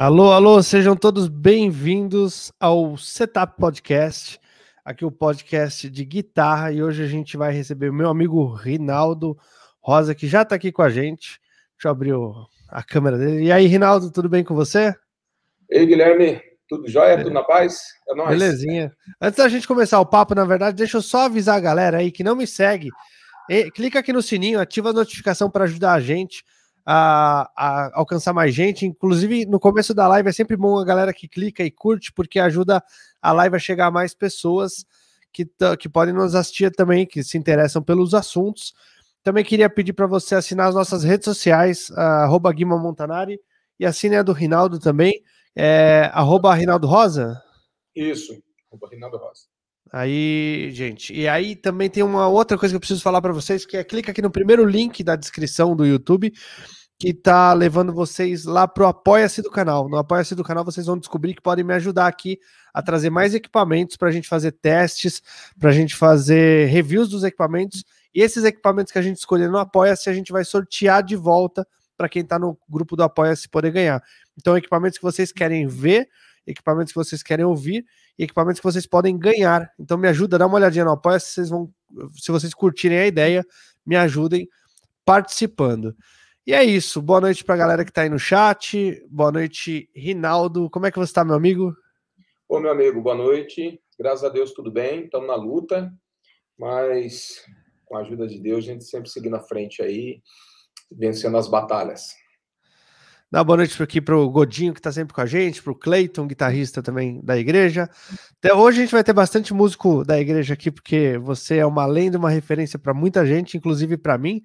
Alô, alô, sejam todos bem-vindos ao Setup Podcast, aqui o podcast de guitarra, e hoje a gente vai receber o meu amigo Rinaldo Rosa, que já está aqui com a gente. Deixa eu abrir o, a câmera dele. E aí, Rinaldo, tudo bem com você? Ei, Guilherme, tudo jóia? Tudo na paz? É nóis. Belezinha. Antes da gente começar o papo, na verdade, deixa eu só avisar a galera aí que não me segue. E, clica aqui no sininho, ativa a notificação para ajudar a gente a, a, alcançar mais gente. Inclusive, no começo da live é sempre bom a galera que clica e curte, porque ajuda a live a chegar a mais pessoas que, que podem nos assistir também, que se interessam pelos assuntos. Também queria pedir para você assinar as nossas redes sociais, arroba Guima Montanari, e assine a do Rinaldo também, é, Rinaldo Rosa? Isso, arroba Rinaldo Rosa. Aí, gente, e aí também tem uma outra coisa que eu preciso falar para vocês, que é clica aqui no primeiro link da descrição do YouTube, que tá levando vocês lá pro Apoia-se do canal. No Apoia-se do canal vocês vão descobrir que podem me ajudar aqui a trazer mais equipamentos para a gente fazer testes, para a gente fazer reviews dos equipamentos. E esses equipamentos que a gente escolher no Apoia-se, a gente vai sortear de volta para quem está no grupo do Apoia-se poder ganhar. Então, equipamentos que vocês querem ver, equipamentos que vocês querem ouvir e equipamentos que vocês podem ganhar. Então me ajuda, dá uma olhadinha no apoia se vocês vão, se vocês curtirem a ideia, me ajudem participando. E é isso. Boa noite para a galera que está aí no chat. Boa noite, Rinaldo. Como é que você está, meu amigo? Ô, meu amigo, boa noite. Graças a Deus, tudo bem. Estamos na luta, mas com a ajuda de Deus, a gente sempre seguir na frente aí, vencendo as batalhas. Dá boa noite aqui para o Godinho, que está sempre com a gente, para o Cleiton, guitarrista também da igreja. Até hoje a gente vai ter bastante músico da igreja aqui, porque você é uma lenda, uma referência para muita gente, inclusive para mim.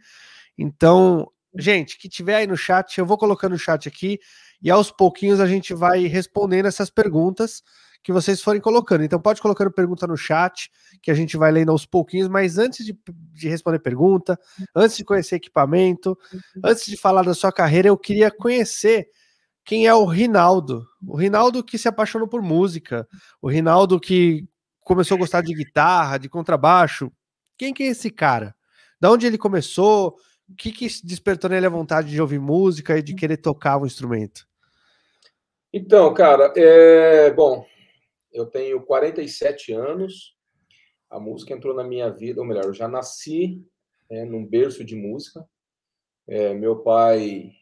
Então, gente, que tiver aí no chat, eu vou colocando o chat aqui e aos pouquinhos a gente vai respondendo essas perguntas que vocês forem colocando. Então pode colocando pergunta no chat, que a gente vai lendo aos pouquinhos, mas antes de, de responder pergunta, antes de conhecer equipamento, antes de falar da sua carreira, eu queria conhecer quem é o Rinaldo. O Rinaldo que se apaixonou por música, o Rinaldo que começou a gostar de guitarra, de contrabaixo. Quem que é esse cara? Da onde ele começou? O que, que despertou nele a vontade de ouvir música e de querer tocar o instrumento? Então, cara, é bom. Eu tenho 47 anos. A música entrou na minha vida, ou melhor, eu já nasci né, num berço de música. É, meu pai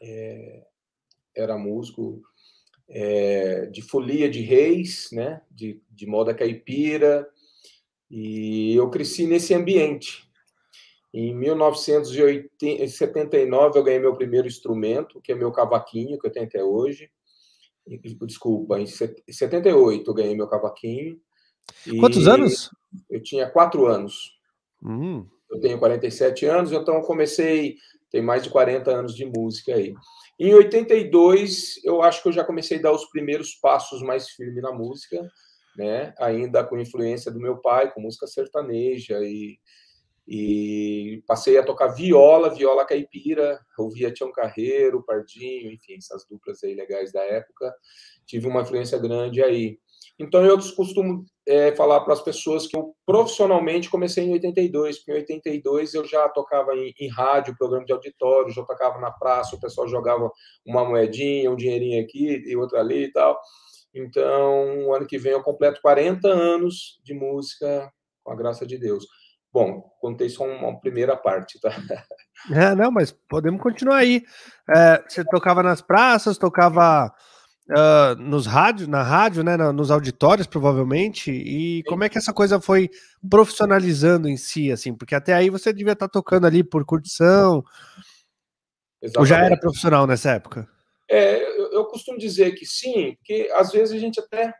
é, era músico é, de folia de reis, né, de, de moda caipira, e eu cresci nesse ambiente. Em 1979 eu ganhei meu primeiro instrumento, que é meu cavaquinho, que eu tenho até hoje desculpa, em 78 eu ganhei meu cavaquinho. Quantos anos? Eu tinha quatro anos. Hum. Eu tenho 47 anos, então eu comecei, tem mais de 40 anos de música aí. Em 82, eu acho que eu já comecei a dar os primeiros passos mais firmes na música, né? Ainda com influência do meu pai, com música sertaneja e e passei a tocar viola, viola caipira, ouvia Tião Carreiro, Pardinho, enfim, essas duplas aí legais da época. Tive uma influência grande aí. Então eu costumo é, falar para as pessoas que eu profissionalmente comecei em 82, porque em 82 eu já tocava em, em, rádio, programa de auditório, já tocava na praça, o pessoal jogava uma moedinha, um dinheirinho aqui e outra ali e tal. Então, ano que vem eu completo 40 anos de música, com a graça de Deus. Bom, contei só uma primeira parte, tá? É, não, mas podemos continuar aí. É, você tocava nas praças, tocava uh, nos rádios, na rádio, né, nos auditórios, provavelmente. E como é que essa coisa foi profissionalizando em si, assim? Porque até aí você devia estar tocando ali por curtição. Exatamente. Ou já era profissional nessa época? É, eu, eu costumo dizer que sim, porque às vezes a gente até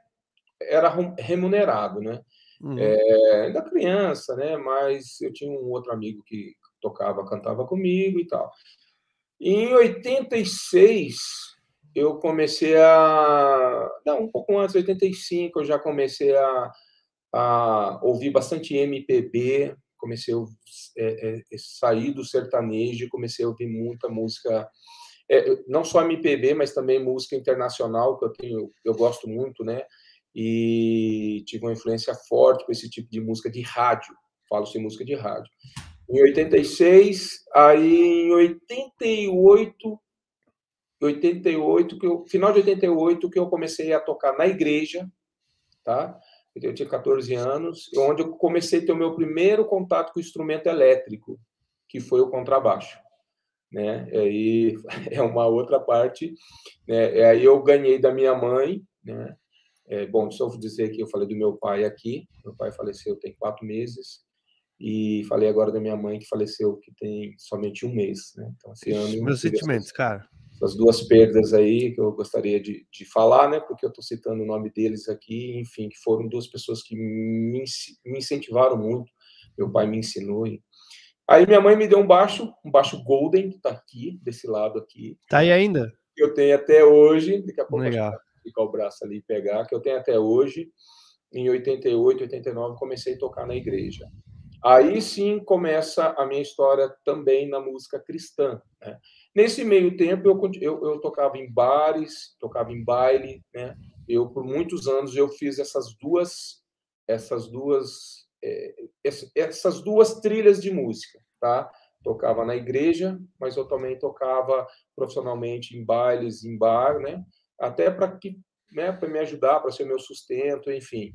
era remunerado, né? Uhum. É, criança, né? Mas eu tinha um outro amigo que tocava, cantava comigo e tal. E em 86, eu comecei a. Não, um pouco antes, 85, eu já comecei a, a ouvir bastante MPB, comecei a é, é, sair do sertanejo, comecei a ouvir muita música. É, não só MPB, mas também música internacional, que eu tenho, eu gosto muito, né? E tive uma influência forte com esse tipo de música de rádio. Falo-se música de rádio. Em 86, aí em 88 88 que eu, final de 88 que eu comecei a tocar na igreja, tá? Eu tinha 14 anos, onde eu comecei a ter o meu primeiro contato com o instrumento elétrico, que foi o contrabaixo, né? Aí é uma outra parte, né? Aí eu ganhei da minha mãe, né? É, bom, só vou dizer que eu falei do meu pai aqui. Meu pai faleceu tem quatro meses e falei agora da minha mãe que faleceu que tem somente um mês, né? Então esse ano meus sentimentos, cara as duas perdas aí que eu gostaria de, de falar, né? Porque eu estou citando o nome deles aqui, enfim, que foram duas pessoas que me, me incentivaram muito. Meu pai me ensinou. E... Aí minha mãe me deu um baixo, um baixo Golden, que está aqui, desse lado aqui. Tá aí ainda? Eu tenho até hoje, daqui a pouco Legal. Ficar o braço ali e pegar, que eu tenho até hoje. Em 88, 89, comecei a tocar na igreja. Aí sim começa a minha história também na música cristã. Né? Nesse meio tempo, eu, eu, eu, tocava em bares, tocava em baile, né? Eu, por muitos anos, eu fiz essas duas, essas duas, é, essas duas trilhas de música, tá? Tocava na igreja, mas eu também tocava profissionalmente em bailes, em bar, né? Até para que, né, para me ajudar, para ser meu sustento, enfim.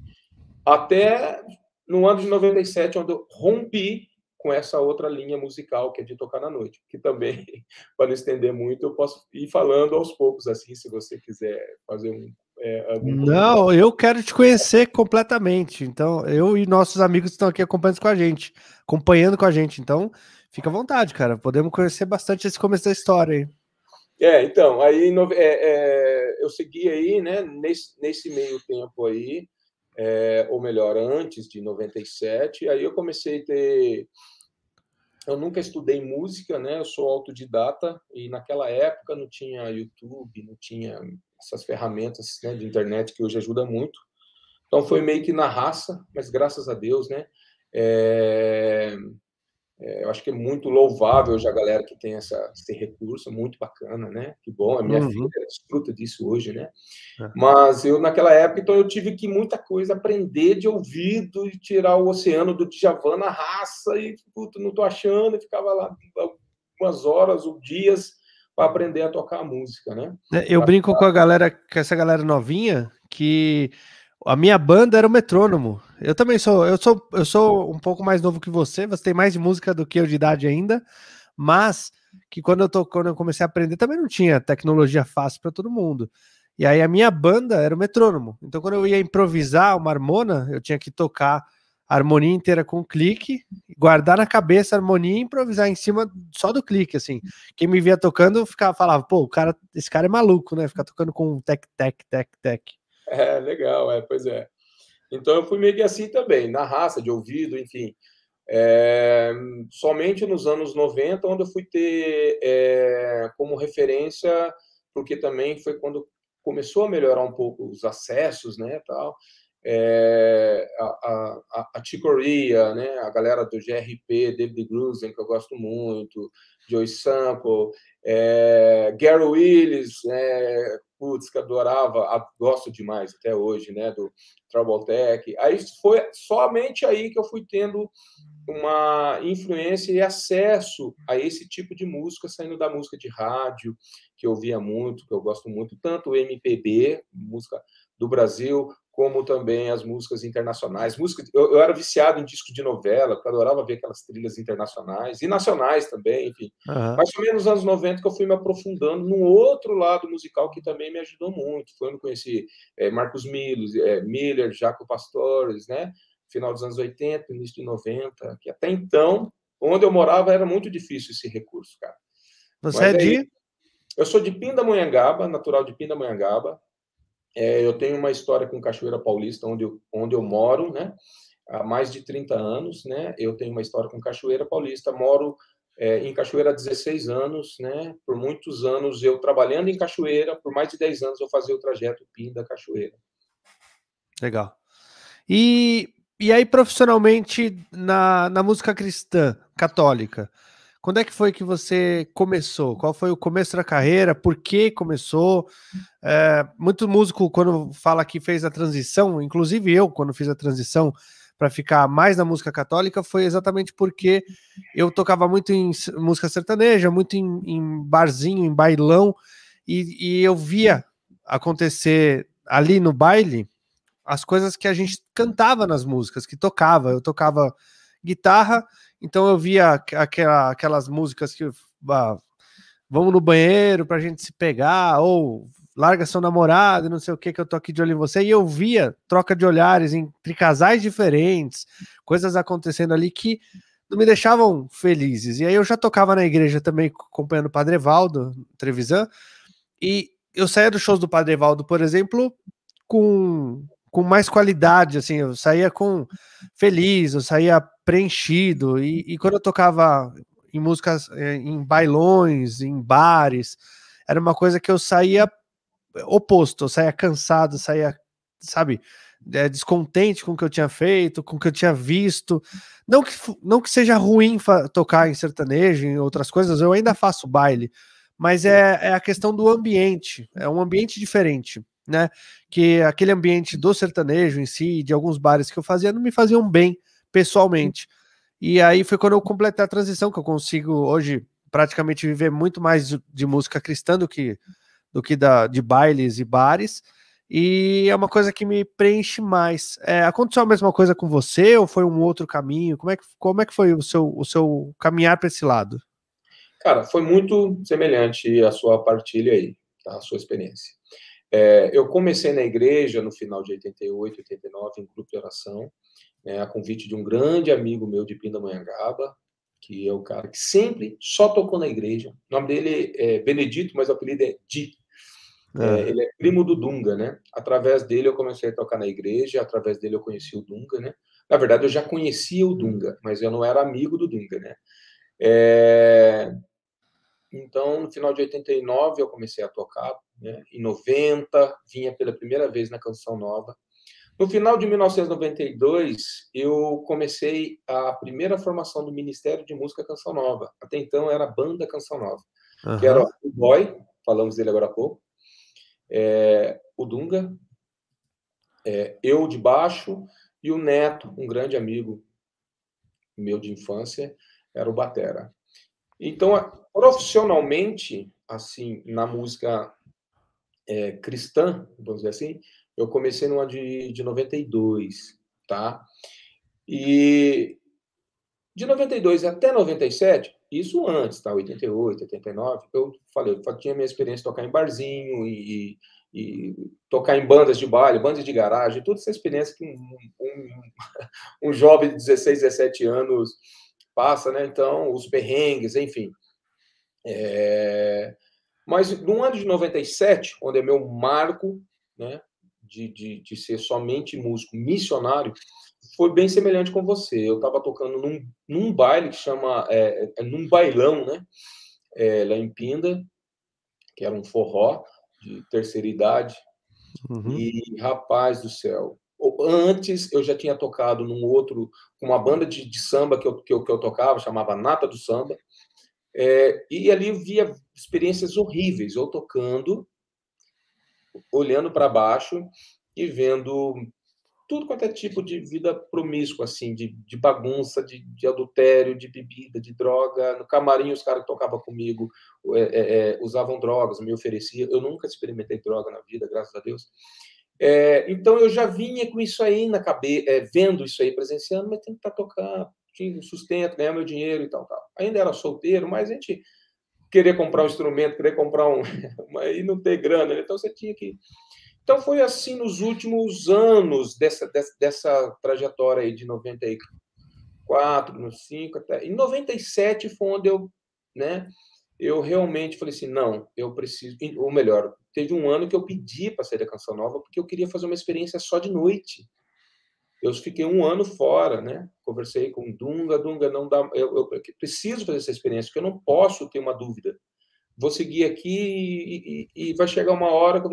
Até no ano de 97, onde eu rompi com essa outra linha musical que é de tocar na noite, que também, para não estender muito, eu posso ir falando aos poucos, assim, se você quiser fazer um. É, algum... Não, eu quero te conhecer completamente. Então, eu e nossos amigos estão aqui acompanhando com a gente, acompanhando com a gente. Então, fica à vontade, cara. Podemos conhecer bastante esse começo da história aí. É, então, aí é, é, eu segui aí, né, nesse, nesse meio tempo aí, é, ou melhor, antes de 97, aí eu comecei a ter. Eu nunca estudei música, né? Eu sou autodidata e naquela época não tinha YouTube, não tinha essas ferramentas né, de internet que hoje ajuda muito. Então foi meio que na raça, mas graças a Deus, né? É, eu acho que é muito louvável já a galera que tem essa, esse recurso, muito bacana, né? Que bom, a minha uhum. filha desfruta disso hoje, né? É. Mas eu, naquela época, então eu tive que muita coisa aprender de ouvido e tirar o oceano do Djavan na raça e, puto, não tô achando, e ficava lá umas horas ou dias para aprender a tocar a música, né? É, eu brinco com a galera, com essa galera novinha, que a minha banda era o metrônomo. Eu também sou, eu sou, eu sou um pouco mais novo que você. Você tem mais de música do que eu de idade ainda, mas que quando eu tô, quando eu comecei a aprender também não tinha tecnologia fácil para todo mundo. E aí a minha banda era o metrônomo. Então quando eu ia improvisar uma harmona, eu tinha que tocar a harmonia inteira com clique, guardar na cabeça a harmonia e improvisar em cima só do clique, assim. Quem me via tocando ficava falava, pô, o cara, esse cara é maluco, né? Ficar tocando com tec tec tec tec. É, legal, é, pois é. Então eu fui meio que assim também, na raça, de ouvido, enfim. É, somente nos anos 90, onde eu fui ter é, como referência, porque também foi quando começou a melhorar um pouco os acessos, né, tal, é, a, a, a Chicoria, né, a galera do GRP, David Grusen, que eu gosto muito, Joey Sample, é, Gary Willis, é, putz, que adorava, gosto demais até hoje, né, do Trouble Tech. Aí foi somente aí que eu fui tendo uma influência e acesso a esse tipo de música, saindo da música de rádio, que eu ouvia muito, que eu gosto muito, tanto MPB, música do Brasil, como também as músicas internacionais. Música, eu, eu, era viciado em disco de novela, porque eu adorava ver aquelas trilhas internacionais e nacionais também, enfim. Uhum. Mais ou menos nos anos 90 que eu fui me aprofundando num outro lado musical que também me ajudou muito. Foi onde conheci é, Marcos Milos, é, Miller, Jaco Pastores, né? Final dos anos 80, início de 90, que até então, onde eu morava, era muito difícil esse recurso, cara. Você Mas é de? eu sou de Pindamonhangaba, natural de Pindamonhangaba, é, eu tenho uma história com Cachoeira Paulista, onde eu, onde eu moro, né? Há mais de 30 anos, né? Eu tenho uma história com Cachoeira Paulista, moro é, em Cachoeira há 16 anos, né? Por muitos anos eu trabalhando em Cachoeira, por mais de 10 anos eu fazia o trajeto PIN da Cachoeira. Legal. E, e aí, profissionalmente, na, na música cristã, católica, quando é que foi que você começou? Qual foi o começo da carreira? Por que começou? É, muito músico, quando fala que fez a transição, inclusive eu, quando fiz a transição para ficar mais na música católica, foi exatamente porque eu tocava muito em música sertaneja, muito em, em barzinho, em bailão, e, e eu via acontecer ali no baile as coisas que a gente cantava nas músicas, que tocava. Eu tocava guitarra, então eu via aquela, aquelas músicas que ah, vamos no banheiro pra gente se pegar, ou larga seu namorado, não sei o que, que eu tô aqui de olho em você, e eu via troca de olhares entre casais diferentes, coisas acontecendo ali que não me deixavam felizes. E aí eu já tocava na igreja também, acompanhando o Padre Evaldo, Trevisan, e eu saía dos shows do Padre Evaldo, por exemplo, com, com mais qualidade, assim, eu saía com feliz, eu saía preenchido, e, e quando eu tocava em músicas, eh, em bailões, em bares, era uma coisa que eu saía oposto, eu saía cansado, saía, sabe, é, descontente com o que eu tinha feito, com o que eu tinha visto. Não que, não que seja ruim tocar em sertanejo, em outras coisas, eu ainda faço baile, mas é, é a questão do ambiente, é um ambiente diferente, né? Que aquele ambiente do sertanejo em si, de alguns bares que eu fazia, não me faziam bem pessoalmente. E aí foi quando eu completei a transição, que eu consigo hoje praticamente viver muito mais de, música cristã do que do que da, de bailes e bares. E é uma coisa que me preenche mais. É, aconteceu a mesma coisa com você ou foi um outro caminho? Como é que, como é que foi o seu, o seu caminhar para esse lado? Cara, foi muito semelhante a sua partilha aí, tá? a sua experiência. É, eu comecei na igreja no final de 88, 89, em grupo de oração, né, a convite de um grande amigo meu de Pindamonhangaba, que é o cara que sempre só tocou na igreja. O nome dele é Benedito, mas o apelido é Di. É. É, ele é primo do Dunga, né? Através dele eu comecei a tocar na igreja, através dele eu conheci o Dunga, né? Na verdade, eu já conhecia o Dunga, mas eu não era amigo do Dunga, né? É... Então, no final de 89, eu comecei a tocar, né? Em 90, vinha pela primeira vez na Canção Nova. No final de 1992, eu comecei a primeira formação do Ministério de Música Canção Nova. Até então era a Banda Canção Nova, uhum. que era o Boy, falamos dele agora há pouco, é, o Dunga, é, eu de baixo e o Neto, um grande amigo meu de infância, era o Batera. Então, profissionalmente, assim, na música é, cristã, vamos dizer assim, eu comecei ano de, de 92, tá? E de 92 até 97, isso antes, tá? 88, 89, eu falei, eu tinha minha experiência de tocar em barzinho e, e, tocar em bandas de baile, bandas de garagem, toda essa experiência que um, um, um jovem de 16, 17 anos passa, né? Então, os perrengues, enfim. É... Mas no ano de 97, onde é meu marco, né? de, de, de ser somente músico missionário, foi bem semelhante com você. Eu estava tocando num, num baile que chama, é, é, num bailão, né? É, lá em Pinda, que era um forró de terceira idade. Uhum. E, rapaz do céu, antes eu já tinha tocado num outro, com uma banda de, de samba que eu, que eu, que, eu, tocava, chamava Nata do Samba. É, e ali eu via experiências horríveis, eu tocando olhando para baixo e vendo tudo quanto é tipo de vida promíscua, assim, de, de bagunça, de, de, adultério, de bebida, de droga. No camarim, os caras que tocavam comigo é, é, é, usavam drogas, me ofereciam. Eu nunca experimentei droga na vida, graças a Deus. É, então, eu já vinha com isso aí na cabeça, é, vendo isso aí, presenciando, mas tem que estar tocando, tinha sustento, ganhar meu dinheiro e tal, tal. Ainda era solteiro, mas a gente querer comprar um instrumento, querer comprar um. e não ter grana. Né? Então você tinha que. Então foi assim nos últimos anos dessa, dessa, dessa trajetória aí de 94, no 5 até. Em 97 foi onde eu, né, eu realmente falei assim: não, eu preciso. Ou melhor, teve um ano que eu pedi para sair da Canção Nova porque eu queria fazer uma experiência só de noite eu fiquei um ano fora, né? Conversei com Dunga, Dunga não dá, eu, eu, preciso fazer essa experiência, porque eu não posso ter uma dúvida. Vou seguir aqui e, e, e vai chegar uma hora,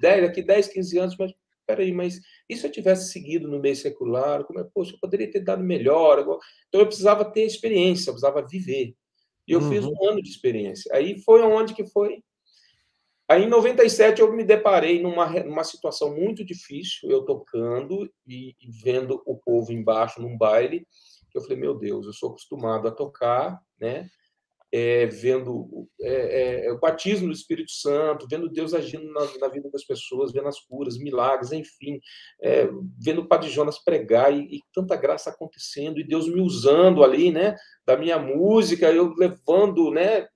daqui 10, 15 anos, mas peraí, mas e se eu tivesse seguido no meio secular? Como é, poxa, eu poderia ter dado melhor. Então eu precisava ter experiência, eu precisava viver. E eu uhum. fiz um ano de experiência. Aí foi onde que foi Aí, em 97, eu me deparei numa, numa situação muito difícil, eu tocando e, vendo o povo embaixo num baile, eu falei, meu Deus, eu sou acostumado a tocar, né? é, vendo é, é, o batismo do Espírito Santo, vendo Deus agindo na, na vida das pessoas, vendo as curas, milagres, enfim, é, vendo o Padre Jonas pregar e, e, tanta graça acontecendo, e Deus me usando ali, né, da minha música, eu levando, né, é,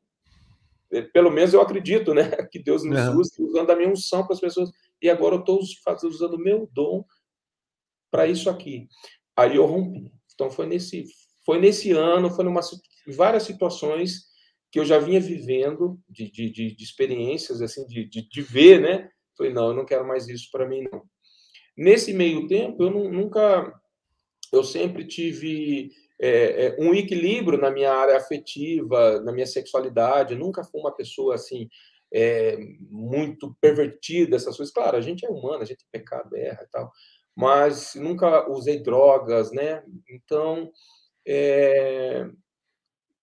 pelo menos eu acredito, né, que Deus nos usa, usando a minha unção para as pessoas, e agora eu estou usando o meu dom para isso aqui. Aí eu rompi. Então foi nesse, foi nesse ano, foi numa várias situações que eu já vinha vivendo, de, de, de, de experiências, assim, de, de, de, ver, né? Falei, não, eu não quero mais isso para mim, não. Nesse meio tempo, eu não, nunca... Eu sempre tive é, é, um equilíbrio na minha área afetiva, na minha sexualidade. Eu nunca fui uma pessoa, assim, é, muito pervertida, essas coisas. Claro, a gente é humano, a gente é pecado, erra e tal. Mas nunca usei drogas, né? Então, é,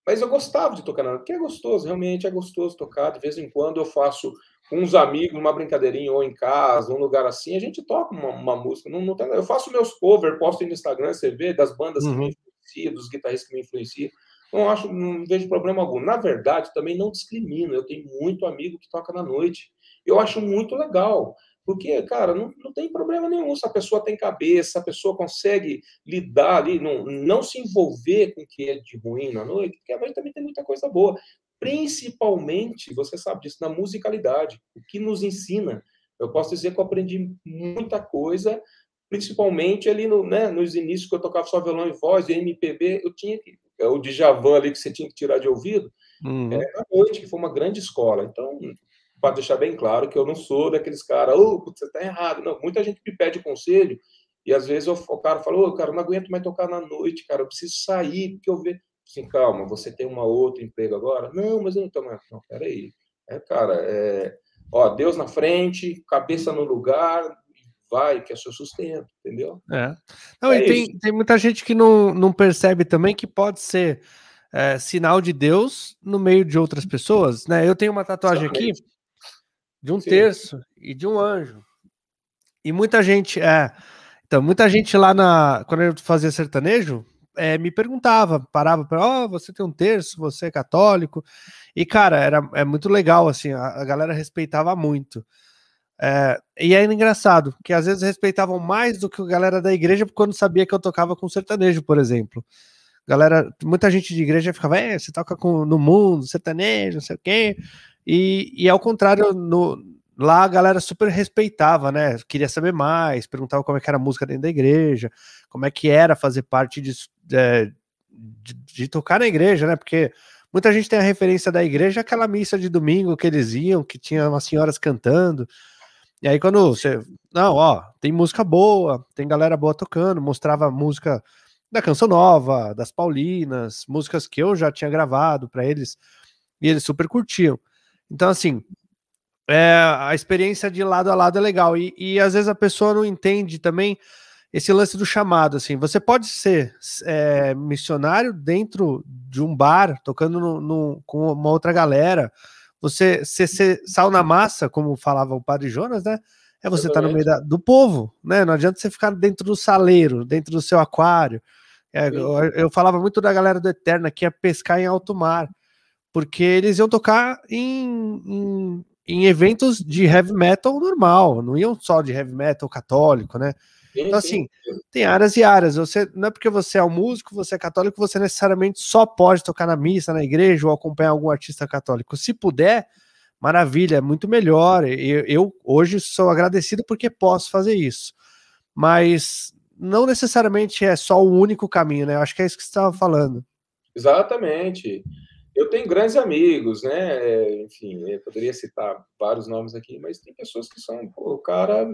mas eu gostava de tocar na porque é gostoso, realmente é gostoso tocar. De vez em quando eu faço com uns amigos, uma brincadeirinha, ou em casa, um lugar assim, a gente toca uma, uma música. Não, não tem, eu faço meus covers, posto no Instagram, você vê, das bandas uhum. que me influenciam, dos guitarristas que me influenciam. Não acho, não vejo problema algum. Na verdade, também não discrimino. Eu tenho muito amigo que toca na noite. Eu acho muito legal. Porque, cara, não, não tem problema nenhum se a pessoa tem cabeça, a pessoa consegue lidar ali, não, não se envolver com o que é de ruim na noite, porque a noite também tem muita coisa boa. Principalmente, você sabe disso, na musicalidade, o que nos ensina. Eu posso dizer que eu aprendi muita coisa, principalmente ali no, né, nos inícios que eu tocava só violão e voz, e MPB, eu tinha que. É o Djavan ali que você tinha que tirar de ouvido, uhum. é, à noite, que foi uma grande escola. Então, para deixar bem claro que eu não sou daqueles caras, oh, você está errado. Não, muita gente me pede conselho e às vezes eu, o cara fala, oh, cara, eu não aguento mais tocar na noite, cara, eu preciso sair, porque eu vejo. Assim, calma, você tem uma outra emprego agora? Não, mas eu não estou mais. Não, peraí. É, cara, é, ó, Deus na frente, cabeça no lugar, vai, que é seu sustento, entendeu? É. Não, é e tem, tem muita gente que não, não percebe também que pode ser é, sinal de Deus no meio de outras pessoas, né? Eu tenho uma tatuagem Exatamente. aqui de um Sim. terço e de um anjo. E muita gente, é, então, muita gente lá na, quando eu fazia sertanejo, é, me perguntava, parava para, ó, oh, você tem um terço, você é católico, e cara, era é muito legal, assim, a, a galera respeitava muito. É, e é engraçado, que às vezes respeitavam mais do que a galera da igreja quando sabia que eu tocava com sertanejo, por exemplo. Galera, muita gente de igreja ficava, é, você toca com, no mundo, sertanejo, não sei o quê. E, e ao contrário, no, lá a galera super respeitava, né? Queria saber mais, perguntava como é que era a música dentro da igreja, como é que era fazer parte de, de, de, de tocar na igreja, né? Porque muita gente tem a referência da igreja, aquela missa de domingo que eles iam, que tinha umas senhoras cantando. E aí, quando você. Não, ó, tem música boa, tem galera boa tocando, mostrava música da Canção Nova, das Paulinas, músicas que eu já tinha gravado para eles, e eles super curtiam. Então, assim, é, a experiência de lado a lado é legal. E, e às vezes a pessoa não entende também esse lance do chamado. Assim, você pode ser é, missionário dentro de um bar, tocando no, no, com uma outra galera. Você ser, ser sal na massa, como falava o padre Jonas, né? É você estar tá no meio da, do povo, né? Não adianta você ficar dentro do saleiro, dentro do seu aquário. É, eu, eu, falava muito da galera do Eterna que ia pescar em alto mar porque eles iam tocar em, em, em, eventos de heavy metal normal, não iam só de heavy metal católico, né? Então, assim, tem áreas e áreas. Você, não é porque você é um músico, você é católico, você necessariamente só pode tocar na missa, na igreja ou acompanhar algum artista católico. Se puder, maravilha, é muito melhor. Eu, eu hoje sou agradecido porque posso fazer isso. Mas não necessariamente é só o único caminho, né? Eu acho que é isso que você estava falando. Exatamente. Eu tenho grandes amigos, né? Enfim, eu poderia citar vários nomes aqui, mas tem pessoas que são, pô, o cara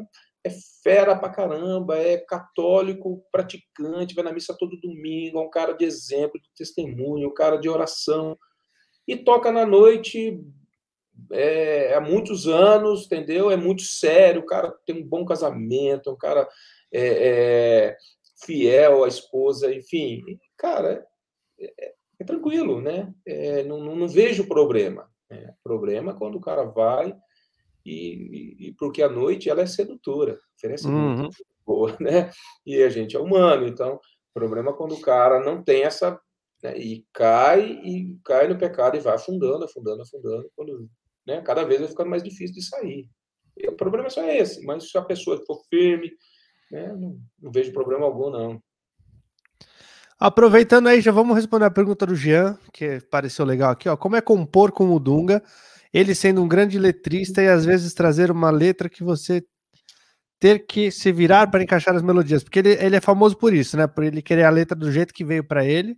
é fera pra caramba, é católico, praticante, vai na missa todo domingo, é um cara de exemplo, de testemunho, um cara de oração, e toca na noite é, há muitos anos, entendeu? É muito sério, o cara tem um bom casamento, um cara é, é, fiel à esposa, enfim, cara, é, é tranquilo, né? É, não, não, não, vejo problema. Né? Problema é quando o cara vai e, e, porque a noite ela é sedutora, oferece uhum. muito boa, né? E a gente é humano, então problema é quando o cara não tem essa né? e cai, e cai no pecado e vai afundando, afundando, afundando, quando, né? cada vez vai ficando mais difícil de sair. E o problema é só esse, mas se a pessoa for firme, né? não, não vejo problema algum, não. Aproveitando aí, já vamos responder a pergunta do Jean, que pareceu legal aqui, ó. Como é compor com o Dunga, ele sendo um grande letrista e às vezes trazer uma letra que você ter que se virar para encaixar as melodias, porque ele, ele é famoso por isso, né? Por ele querer a letra do jeito que veio para ele,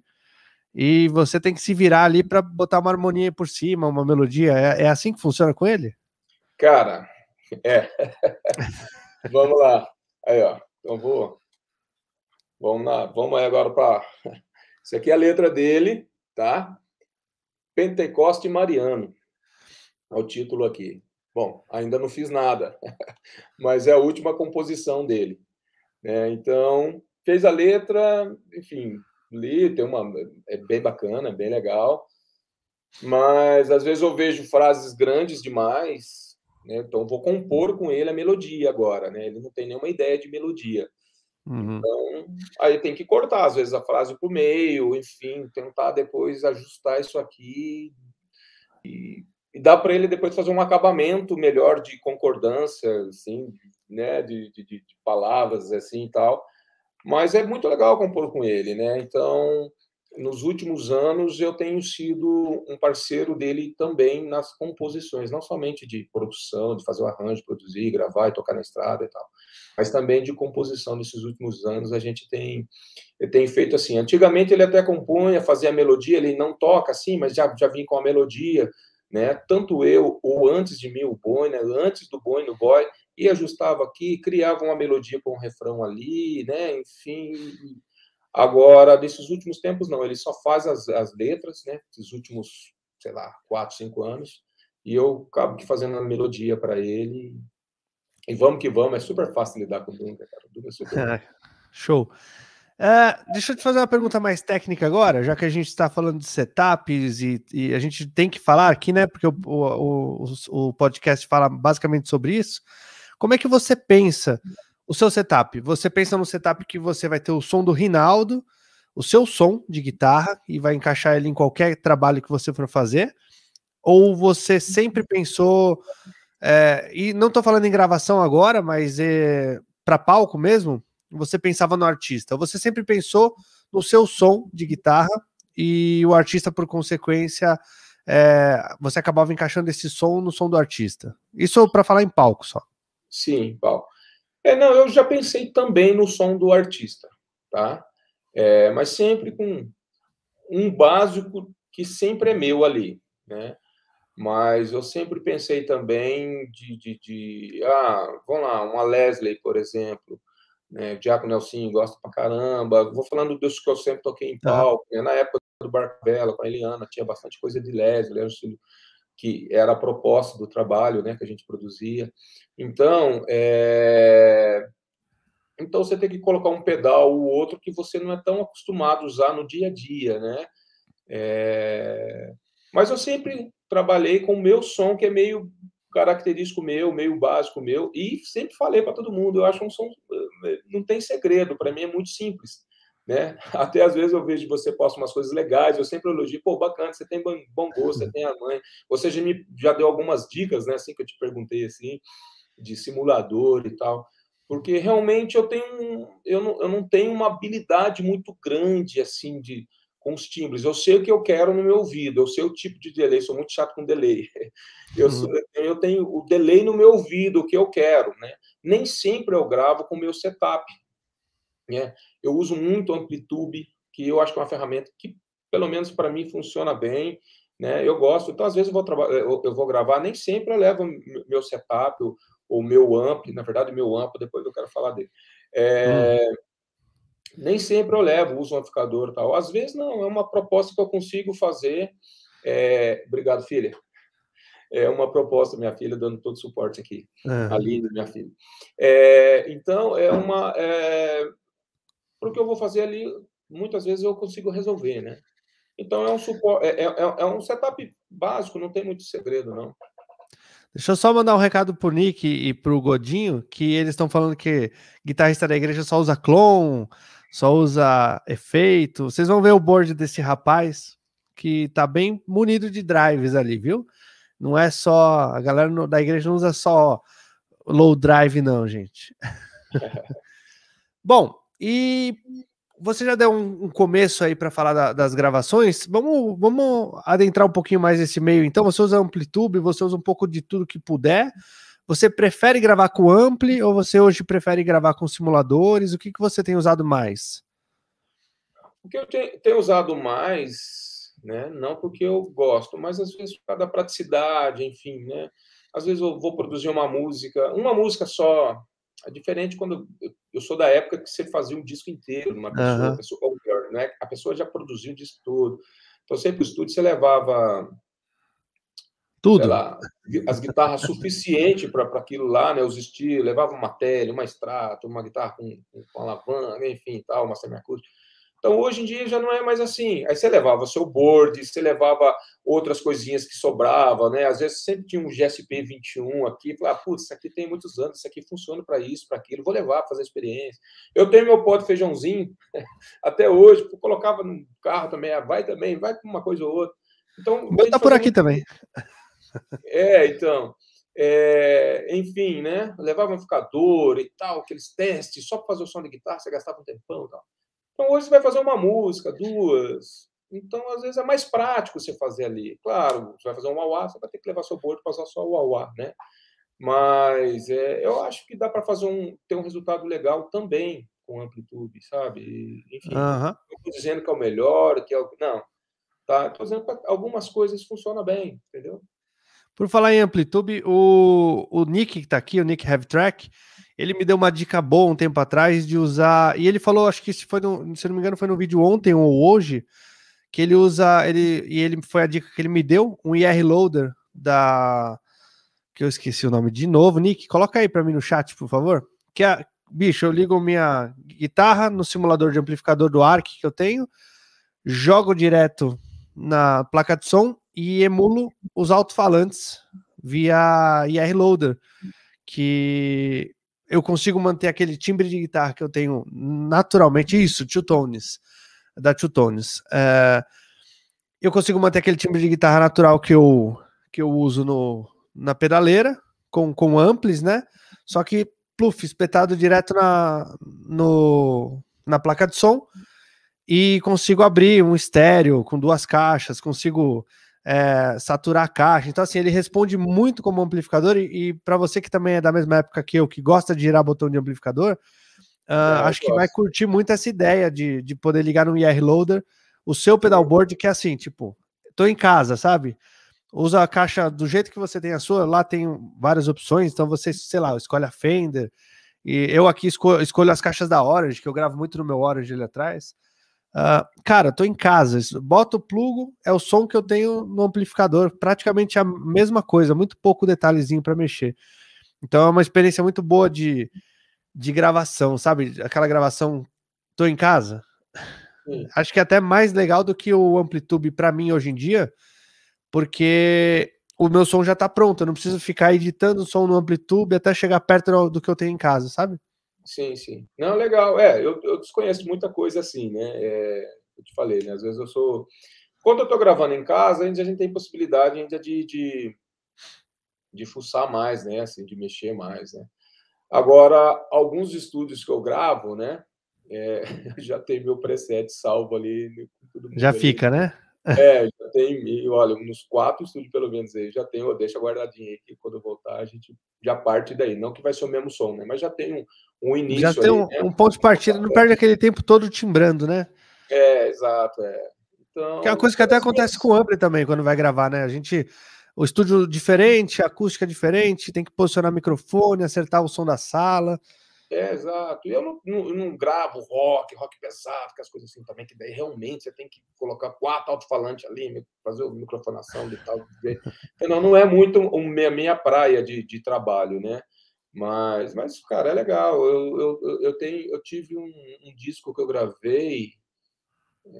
e você tem que se virar ali para botar uma harmonia por cima, uma melodia. É, é assim que funciona com ele? Cara, é. vamos lá. Aí, ó. Então vou Vamos lá, vamos aí agora para. Isso aqui é a letra dele, tá? Pentecoste Mariano. É o título aqui. Bom, ainda não fiz nada, mas é a última composição dele. Né? Então, fez a letra, enfim, li, tem uma. É bem bacana, bem legal. Mas às vezes eu vejo frases grandes demais, né? então vou compor com ele a melodia agora, né? Ele não tem nenhuma ideia de melodia. Uhum. Então, aí tem que cortar, às vezes, a frase por meio, enfim, tentar depois ajustar isso aqui e, e dá para ele depois fazer um acabamento melhor de concordância, assim, né, de, de, de palavras, assim, e tal. Mas é muito legal compor com ele, né? Então, nos últimos anos eu tenho sido um parceiro dele também nas composições, não somente de produção, de fazer o arranjo, produzir, gravar e tocar na estrada e tal, mas também de composição. Nesses últimos anos a gente tem, tem feito assim. Antigamente ele até compunha, fazia a melodia, ele não toca assim, mas já, já vinha com a melodia, né? Tanto eu ou antes de mim o Boi, né? Antes do Boi no Boy, e ajustava aqui, criava uma melodia com um refrão ali, né? Enfim, Agora, desses últimos tempos, não, ele só faz as, as letras, né? Esses últimos, sei lá, quatro, cinco anos, e eu acabo que fazendo a melodia para ele. E vamos que vamos, é super fácil lidar com o Dunga, cara. O Dunga é super. Show. É, deixa eu te fazer uma pergunta mais técnica agora, já que a gente está falando de setups e, e, a gente tem que falar aqui, né? Porque o, o, o, o podcast fala basicamente sobre isso. Como é que você pensa o seu setup. Você pensa no setup que você vai ter o som do Rinaldo, o seu som de guitarra e vai encaixar ele em qualquer trabalho que você for fazer? Ou você sempre pensou, é, e não estou falando em gravação agora, mas é, para palco mesmo, você pensava no artista? Você sempre pensou no seu som de guitarra e o artista, por consequência, é, você acabava encaixando esse som no som do artista? Isso para falar em palco só. Sim, palco. É, não, eu já pensei também no som do artista, tá? É, mas sempre com um básico que sempre é meu ali, né? Mas eu sempre pensei também de, de, de ah, vamos lá, uma Leslie, por exemplo, né? O Diaco Nelson gosta pra caramba. Vou falando dos que eu sempre toquei em palco, né? na época do Barcabella com a Eliana, tinha bastante coisa de estilo que era a proposta do trabalho né, que a gente produzia. Então, é... então você tem que colocar um pedal ou outro que você não é tão acostumado a usar no dia a dia, né? É... Mas eu sempre trabalhei com o meu som, que é meio característico meu, meio básico meu, e sempre falei para todo mundo, eu acho um som, eh, não tem segredo, para mim é muito simples né? Até às vezes eu vejo você posta umas coisas legais, eu sempre elogio, pô, bacana, você tem bom gosto, você tem a mãe. Você já me já deu algumas dicas, né, assim que eu te perguntei assim, de simulador e tal. Porque realmente eu tenho eu não, eu não tenho uma habilidade muito grande assim de com os timbres. Eu sei o que eu quero no meu ouvido, eu sei o tipo de delay, sou muito chato com delay. Eu, uhum. eu tenho o delay no meu ouvido, o que eu quero, né? Nem sempre eu gravo com o meu setup. Né? Eu uso muito o Amplitude, que eu acho que é uma ferramenta que, pelo menos para mim, funciona bem. Né? Eu gosto. Então, às vezes, eu vou, eu, eu vou gravar, nem sempre eu levo meu setup, o meu amp, na verdade, meu amp, depois eu quero falar dele. É, hum. Nem sempre eu levo, uso um amplificador tal. Às vezes, não, é uma proposta que eu consigo fazer. É, obrigado, filha é uma proposta, minha filha, dando todo suporte aqui. É. A Linda, minha filha. É, então, é uma. É, para o que eu vou fazer ali, muitas vezes eu consigo resolver, né? Então é um suporte, é, é, é, um setup básico, não tem muito segredo, não. Deixa eu só mandar um recado pro Nick e pro Godinho, que eles estão falando que guitarrista da igreja só usa clone, só usa efeito. Vocês vão ver o board desse rapaz que tá bem munido de drives ali, viu? Não é só. A galera da igreja não usa só low drive, não, gente. Bom, e você já deu um, um começo aí para falar da, das gravações. Vamos, vamos adentrar um pouquinho mais esse meio. Então, você usa Amplitude, você usa um pouco de tudo que puder. Você prefere gravar com Ampli ou você hoje prefere gravar com simuladores? O que, que você tem usado mais? O que eu tenho, tenho usado mais, né? Não porque eu gosto, mas às vezes por causa da praticidade, enfim, né? Às vezes eu vou produzir uma música, uma música só. É diferente quando eu sou da época que você fazia um disco inteiro, uma pessoa, uhum. pessoa ou né? A pessoa já produziu o disco todo. Então, sempre o estúdio você levava tudo. Lá, as guitarras suficientes para aquilo lá, né? Os estilos, levava uma tele, uma extrato, uma guitarra com, com alavanca, enfim, tal, uma semiacústica. Então, hoje em dia já não é mais assim. Aí você levava seu board, você levava outras coisinhas que sobrava, né? Às vezes sempre tinha um GSP 21 aqui, falava, putz, isso aqui tem muitos anos, isso aqui funciona para isso, para aquilo, vou levar para fazer experiência. Eu tenho meu pó de feijãozinho até hoje, colocava no carro também, ah, vai também, vai com uma coisa ou outra. Então, tá por aqui muito... também. É, então. É, enfim, né? Levava um amplificador e tal, aqueles testes, só para fazer o som de guitarra, você gastava um tempão e tal. Então hoje você vai fazer uma música, duas. Então, às vezes, é mais prático você fazer ali. Claro, você vai fazer um wah você vai ter que levar seu board para usar só o wah né? Mas é, eu acho que dá para fazer um, ter um resultado legal também com amplitude, sabe? Enfim, uhum. não estou dizendo que é o melhor, que é o. Não. Tá? Estou dizendo que algumas coisas funcionam bem, entendeu? Por falar em Amplitude, o, o Nick que está aqui, o Nick Heavy Track, ele me deu uma dica boa um tempo atrás de usar. E ele falou, acho que se, foi no, se não me engano, foi no vídeo ontem ou hoje, que ele usa. Ele, e ele foi a dica que ele me deu, um IR Loader da. Que eu esqueci o nome de novo. Nick, coloca aí para mim no chat, por favor. Que é, bicho, eu ligo minha guitarra no simulador de amplificador do ARC que eu tenho, jogo direto na placa de som e emulo os alto-falantes via IR Loader, que eu consigo manter aquele timbre de guitarra que eu tenho naturalmente, isso, two tones, da two tones. É, eu consigo manter aquele timbre de guitarra natural que eu, que eu uso no, na pedaleira, com, com amplis, né? Só que, pluf, espetado direto na, no, na placa de som e consigo abrir um estéreo com duas caixas, consigo é, saturar a caixa. Então, assim, ele responde muito como amplificador. E, e para você que também é da mesma época que eu, que gosta de girar botão de amplificador, uh, é, acho que vai curtir muito essa ideia de, de poder ligar no IR Loader o seu pedalboard, que é assim, tipo, tô em casa, sabe? Usa a caixa do jeito que você tem a sua, lá tem várias opções, então você, sei lá, escolhe a Fender, e eu aqui escolho, escolho as caixas da Orange, que eu gravo muito no meu Orange ali atrás. Uh, cara, tô em casa, boto o plugo, é o som que eu tenho no amplificador, praticamente a mesma coisa, muito pouco detalhezinho para mexer. Então é uma experiência muito boa de, de gravação, sabe? Aquela gravação, tô em casa. Sim. Acho que é até mais legal do que o Amplitude para mim hoje em dia, porque o meu som já tá pronto, eu não preciso ficar editando o som no Amplitude até chegar perto do que eu tenho em casa, sabe? Sim, sim. Não, legal. É, eu, eu desconheço muita coisa assim, né? É, eu te falei, né? Às vezes eu sou. Quando eu estou gravando em casa, a gente tem possibilidade ainda de, de, de fuçar mais, né? Assim, de mexer mais, né? Agora, alguns estúdios que eu gravo, né? É, já tem meu preset salvo ali. já ali. fica, né? É, já tem, olha, nos quatro estúdios pelo menos aí, já tenho, deixa guardadinho aí, que quando eu voltar a gente já parte daí. Não que vai ser o mesmo som, né? Mas já tem um, um início. Já tem um, né? um, ponto de partida, não perde aquele tempo todo timbrando, né? É, exato, é. Então, que é uma coisa que até acontece com o Ampli também, quando vai gravar, né? A gente. O estúdio diferente, a acústica diferente, tem que posicionar microfone, acertar o som da sala. É, exato. E eu não, não, não, gravo rock, rock pesado, que as coisas assim também, que daí realmente você tem que colocar quatro alto-falantes ali, fazer a microfonação de tal. Então, não é muito a minha, minha praia de, de trabalho, né? Mas, mas, cara, é legal. Eu, eu, eu, tenho, eu tive um, um disco que eu gravei,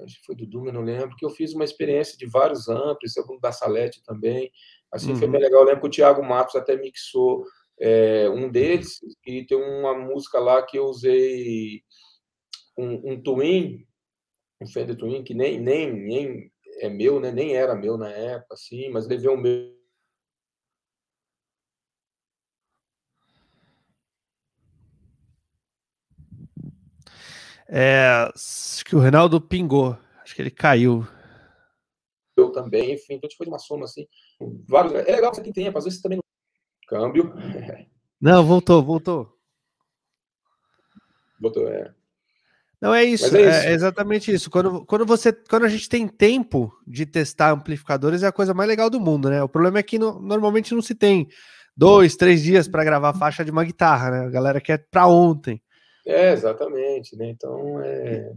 acho que foi do eu não lembro, que eu fiz uma experiência de vários amplos, algum da Salete também. Assim, uhum. foi bem legal. Eu lembro que o Thiago Matos até mixou é, um deles, e tem uma música lá que eu usei um, um Twin, um Fender Twin, que nem, nem, nem é meu, né? Nem era meu na época, assim, mas levei o meu. É, acho que o Reinaldo pingou. Acho que ele caiu. Eu também, enfim, então a gente fez uma soma assim. Vários, é legal você tem tempo, às vezes também. Câmbio. Não, voltou, voltou. Voltou, é. Não é isso, é, isso. é, exatamente isso. Quando, quando, você, quando a gente tem tempo de testar amplificadores, é a coisa mais legal do mundo, né? O problema é que no, normalmente não se tem dois, três dias para gravar faixa de uma guitarra, né? A galera quer para ontem. É, exatamente, né? Então é.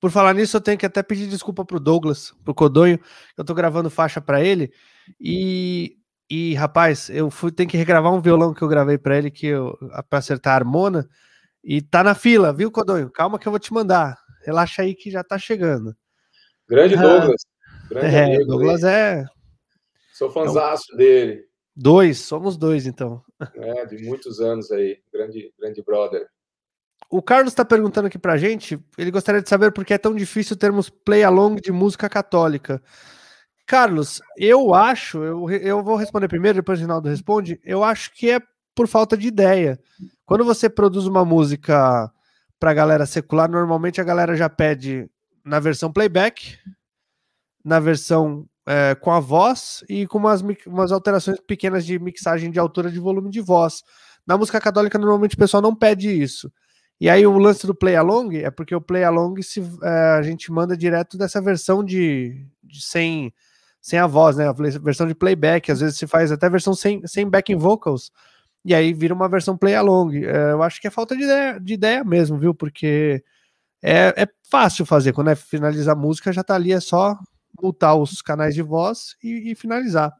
Por falar nisso, eu tenho que até pedir desculpa pro Douglas, pro Codonho, eu tô gravando faixa para ele e e rapaz, eu fui ter que regravar um violão que eu gravei para ele que eu para acertar a harmona. E tá na fila, viu, Codonho? Calma que eu vou te mandar. Relaxa aí que já tá chegando. Grande ah, Douglas. Grande é, amigo, Douglas é. Sou fãzaço então, dele. Dois, somos dois, então. É, de muitos anos aí. Grande, grande brother. O Carlos está perguntando aqui pra gente. Ele gostaria de saber por que é tão difícil termos play along de música católica. Carlos, eu acho, eu, eu vou responder primeiro, depois o Rinaldo responde. Eu acho que é por falta de ideia. Quando você produz uma música para galera secular, normalmente a galera já pede na versão playback, na versão é, com a voz e com umas, umas alterações pequenas de mixagem de altura de volume de voz. Na música católica, normalmente o pessoal não pede isso. E aí o lance do play along é porque o play along se, é, a gente manda direto dessa versão de, de, sem, sem a voz, né? A versão de playback, às vezes se faz até versão sem, sem backing vocals e aí vira uma versão play along. É, eu acho que é falta de ideia, de ideia mesmo, viu? Porque é, é fácil fazer. Quando é finalizar a música, já tá ali, é só multar os canais de voz e, e finalizar.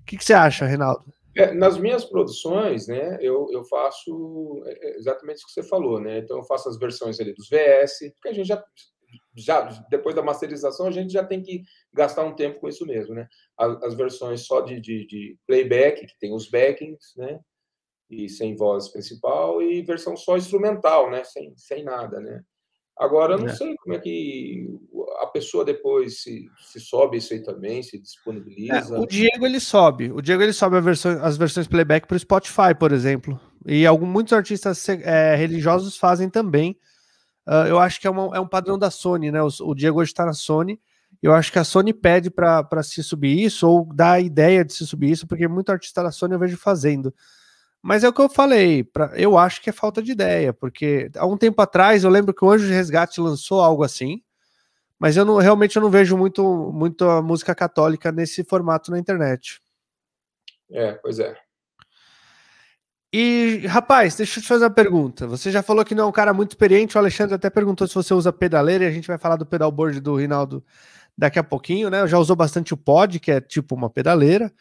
O que, que, você acha, Reinaldo? É, nas minhas produções, né, eu, eu faço é, é, exatamente isso que você falou, né? Então eu faço as versões ali dos VS, porque a gente já já depois da masterização a gente já tem que gastar um tempo com isso mesmo, né? As, as versões só de, de, de, playback que tem os backings, né? e sem voz principal e versão só instrumental, né? Sem, sem nada, né? Agora, eu não é. sei como é que a pessoa depois se, se sobe isso aí também, se disponibiliza. É, o Diego ele sobe. O Diego ele sobe versão, as versões playback para o Spotify, por exemplo. E alguns, muitos artistas é, religiosos fazem também. Uh, eu acho que é, uma, é, um padrão da Sony, né? O, o Diego hoje está na Sony. Eu acho que a Sony pede para se subir isso, ou dá a ideia de se subir isso, porque muito artista da Sony eu vejo fazendo. Mas é o que eu falei, pra, eu acho que é falta de ideia, porque há um tempo atrás eu lembro que o Anjo de Resgate lançou algo assim, mas eu não realmente eu não vejo muito, muito música católica nesse formato na internet. É, pois é. E, rapaz, deixa eu te fazer uma pergunta. Você já falou que não é um cara muito experiente, o Alexandre até perguntou se você usa pedaleira, e a gente vai falar do pedalboard do Rinaldo daqui a pouquinho, né? Já usou bastante o pod, que é tipo uma pedaleira.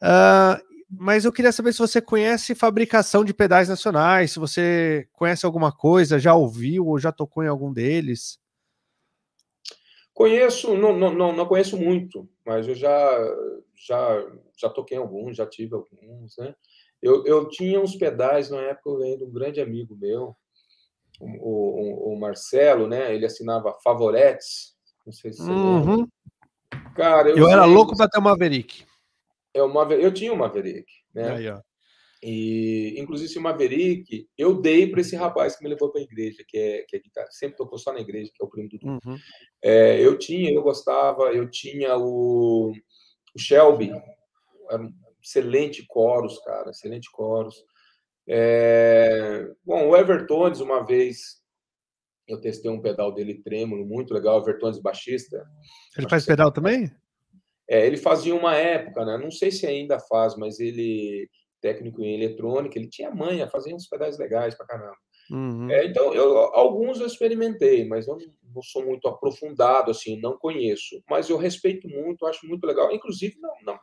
Uh, mas eu queria saber se você conhece fabricação de pedais nacionais, se você conhece alguma coisa, já ouviu ou já tocou em algum deles. Conheço, não, não, não conheço muito, mas eu já, já, já toquei alguns, já tive alguns, né? Eu, eu tinha uns pedais na época, eu de um grande amigo meu, o, o, o, Marcelo, né? Ele assinava Favoretes, não sei se você uhum. Cara, eu, eu era louco para ter uma Maverick é uma, eu tinha uma Maverick, né? Aí, ó. E, inclusive, esse Maverick eu dei para esse rapaz que me levou para a igreja, que é, que é guitarra, sempre tocou só na igreja, que é o primo do uhum. é, Eu tinha, eu gostava, eu tinha o, o Shelby, era um excelente coros, cara, excelente coros. É, bom, o Evertones, uma vez, eu testei um pedal dele trêmulo, muito legal, Evertones baixista. Ele faz pedal também? É, ele fazia uma época, né? não sei se ainda faz, mas ele, técnico em eletrônica, ele tinha manha, fazia uns pedais legais pra caramba. Uhum. É, então, eu, alguns eu experimentei, mas eu não sou muito aprofundado, assim, não conheço. Mas eu respeito muito, acho muito legal, inclusive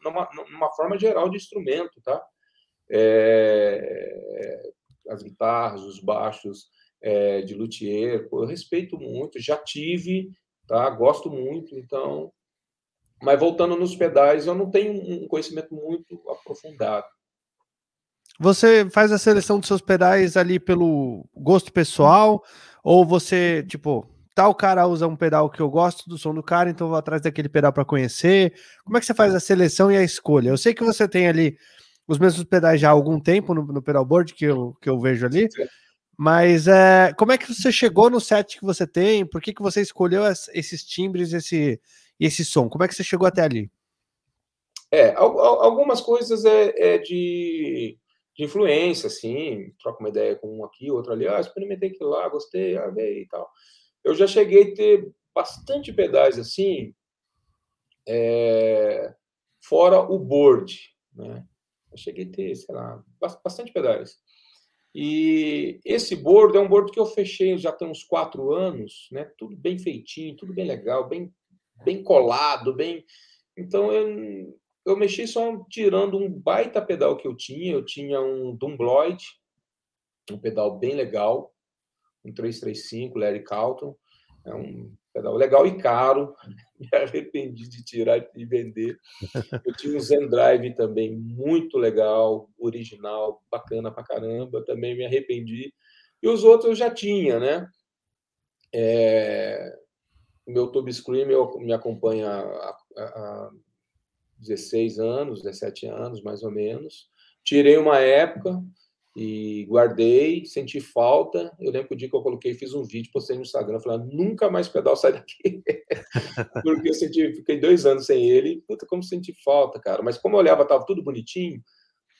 numa, numa forma geral de instrumento, tá? É, as guitarras, os baixos é, de luthier, eu respeito muito, já tive, tá? Gosto muito, então mas voltando nos pedais, eu não tenho um conhecimento muito aprofundado. Você faz a seleção dos seus pedais ali pelo gosto pessoal? Ou você, tipo, tal cara usa um pedal que eu gosto do som do cara, então vou atrás daquele pedal para conhecer? Como é que você faz a seleção e a escolha? Eu sei que você tem ali os mesmos pedais já há algum tempo no, no pedalboard que eu, que eu vejo ali. Mas é, como é que você chegou no set que você tem? Por que, que você escolheu esses timbres esse, esse som? Como é que você chegou até ali? É, algumas coisas é, é de, de, influência, assim, troca uma ideia com um aqui, outro ali, ah, experimentei aquilo lá, gostei, ah, veio e tal. Eu já cheguei a ter bastante pedais assim, é, fora o board, né? Eu cheguei a ter, sei lá, bastante pedais. E esse board é um board que eu fechei já tem uns quatro anos, né? Tudo bem feitinho, tudo bem legal, bem, bem colado, bem. Então eu, eu mexi só tirando um baita pedal que eu tinha. Eu tinha um Dumbloid, um pedal bem legal, um 335 Larry Calton. É um pedal legal e caro. Me arrependi de tirar e vender. Eu tinha um Zen Drive também muito legal, original, bacana pra caramba. Também me arrependi. E os outros eu já tinha, né? É... Meu Tube Scream me acompanha há, há 16 anos, 17 anos, mais ou menos. Tirei uma época, e guardei, senti falta. Eu lembro que o dia que eu coloquei, fiz um vídeo, postei no Instagram, falando, nunca mais pedal sai daqui. Porque eu senti, fiquei dois anos sem ele, puta, como senti falta, cara. Mas como eu olhava, tava tudo bonitinho,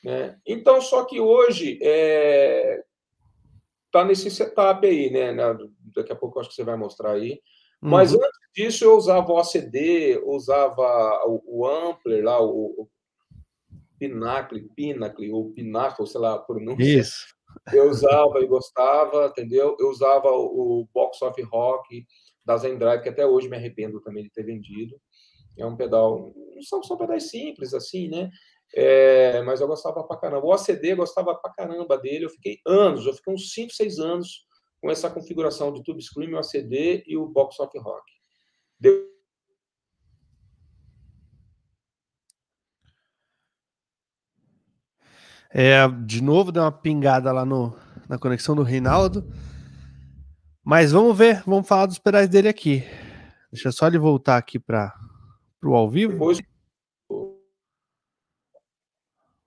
né? Então, só que hoje, é... tá nesse setup aí, né? Daqui a pouco eu acho que você vai mostrar aí. Mas uhum. antes disso, eu usava o ACD, usava o, o Ampler lá, o, Pinacle, Pinacle ou Pinacle, sei lá pronúncia. Isso. Eu usava e gostava, entendeu? Eu usava o Box of Rock da Zendrive, que até hoje me arrependo também de ter vendido. É um pedal, não são só pedais simples assim, né? É, mas eu gostava pra caramba. O ACD eu gostava pra caramba dele. Eu fiquei anos, eu fiquei uns 5, 6 anos com essa configuração de Tube Scream, o ACD e o Box of Rock. Deu É, de novo, deu uma pingada lá no, na conexão do Reinaldo. Mas vamos ver, vamos falar dos pedais dele aqui. Deixa só ele voltar aqui para o ao vivo. Depois...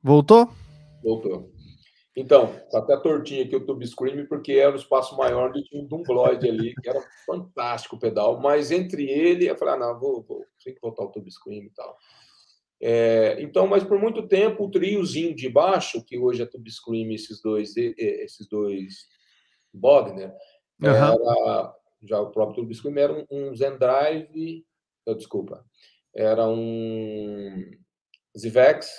Voltou? Voltou. Então, tá até tortinho aqui o Tube Scream, porque era um espaço maior do que um Dumbloid ali, que era fantástico o pedal. Mas entre ele, eu falei, ah, não, vou, vou, tem que voltar o Tube Scream e tal. É, então, mas por muito tempo o triozinho de baixo, que hoje é Tube Scream, esses dois, esses dois Bogner, uhum. era, já o próprio Tube Scream era um, um Zen Drive, oh, desculpa, era um Zivex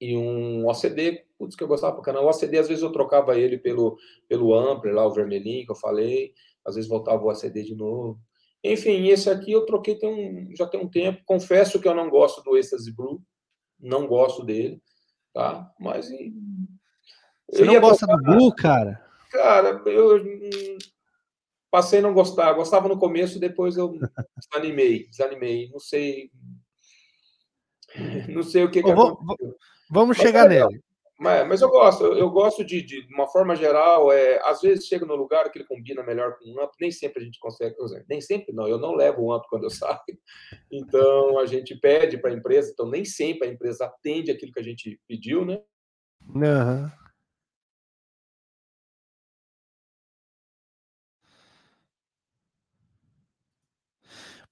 e um OCD, putz, que eu gostava pra caramba. O OCD, às vezes eu trocava ele pelo, pelo Ampler, lá o vermelhinho que eu falei, às vezes voltava o OCD de novo. Enfim, esse aqui eu troquei tem um, já tem um tempo. Confesso que eu não gosto do Ecstasy Blue, não gosto dele, tá? Mas você não gosta do Blue, cara? Cara, eu passei a não gostar. Gostava no começo, depois eu desanimei, desanimei. Não sei, não sei o que, que vou, Vamos Mas chegar é nele. Mas, mas eu gosto, eu, eu gosto de, de, de, uma forma geral, é, às vezes chega no lugar que ele combina melhor com um amp, nem sempre a gente consegue, nem sempre não, eu não levo um amp quando eu saio, então a gente pede para a empresa, então nem sempre a empresa atende aquilo que a gente pediu, né? Uhum.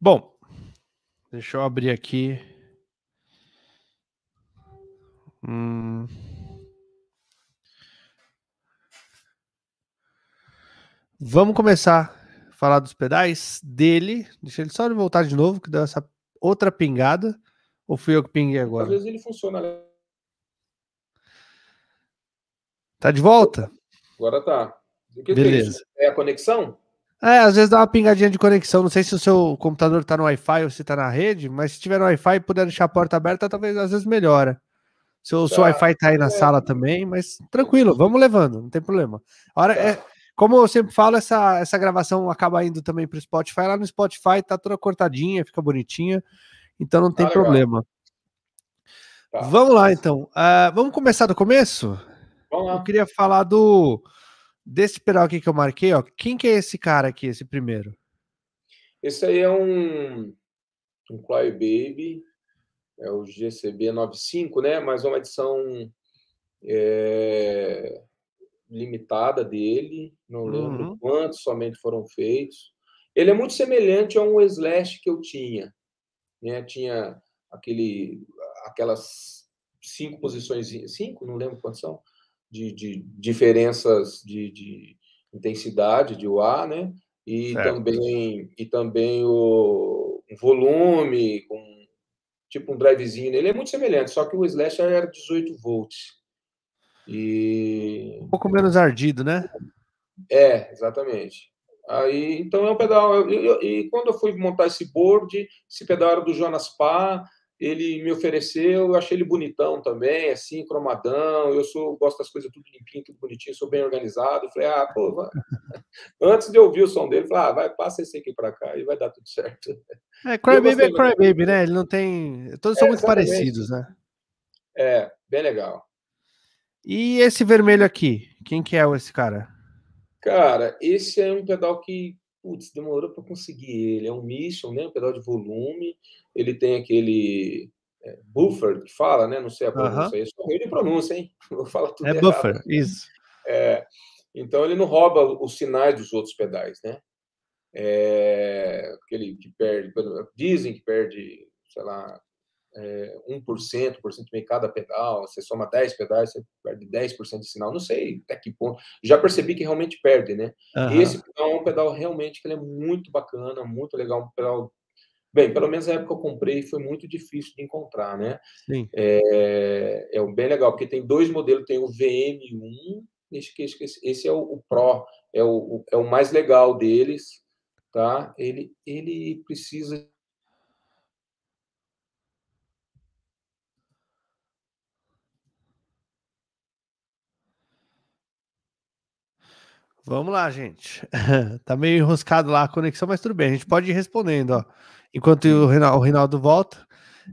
Bom, deixa eu abrir aqui. Hum. Vamos começar a falar dos pedais dele. Deixa ele só voltar de novo, que deu essa outra pingada. Ou fui eu que pinguei agora? Às vezes ele funciona. Tá de volta? Agora tá. Que Beleza. Que é, é, a conexão? É, às vezes dá uma pingadinha de conexão. Não sei se o seu computador tá no Wi-Fi ou se tá na rede, mas se tiver no Wi-Fi e puder deixar a porta aberta, talvez às vezes melhora. Seu, tá. seu Wi-Fi tá aí na é. sala também, mas tranquilo, vamos levando, não tem problema. A hora, tá. é, como eu sempre falo, essa, essa gravação acaba indo também para o Spotify. Lá no Spotify tá toda cortadinha, fica bonitinha, então não tem ah, problema. Tá. Vamos lá, então. Uh, vamos começar do começo? eu queria falar do desse pedal aqui que eu marquei, ó. Quem que é esse cara aqui, esse primeiro? Esse aí é um um Baby, é o GCB 95, né? Mas é uma edição é, limitada dele, não lembro uhum. quantos somente foram feitos. Ele é muito semelhante a um Slash que eu tinha, né? Tinha aquele, aquelas cinco posições, cinco, não lembro quantas são, de, de diferenças de, de, intensidade de UA, né? E certo. também e também o volume com tipo um drivezinho. Ele é muito semelhante, só que o Slash era 18 volts. E um pouco menos ardido, né? É, exatamente. Aí, então é um pedal. e quando eu fui montar esse board, esse pedal era do Jonas Pá, ele me ofereceu, eu achei ele bonitão também, assim, cromadão. Eu sou gosto das coisas tudo limpinho, tudo bonitinho, sou bem organizado. falei, ah, pô, vai. antes de ouvir o som dele, falei, ah, vai, passa esse aqui para cá e vai dar tudo certo. É, Crybaby é Crybaby, né? Ele não tem. Todos é, são muito exatamente. parecidos, né? É, bem legal. E esse vermelho aqui, quem que é esse cara? Cara, esse é um pedal que, putz, demorou para conseguir ele. É um Mission, né? Um pedal de volume. Ele tem aquele é, buffer que fala, né? Não sei a pronúncia. Uh. Sou ruim de pronúncia, hein? Vou falar tudo É errado. buffer, isso. É, então ele não rouba os sinais dos outros pedais, né? É, aquele que perde, dizem que perde, sei lá, é, 1%, 1% em cada pedal, você soma 10 pedais, você perde 10% de sinal, não sei até que ponto. Já percebi que realmente perde, né? Uhum. Esse pedal é um pedal realmente que ele é muito bacana, muito legal, um pedal Bem, pelo menos na época que eu comprei foi muito difícil de encontrar, né? Sim. É, é bem legal, porque tem dois modelos, tem o VM1, esse, esse, esse é o, o Pro, é o, é o mais legal deles, tá? Ele, ele precisa Vamos lá, gente. tá meio enroscado lá a conexão, mas tudo bem, a gente pode ir respondendo, ó. Enquanto o Reinaldo, o Reinaldo volta.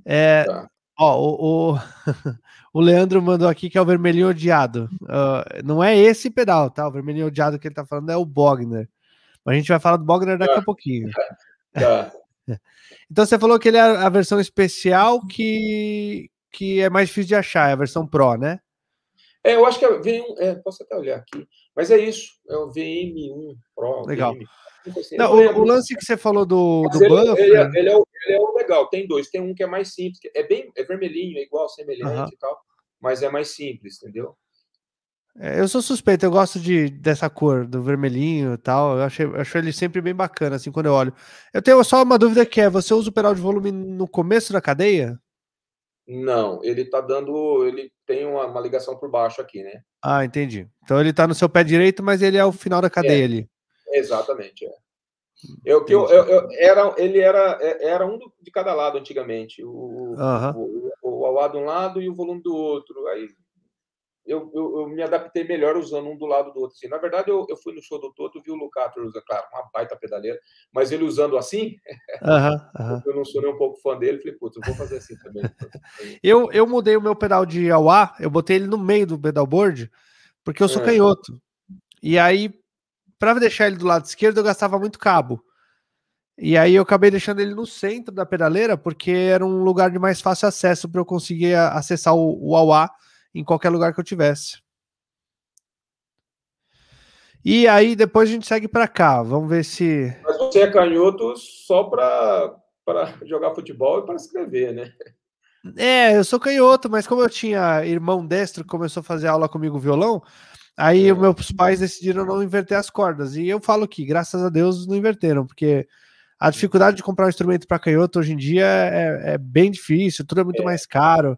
É, tá. Ó, o, o, o, Leandro mandou aqui que é o vermelhinho odiado. Uh, não é esse pedal, tá? O vermelhinho odiado que ele tá falando é o Bogner. Mas a gente vai falar do Bogner daqui tá. a pouquinho. Tá. então você falou que ele é a versão especial que, que é mais difícil de achar, é a versão Pro, né? É, eu acho que é VM, é, posso até olhar aqui, mas é isso, é o VM1 Pro. Legal. VM. Não, o, o, lance que você falou do, do ele, buffer... Ele, é, ele, é o, ele é o legal, tem dois, tem um que é mais simples, é bem é vermelhinho, é igual, semelhante e tal, mas é mais simples, entendeu? É, eu sou suspeito, eu gosto de, dessa cor, do vermelhinho e tal. Eu, achei, acho ele sempre bem bacana, assim, quando eu olho. Eu tenho só uma dúvida que é: você usa o pedal de volume no começo da cadeia? Não, ele tá dando. Ele tem uma, uma, ligação por baixo aqui, né? Ah, entendi. Então ele tá no seu pé direito, mas ele é o final da cadeia é, ali. Exatamente, é. Eu, que eu, eu, eu, era, ele era, é, era um de cada lado antigamente. O, o, o, o, de um lado e o volume do outro. Aí eu, eu, eu, me adaptei melhor usando um do lado do outro. Assim. Na verdade, eu, eu fui no show do Toto, vi o Lucato usando, claro, uma baita pedaleira, mas ele usando assim, eu não sou nem um pouco fã dele, falei, putz, eu vou fazer assim também. eu, eu mudei o meu pedal de AUA, eu botei ele no meio do pedalboard, porque eu sou é. canhoto. E aí, para deixar ele do lado esquerdo, eu gastava muito cabo. E aí eu acabei deixando ele no centro da pedaleira, porque era um lugar de mais fácil acesso para eu conseguir acessar o, o AUA em qualquer lugar que eu tivesse. E aí depois a gente segue para cá. Vamos ver se. Mas você é canhoto só para jogar futebol e para escrever, né? É, eu sou canhoto, mas como eu tinha irmão destro que começou a fazer aula comigo violão, aí é. meus pais decidiram não inverter as cordas. E eu falo que, graças a Deus, não inverteram, porque a dificuldade de comprar um instrumento para canhoto hoje em dia é, é, bem difícil, tudo é muito é. mais caro.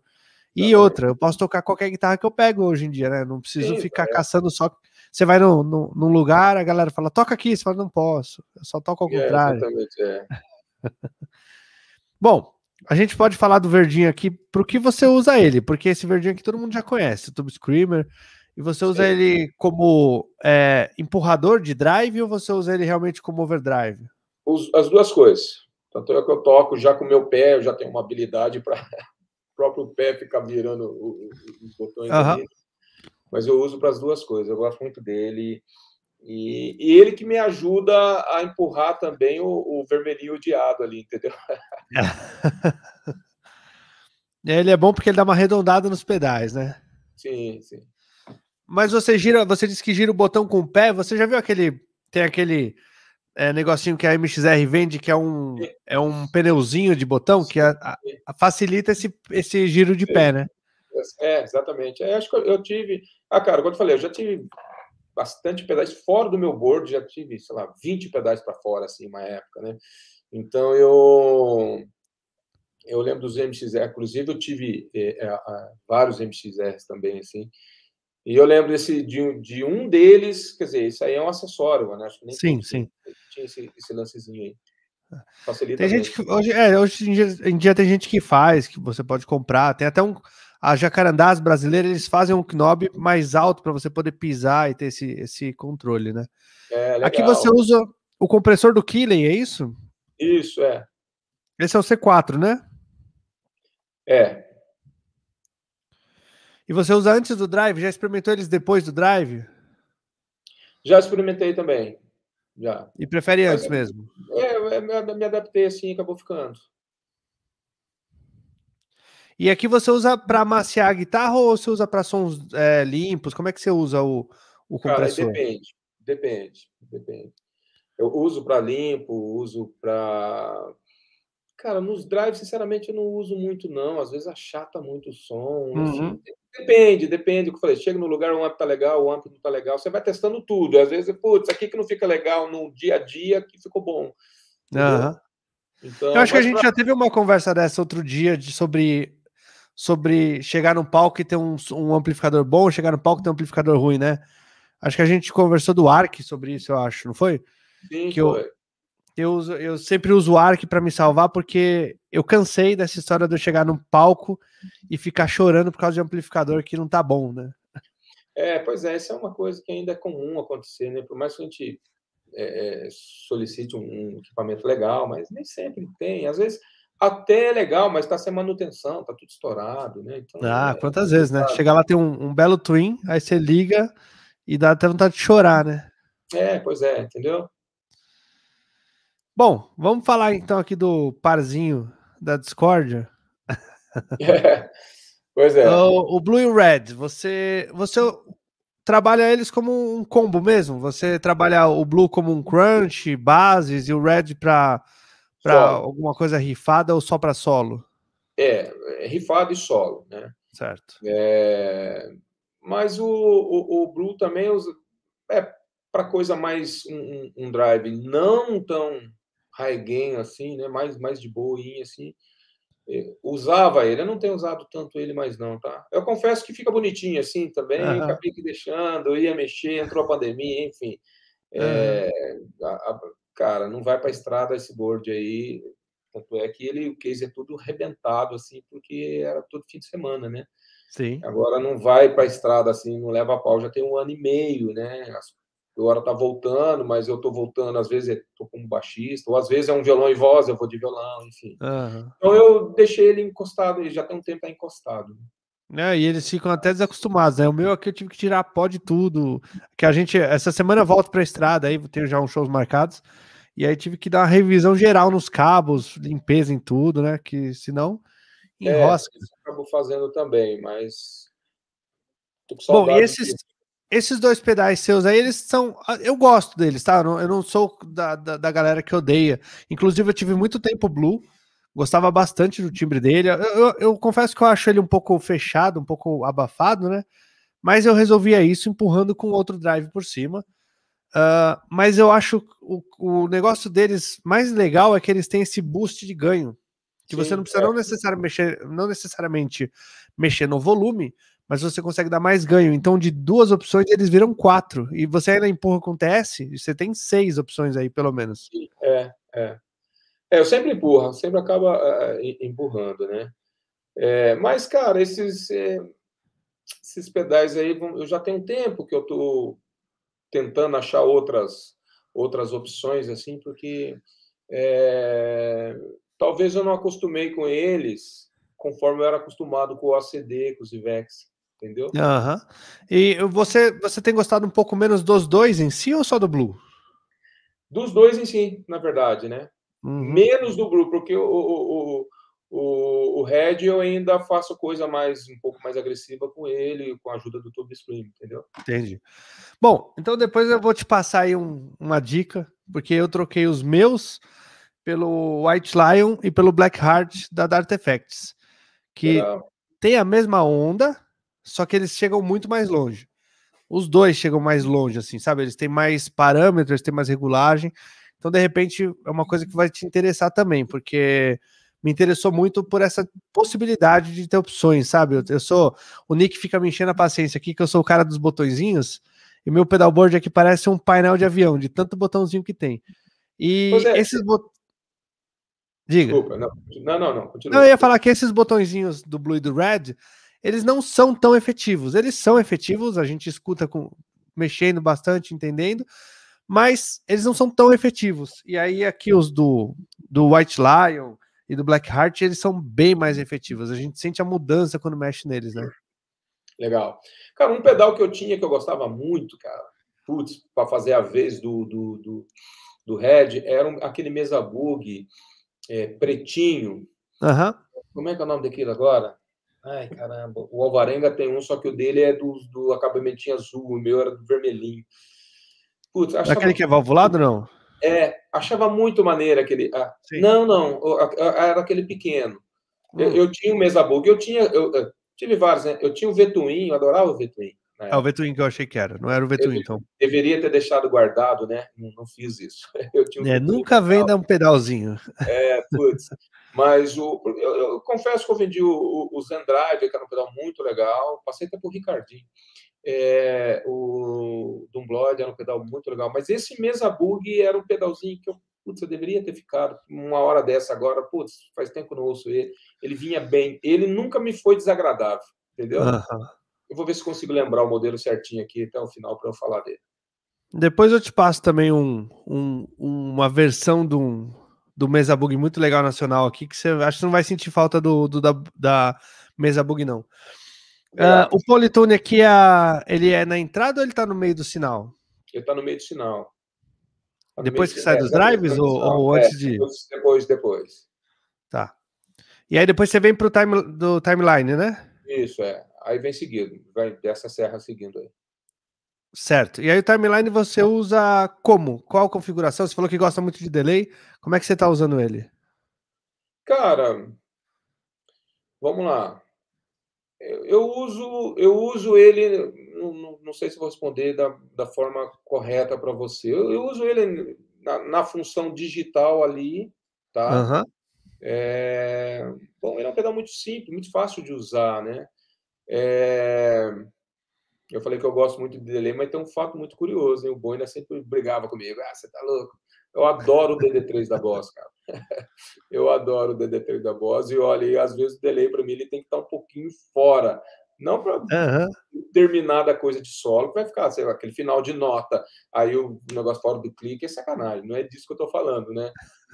E outra, eu posso tocar qualquer guitarra que eu pego hoje em dia, né? Não preciso Sim, ficar é. caçando só. Você vai num, num, num, lugar, a galera fala, toca aqui, você fala, não posso, eu só toco ao é, contrário. Exatamente, é. Bom, a gente pode falar do verdinho aqui para o que você usa ele, porque esse verdinho aqui todo mundo já conhece, o Tube Screamer, e você usa Sim. ele como é, empurrador de drive ou você usa ele realmente como overdrive? As duas coisas. Tanto é que eu toco já com o meu pé, eu já tenho uma habilidade para próprio pé ficar virando os botões. Uhum. mas eu uso para as duas coisas. Eu gosto muito dele. E, e, ele que me ajuda a empurrar também o, o vermelhinho odiado ali, entendeu? ele é bom porque ele dá uma arredondada nos pedais, né? Sim, sim. Mas você gira, você disse que gira o botão com o pé. Você já viu aquele. Tem aquele é, negocinho que a MXR vende, que é um, é um pneuzinho de botão que a, a, facilita esse, esse giro de pé, né? É, exatamente. É, acho que eu tive. Ah, cara, quando eu falei, eu já tive bastante pedais fora do meu board, já tive, sei lá, 20 pedais para fora, assim, uma época, né? Então eu. Eu lembro dos MXR, inclusive eu tive é, é, vários MXRs também, assim. E eu lembro desse, de, de um deles, quer dizer, isso aí é um acessório, né? Acho que nem sim, sim. Tinha esse, esse lancezinho aí. Facilita tem gente que hoje, é, hoje em dia, em dia, tem gente que faz, que você pode comprar. Tem até um. A Jacarandás brasileira, eles fazem um knob mais alto para você poder pisar e ter esse, esse controle, né? É, Aqui você usa o compressor do Killen, é isso? Isso, é. Esse é o C4, né? É. E você usa antes do drive? Já experimentou eles depois do drive? Já experimentei também. Já. E prefere antes Mas, mesmo? É, me adaptei assim, acabou ficando. E aqui você usa para maciar a guitarra ou você usa para sons é, limpos? Como é que você usa o, o compressor? Cara, depende, depende, depende. Eu uso para limpo, uso para. Cara, nos drives, sinceramente, eu não uso muito, não. Às vezes achata muito o som. Assim. Uhum. Assim. Depende, depende. O que eu falei, chega no lugar, o amp tá legal, o amp não tá legal. Você vai testando tudo. Às vezes, putz, aqui que não fica legal no dia a dia, que ficou bom. Uhum. Então, eu acho que a gente pra... já teve uma conversa dessa outro dia de, sobre sobre chegar no palco e ter um, um amplificador bom, chegar no palco e ter um amplificador ruim, né? Acho que a gente conversou do ARC sobre isso, eu acho, não foi? Sim, que foi. Eu, eu, uso, eu sempre uso o ARC para me salvar porque eu cansei dessa história de eu chegar no palco e ficar chorando por causa de amplificador que não tá bom, né? É, pois é, essa é uma coisa que ainda é comum acontecer, né? Por mais que a gente é, é solicite um equipamento legal, mas nem sempre tem. Às vezes até é legal, mas está sem manutenção, está tudo estourado, né? Então, ah, é, quantas vezes, né? Chegar lá tem um, um, belo twin, aí você liga e dá até vontade de chorar, né? É, pois é, entendeu? Bom, vamos falar então aqui do parzinho da discórdia. É, pois é. O, o, Blue e o Red, você, você trabalha eles como um combo mesmo? Você trabalha o Blue como um crunch, bases e o Red para para alguma coisa rifada ou só para solo? É, é, rifado e solo, né? Certo. É, mas o, o, o, Blue também usa, é para coisa mais um, um, drive não tão high gain assim, né? Mais, mais de boinha assim. É, usava ele, eu não tenho usado tanto ele mais não, tá? Eu confesso que fica bonitinho assim também, uhum. acabei deixando, ia mexer, entrou a pandemia, enfim. Uhum. É, a, a, cara, não vai para a estrada esse board aí. Tanto é que ele, o case é tudo rebentado, assim, porque era todo fim de semana, né? Sim. Agora não vai para a estrada assim, não leva a pau, já tem um ano e meio, né? Agora tá voltando, mas eu tô voltando, às vezes tô como baixista, ou às vezes é um violão e voz, eu vou de violão, enfim. Uhum. Então eu deixei ele encostado, ele já tem um tempo tá encostado. É, e eles ficam até desacostumados, né? O meu aqui eu tive que tirar pó de tudo. Que a gente, essa semana eu volto para a estrada, aí tenho já uns shows marcados. E aí tive que dar uma revisão geral nos cabos, limpeza em tudo, né? Que senão enrosca. É, acabo fazendo também, mas. Bom, e esses, esses dois pedais seus aí, eles são. Eu gosto deles, tá? Eu não, eu não sou da, da, da, galera que odeia. Inclusive, eu tive muito tempo Blue, gostava bastante do timbre dele. Eu, eu, eu confesso que eu acho ele um pouco fechado, um pouco abafado, né? Mas eu resolvia isso empurrando com outro drive por cima. Uh, mas eu acho o, o negócio deles mais legal é que eles têm esse boost de ganho. Que Sim, você não precisa é. não, necessariamente mexer, não necessariamente mexer no volume, mas você consegue dar mais ganho. Então, de duas opções, eles viram quatro. E você ainda empurra com TS, você tem seis opções aí, pelo menos. É, é. é eu sempre empurro, sempre acaba uh, empurrando, né? É, mas, cara, esses, é, esses pedais aí, eu já tenho tempo que eu tô tentando achar outras outras opções assim, porque é, talvez eu não acostumei com eles conforme eu era acostumado com o ACD, com os IVEX. Entendeu? Uhum. E você, você tem gostado um pouco menos dos dois em si ou só do Blue? Dos dois em si, na verdade, né? Uhum. Menos do Blue, porque o, o, o, o Red eu ainda faço coisa mais um pouco mais agressiva com ele, com a ajuda do Tube Stream, entendeu? Entendi. Bom, então depois eu vou te passar aí um, uma dica, porque eu troquei os meus pelo White Lion e pelo Black Heart da Dart Effects, que Legal. tem a mesma onda, só que eles chegam muito mais longe. Os dois chegam mais longe, assim, sabe? Eles têm mais parâmetros, têm mais regulagem. Então, de repente, é uma coisa que vai te interessar também, porque me interessou muito por essa possibilidade de ter opções, sabe? Eu, eu, sou. O Nick fica me enchendo a paciência aqui, que eu sou o cara dos botõezinhos, e meu pedalboard aqui parece um painel de avião, de tanto botãozinho que tem. E é, esses botões. Diga. Desculpa, não, não, não, não, não. Eu ia falar que esses botõezinhos do Blue e do Red eles não são tão efetivos. Eles são efetivos, a gente escuta com mexendo bastante, entendendo, mas eles não são tão efetivos. E aí aqui os do, do White Lion e do Black Heart, eles são bem mais efetivos. A gente sente a mudança quando mexe neles, né? Legal. Cara, um pedal que eu tinha que eu gostava muito, cara, putz, para fazer a vez do, do, do, do Red, era um, aquele mesa bug é, pretinho. Uhum. Como é que é o nome daquilo agora? Ai, caramba. O Alvarenga tem um, só que o dele é do, do acabamentinho azul, o meu era do vermelhinho. Putz, achava... Aquele que é valvulado, não? É, achava muito maneiro aquele. Ah, não, não, era aquele pequeno. Hum. Eu, eu, tinha o Mesa Bug, eu tinha. Eu, eu, tive vários, né? Eu tinha o Vetuin, eu adorava o Vetuin. É o Vetuin que eu achei que era, não era o Vetuin, eu, então. Deveria ter deixado guardado, né? Não, não fiz isso. Um é, nunca venda um pedalzinho. É, putz. Mas o, eu, eu, confesso que eu vendi o, o, que era um pedal muito legal. Passei até por Ricardinho. É, o Dumblod era um pedal muito legal. Mas esse Mesa Bug era um pedalzinho que eu, putz, eu deveria ter ficado uma hora dessa agora. Putz, faz tempo que eu não ouço ele. Ele vinha bem. Ele nunca me foi desagradável, entendeu? Eu vou ver se consigo lembrar o modelo certinho aqui até o final para eu falar dele. Depois eu te passo também um, um, uma versão de um, do Mesa Bug muito legal nacional aqui, que você acho que não vai sentir falta do, do da, da Mesa Bug, não. Uh, o Politone aqui, é, ele é na entrada ou ele está no meio do sinal? Ele está no meio do sinal. Tá depois que sai é, dos drives ou, ou, antes é, de. Depois, depois. Tá. E aí depois você vem para o time, do timeline, né? Isso, é. Aí vem seguido, vai dessa serra seguindo aí. Certo. E aí o timeline você usa como? Qual configuração? Você falou que gosta muito de delay. Como é que você está usando ele? Cara, vamos lá. Eu uso, eu uso ele, não, não sei se vou responder da, da forma correta para você. Eu, eu, uso ele na, na, função digital ali, tá? Uhum. É, bom, ele é um pedal muito simples, muito fácil de usar, né? É, eu falei que eu gosto muito de delay, mas tem um fato muito curioso, hein? O Boina sempre brigava comigo. Ah, você tá louco? Eu adoro o DD3 da Boss, cara. eu adoro o DD3 da Boss. E olha, às vezes o delay para mim ele tem que estar um pouquinho fora. Não para uhum. terminar da coisa de solo, vai ficar, sei lá, aquele final de nota, aí o negócio fora do clique é sacanagem. Não é disso que eu tô falando, né?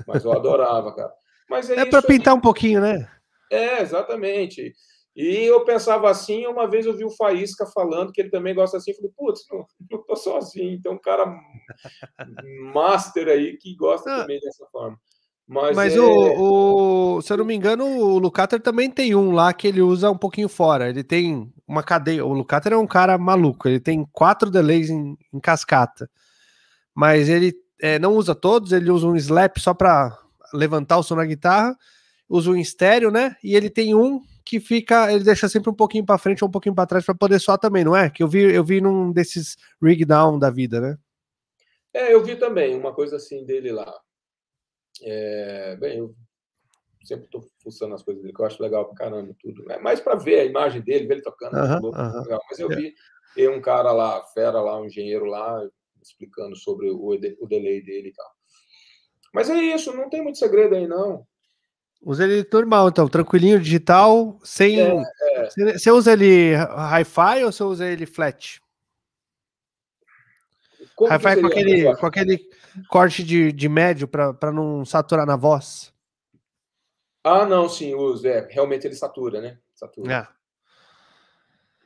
Mas eu adorava, cara. Mas é, é para pintar um pouquinho, né? É, exatamente. E eu pensava assim, uma vez eu vi o Faísca falando que ele também gosta assim, eu falei, putz, não, não tô sozinho, tem um cara master aí que gosta ah, também dessa forma. Mas, mas é... o, o, se eu não me engano, o Lucater também tem um lá que ele usa um pouquinho fora. Ele tem uma cadeia. O Lucater é um cara maluco, ele tem quatro delays em, em cascata. Mas ele é, não usa todos, ele usa um slap só para levantar o som na guitarra, usa um estéreo, né? E ele tem um que fica, ele deixa sempre um pouquinho para frente ou um pouquinho para trás para poder soar também, não é? Que eu vi, eu vi num desses rig down da vida, né? É, eu vi também uma coisa assim dele lá. É, bem, eu sempre estou fuçando as coisas dele, que eu acho legal pra caramba tudo. É mais para ver a imagem dele, ver ele tocando, uh -huh, uh -huh. legal. Mas eu é. vi um cara lá, fera lá, um engenheiro lá, explicando sobre o, o delay dele e tal. Mas é isso, não tem muito segredo aí, não. Usa ele normal, então, tranquilinho, digital, sem. É, é. Você usa ele hi-fi ou você usa ele flat? Hi-fi com aquele, com aquele corte de, de médio para não saturar na voz. Ah, não, sim, uso. É, realmente ele satura, né? Satura.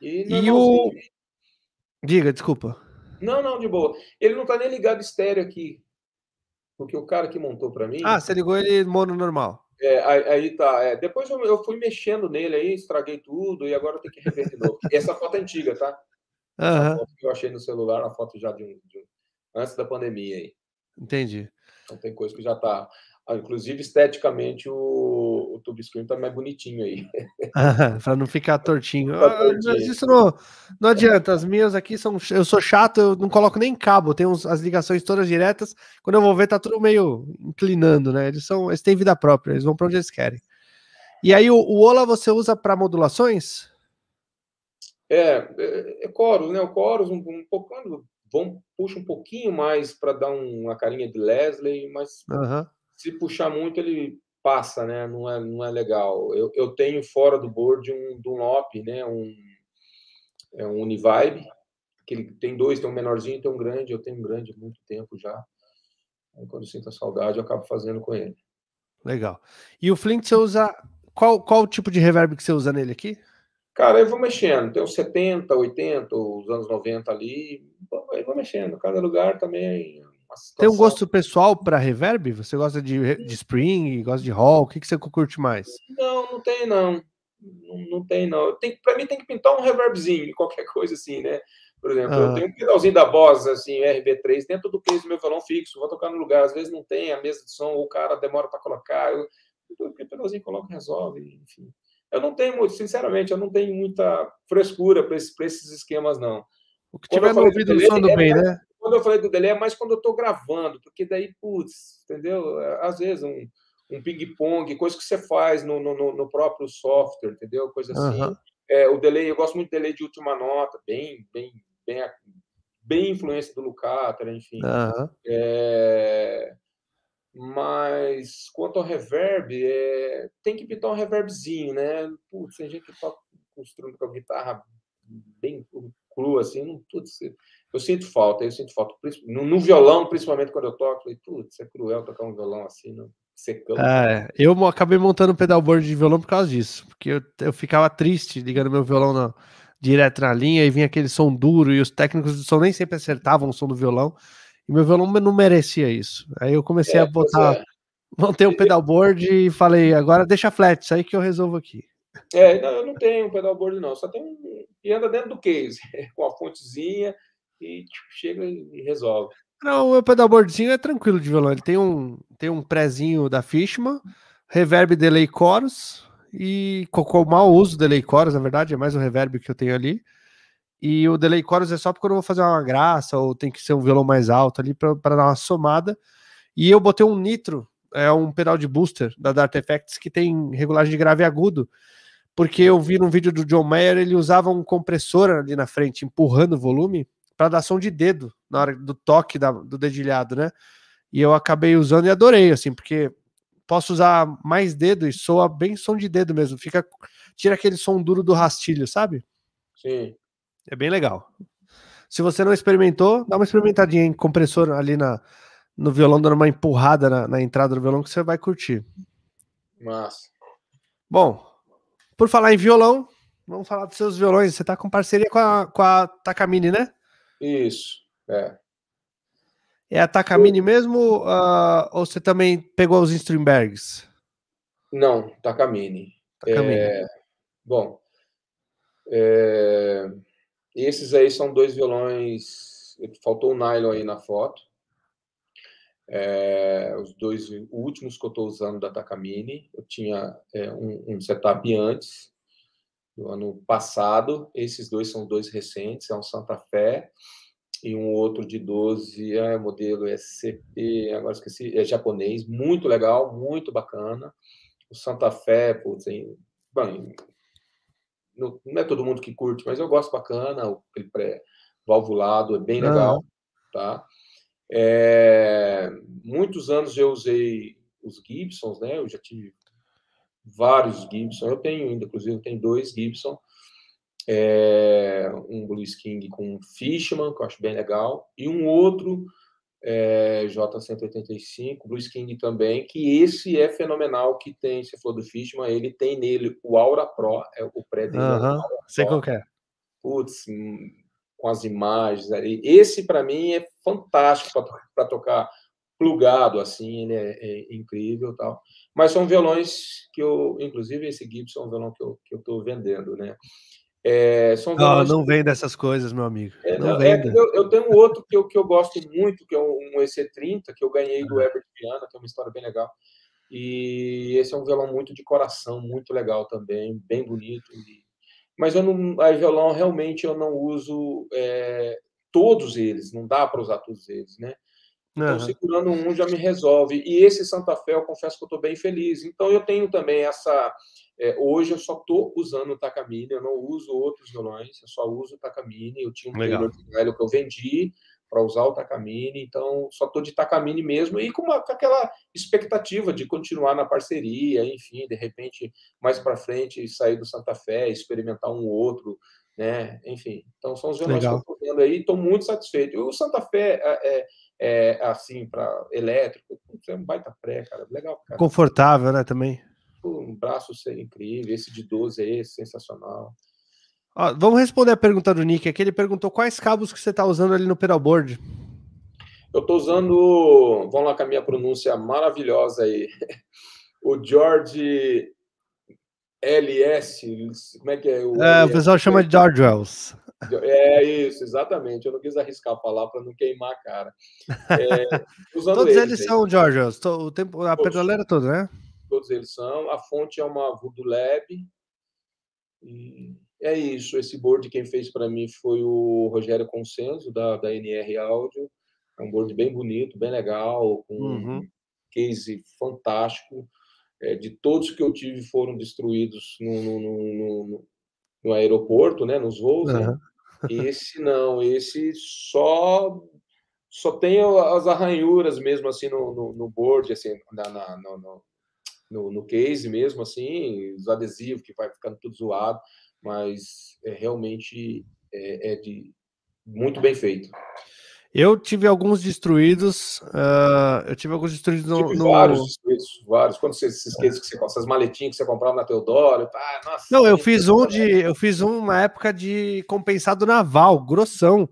E, e o. Diga, desculpa. Não, não, de boa. Ele não tá nem ligado estéreo aqui. Porque o cara que montou para mim. Ah, você ligou ele mono normal. É, aí, aí tá. É. Depois eu, eu, fui mexendo nele aí, estraguei tudo e agora eu tenho que rever de novo. Essa foto é antiga, tá? Essa foto que eu achei no celular, a foto já de um, de um, antes da pandemia aí. Entendi. Então tem coisa que já tá. Ah, inclusive, esteticamente, o, o tube screen tá mais bonitinho aí. para não ficar tortinho. Tá tortinho. Ah, isso não, não adianta. As minhas aqui são. Eu sou chato, eu não coloco nem cabo, tenho as ligações todas diretas. Quando eu vou ver, tá tudo meio inclinando, né? Eles, são, eles têm vida própria, eles vão para onde eles querem. E aí, o, o Ola você usa para modulações? É, é, é chorus, né? O chorus um, um pouco. Vão, puxa um pouquinho mais para dar uma carinha de Leslie, mas. Uhum se puxar muito, ele passa, né? Não é, não é legal. Eu, eu tenho fora do board um Dunlop, né? Um, é um Univibe, que ele tem dois, tem um menorzinho tem um grande. Eu tenho um grande há muito tempo já. Aí, quando sinto a saudade, eu acabo fazendo com ele. Legal. E o Flint, você usa. Qual, qual tipo de reverb que você usa nele aqui? Cara, eu vou mexendo. Tem uns 70, 80, os anos 90 ali. Eu vou mexendo. Cada lugar também tem um gosto pessoal para reverb? Você gosta de, de Spring, gosta de Hall? O que, que você curte mais? Não, não tem não. Não, não tem não. Para mim tem que pintar um reverbzinho, qualquer coisa assim, né? Por exemplo, ah. eu tenho um pedalzinho da Boss, assim, RB3, dentro do case do meu violão fixo, vou tocar no lugar, às vezes não tem a mesa de som, ou o cara demora para colocar, eu, o pedalzinho coloco resolve, enfim. Eu não tenho muito, sinceramente, eu não tenho muita frescura para esses, esses esquemas, não. O que tiver no ouvido do som do bem, né? Quando eu falei do delay é mais quando eu estou gravando, porque daí, putz, entendeu? Às vezes um, um ping-pong, coisa que você faz no, no, no, próprio software, entendeu? Coisa assim. Uhum. É, o delay, eu gosto muito de delay de última nota, bem, bem, bem, bem influência do Lucater, enfim. Uhum. É, mas quanto ao reverb, é, tem que pintar um reverbzinho, né? Putz, tem gente que toca construindo com a guitarra bem crua, assim, não, putz, eu sinto falta, eu sinto falta. No, no violão, principalmente quando eu toco, falei, putz, é cruel tocar um violão assim, não, secão. É, eu acabei montando um pedalboard de violão por causa disso, porque eu, eu ficava triste ligando meu violão na, direto na linha e vinha aquele som duro e os técnicos do som nem sempre acertavam o som do violão e meu violão não merecia isso. Aí eu comecei é, a botar, é. montei um pedalboard e falei, agora deixa flat, isso aí que eu resolvo aqui. É, não, eu não tenho um pedalboard não, só tem um, e anda dentro do case, com a fontezinha, e tipo, chega e resolve. Não, o pedalboardzinho é tranquilo de violão. Ele tem um, tem um prézinho da Fishman, reverb delay chorus e com mal uso delay chorus, na verdade, é mais o reverb que eu tenho ali. E o delay chorus é só porque eu vou fazer uma graça ou tem que ser um violão mais alto ali para dar uma somada. E eu botei um nitro, é um pedal de booster da Dart Effects que tem regulagem de grave agudo porque eu vi num vídeo do John Mayer, ele usava um compressor ali na frente, empurrando o volume, para dar som de dedo na hora do toque da, do dedilhado, né? E eu acabei usando e adorei, assim, porque posso usar mais dedo e soa bem som de dedo mesmo. Fica tira aquele som duro do rastilho, sabe? Sim. É bem legal. Se você não experimentou, dá uma experimentadinha em compressor ali na, no violão, dando uma empurrada na, na entrada do violão que você vai curtir. Massa. Bom, por falar em violão, vamos falar dos seus violões. Você está com parceria com a, com a Takamine, né? Isso, é. É a Takamine mesmo uh, ou você também pegou os Strindbergs? Não, Takamine. Takamine. É, bom, é, esses aí são dois violões. Faltou o nylon aí na foto. É, os dois últimos que eu estou usando da Takamine. Eu tinha é, um, um setup antes do ano passado. Esses dois são dois recentes, é um Santa Fé e um outro de 12, é modelo SCP, agora esqueci, é japonês, muito legal, muito bacana. O Santa Fé, putz, hein, bem, não, não, é todo mundo que curte, mas eu gosto bacana, aquele pré-valvulado é bem legal, uhum. tá? É, muitos anos eu usei os Gibsons, né? Eu já tive vários Gibson. Eu tenho ainda, inclusive, eu tenho dois Gibson. É, um Blues King com Fishman, que eu acho bem legal, e um outro é, J185, Blues King também, que esse é fenomenal, que tem, você falou do Fishman, ele tem nele o Aura Pro, é o pré dele. Uhum, sei qual é. putz, com as imagens ali. Esse, para mim, é fantástico para tocar plugado, assim, ele é, é, incrível tal. Mas são violões que eu, inclusive, esse Gibson é um violão que eu estou que eu vendendo, né? É, são não, não vem dessas coisas, meu amigo. É, não, é, eu, eu, tenho outro que eu, que eu gosto muito, que é um, um EC30, que eu ganhei do Herbert Viana, que é uma história bem legal. E esse é um violão muito de coração, muito legal também, bem bonito. E... Mas eu não, a violão realmente eu não uso é, todos eles, não dá para usar todos eles, né? Então, uhum. segurando um já me resolve. E esse Santa Fé, eu confesso que eu estou bem feliz. Então, eu tenho também essa. É, hoje eu só estou usando o Takamine, eu não uso outros violões, eu só uso o Takamine. Eu tinha um Taylor velho que eu vendi para usar o Takamine, então só estou de Takamine mesmo e com, uma, com, aquela expectativa de continuar na parceria, enfim, de repente mais para frente sair do Santa Fé, experimentar um outro, né? Enfim, então são os violões Legal. que eu estou vendo aí, estou muito satisfeito. E o Santa Fé é, é é, assim, para elétrico. É um baita pré, cara. Legal, cara. Confortável, né, também. Um braço incrível. Esse de 12 é esse, sensacional. Ó, vamos responder a pergunta do Nick aqui. Ele perguntou quais cabos que você está usando ali no pedalboard. Eu estou usando, vamos lá com a minha pronúncia maravilhosa aí, o George LS, como é que é? O, é, o pessoal chama de George Wells. É isso, exatamente. Eu não quis arriscar falar para não queimar a cara. É, todos eles, são George Wells, o tempo, a pedaleira toda, né? Todos eles são. A fonte é uma Voodoo Lab. E é isso. Esse board quem fez para mim foi o Rogério Consenso, da, da NR Áudio. É um board bem bonito, bem legal, com uhum. um case fantástico. É, de todos que eu tive foram destruídos no, no, no, no aeroporto, né, nos voos. Uhum. Né? Esse não, esse só só tem as arranhuras mesmo assim no, no, no board, assim, na, na, no, no, no, case mesmo, assim, os adesivos que vai ficando tudo zoado, mas é realmente é, é de muito bem feito. Eu tive alguns destruídos. Uh, eu tive alguns destruídos no. Tive no... vários destruídos, vários. Quando você se esquece que você, essas maletinhas que você comprava na Teodoro, nossa, Não, eu fiz um de. Eu fiz uma época de compensado naval, grossão.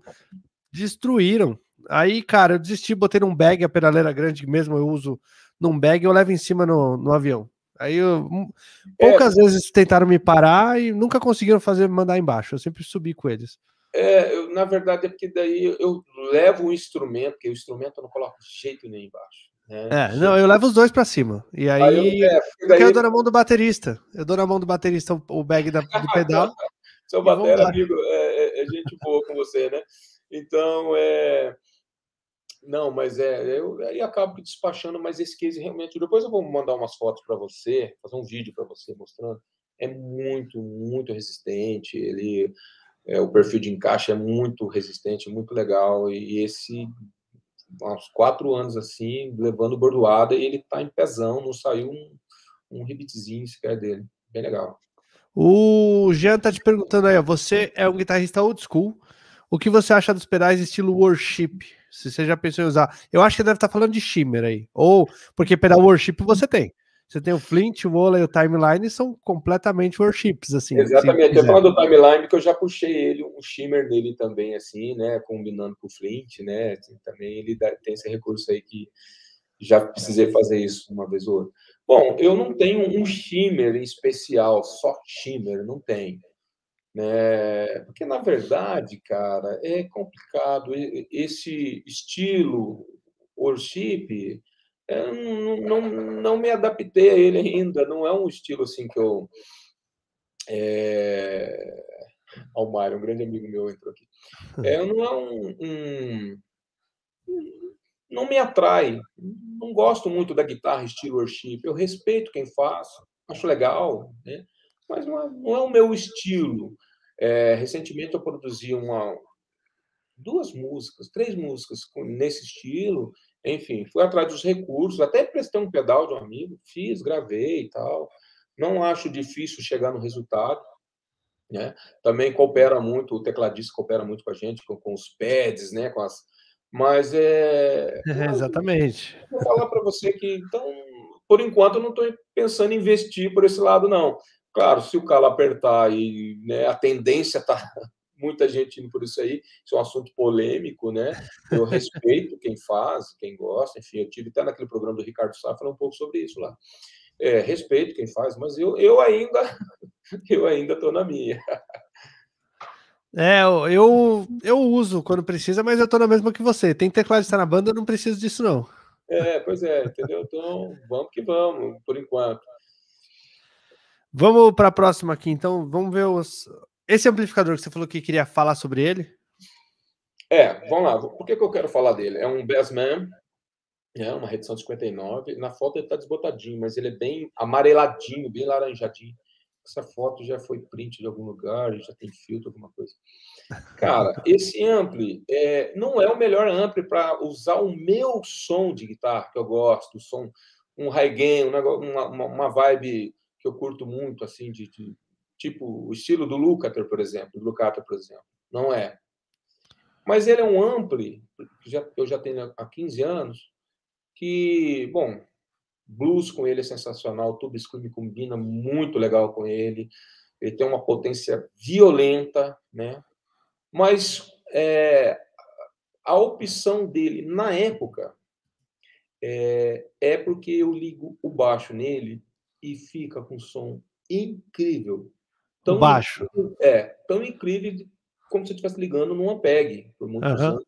Destruíram. Aí, cara, eu desisti, botei num bag, a pedaleira grande mesmo eu uso num bag, eu levo em cima no, no avião. Aí eu, poucas é, vezes tentaram me parar e nunca conseguiram fazer mandar embaixo. Eu sempre subi com eles. É, eu, na verdade é porque daí eu levo o instrumento, que o instrumento eu não coloco de jeito nenhum embaixo. Né? É, não, eu levo os dois para cima. E aí, aí eu, daí... eu dou na mão do baterista. Eu dou na mão do baterista o, o bag da, do pedal. Seu batera, amigo, é, é, é, gente boa com você, né? Então, é. Não, mas é, eu aí acabo despachando, mas esse case realmente. Depois eu vou mandar umas fotos para você, fazer um vídeo para você mostrando. É muito, muito resistente. Ele é, o perfil de encaixe é muito resistente, muito legal. E esse, uns quatro anos assim, levando bordoada, e ele tá em pezão, não saiu um, um ribitzinho sequer dele. Bem legal. O Jean tá te perguntando aí, ó, você é um guitarrista old school. O que você acha dos pedais estilo worship? Se você já pensou em usar. Eu acho que deve estar tá falando de shimmer aí. Ou porque pedal worship você tem. Você tem o Flint, o Wola e o Timeline são completamente worships, assim. Exatamente. Eu falando do Timeline, que eu já puxei ele, um shimmer dele também, assim, né? Combinando com o Flint, né? Assim, também ele dá, tem esse recurso aí que já precisei fazer isso uma vez ou outra. Bom, eu não tenho um shimmer em especial, só shimmer, não tenho. Né? Porque, na verdade, cara, é complicado. Esse estilo worship eu não, não, não me adaptei a ele ainda. Não é um estilo assim que eu. É... o Mário, um grande amigo meu, entrou aqui. É, não é um, um, Não me atrai. Não gosto muito da guitarra estilo worship. Eu respeito quem faz, acho legal, né? mas não é, não é o meu estilo. É, recentemente eu produzi uma, duas músicas, três músicas nesse estilo, enfim, fui atrás dos recursos, até prestei um pedal de um amigo, fiz, gravei e tal. Não acho difícil chegar no resultado. Né? Também coopera muito, o tecladista coopera muito com a gente, com, com os pads, né? Com as... Mas é. é exatamente. Vou falar para você que, então, por enquanto, eu não estou pensando em investir por esse lado, não. Claro, se o calo apertar e né, a tendência está muita gente indo por isso aí. Isso é um assunto polêmico, né? Eu respeito quem faz, quem gosta. Enfim, eu tive até naquele programa do Ricardo Sá falando um pouco sobre isso lá. É, respeito quem faz, mas eu, eu ainda eu ainda estou na minha. É, eu, eu uso quando precisa, mas eu tô na mesma que você. Tem teclado estar na banda, eu não preciso disso, não. É, pois é, entendeu? Então, vamos que vamos, por enquanto. Vamos para a próxima aqui, então. Vamos ver os... esse amplificador que você falou que queria falar sobre ele. É, vamos lá. Por que, que eu quero falar dele? É um Bassman, é uma redução de 59. Na foto ele está desbotadinho, mas ele é bem amareladinho, bem laranjadinho essa foto já foi print de algum lugar, já tem filtro, alguma coisa. Cara, esse ampli é, não é o melhor ampli para usar o meu som de guitarra, que eu gosto, o som, um high gain, uma, uma, uma vibe que eu curto muito, assim, de, de tipo o estilo do Lukather, por exemplo, do Lukather, por exemplo. Não é. Mas ele é um ampli, que já, eu já tenho há 15 anos, que, bom, Blues com ele é sensacional, Tube Scream combina muito legal com ele. Ele tem uma potência violenta, né? Mas é, a opção dele na época é, é porque eu ligo o baixo nele e fica com som incrível. Tão baixo. Incrível, é, tão incrível como se eu estivesse ligando num Ampeg por muitos uhum. anos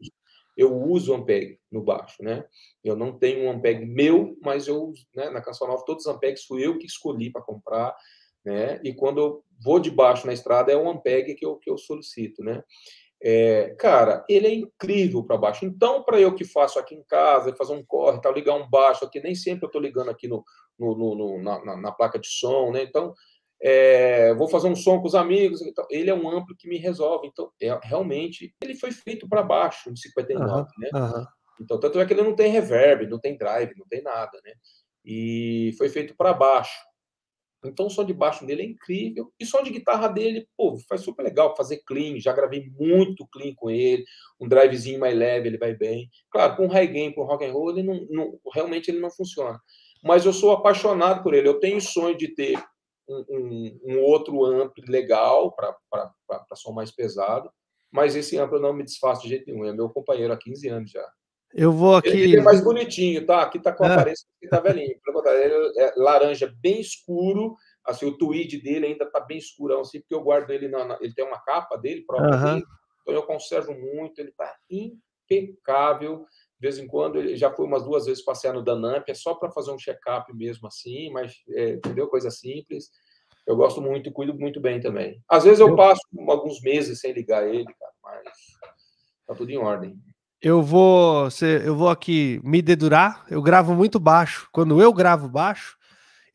eu uso o Ampeg no baixo, né? Eu não tenho um Ampeg meu, mas eu, né, na Canção Nova, todos os Ampegs fui eu que escolhi para comprar, né? E quando eu vou de baixo na estrada, é o Ampeg que eu, que eu solicito, né? É, cara, ele é incrível para baixo. Então, para eu que faço aqui em casa, fazer um corre, tal, ligar um baixo aqui, nem sempre eu estou ligando aqui no, no, no, no na, na, placa de som, né? Então, é, vou fazer um som com os amigos. Então, ele é um amplo que me resolve. Então, é, realmente, ele foi feito para baixo, de 59, uhum, né? Uhum. Então, tanto é que ele não tem reverb, não tem drive, não tem nada, né? E foi feito para baixo. Então, o som de baixo dele é incrível. E o som de guitarra dele, pô, faz super legal fazer clean. Já gravei muito clean com ele. Um drivezinho mais leve, ele vai bem. Claro, com gain, com rock and roll, ele não, não, realmente ele não funciona. Mas eu sou apaixonado por ele. Eu tenho sonho de ter um, um, outro amplo legal para som mais pesado, mas esse amplo não me desfaço de jeito nenhum. É meu companheiro há 15 anos já. Eu vou aqui. Ele é mais bonitinho, tá? Aqui tá com a é. aparência que tá velhinho. Ele é laranja bem escuro. Assim, o tweed dele ainda tá bem escurão, assim, porque eu guardo ele na. Ele tem uma capa dele própria, uhum. então eu conservo muito. Ele tá impecável. De vez em quando, ele já foi umas duas vezes passear no Danamp, é só para fazer um check-up mesmo assim, mas, é, entendeu? Coisa simples. Eu gosto muito e cuido muito bem também. Às vezes eu passo alguns meses sem ligar ele, cara, mas tá tudo em ordem. Eu vou, eu vou aqui me dedurar. Eu gravo muito baixo. Quando eu gravo baixo,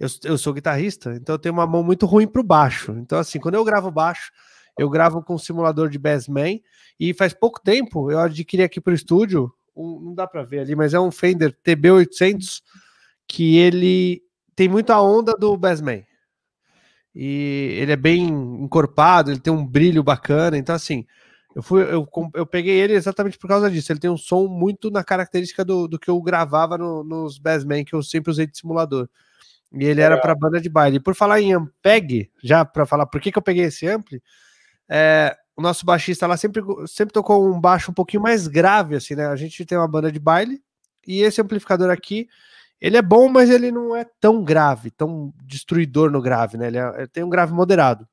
eu, eu sou guitarrista, então eu tenho uma mão muito ruim para o baixo. Então, assim, quando eu gravo baixo, eu gravo com um simulador de Bassman. E faz pouco tempo eu adquiri aqui para o estúdio um, não dá para ver ali, mas é um Fender TB800 que ele tem muita onda do Bassman. E ele é bem encorpado, ele tem um brilho bacana. Então, assim, eu, fui, eu, eu peguei ele exatamente por causa disso. Ele tem um som muito na característica do, do que eu gravava no, nos Bassman, que eu sempre usei de simulador. E ele era para banda de baile. E por falar em Ampeg, já para falar por que, que eu peguei esse ampli, é, o nosso baixista lá sempre, sempre tocou um baixo um pouquinho mais grave, assim, né? A gente tem uma banda de baile e esse amplificador aqui, ele é bom, mas ele não é tão grave, tão destruidor no grave, né? Ele, é, ele tem um grave moderado.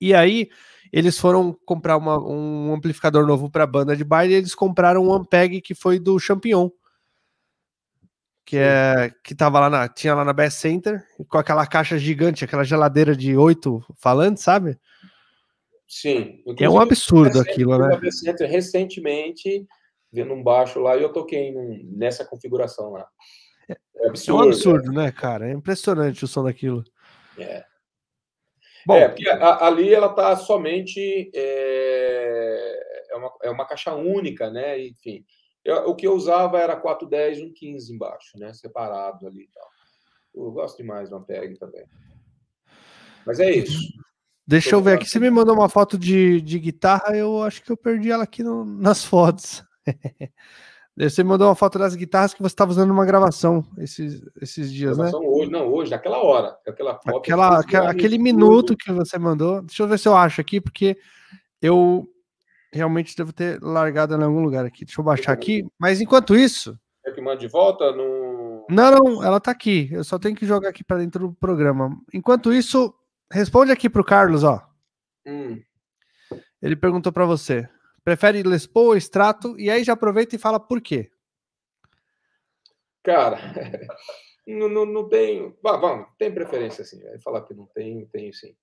E aí, eles foram comprar uma, um amplificador novo para a banda de baile e eles compraram um Ampeg que foi do Champignon. Que, é, que tava lá na, tinha lá na Best Center, com aquela caixa gigante, aquela geladeira de oito falantes, sabe? Sim. É um absurdo aquilo, né? Recentemente, vendo um baixo lá, e eu toquei nessa configuração lá. É, é absurdo, é um absurdo, né? né, cara? É impressionante o som daquilo. É. Bom, é, porque a, ali ela tá somente. É, é, uma, é uma caixa única, né? Enfim. Eu, o que eu usava era 410 e um 15 embaixo, né? Separado ali e tal. Eu gosto demais do Ampeg também. Mas é isso. Deixa eu ver aqui. Você me mandou uma foto de, de guitarra, eu acho que eu perdi ela aqui no, nas fotos. você me mandou uma foto das guitarras que você estava usando numa gravação esses, esses dias, né? Hoje, não, hoje, naquela hora. Aquela foto. Aquela, aquela aquele minuto que você mandou. Deixa eu ver se eu acho aqui, porque eu, realmente devo ter largado em algum lugar aqui. Deixa eu baixar aqui. Mas enquanto isso. É que manda de volta? No... Não, não, ela tá aqui. Eu só tenho que jogar aqui para dentro do programa. Enquanto isso, responde aqui pro Carlos, ó. Hum. Ele perguntou para você: prefere Les Paul ou Strato? E aí já aproveita e fala por quê. Cara, não, não, não tenho. vamos, tem preferência sim. Vai falar que não tem, tenho sim.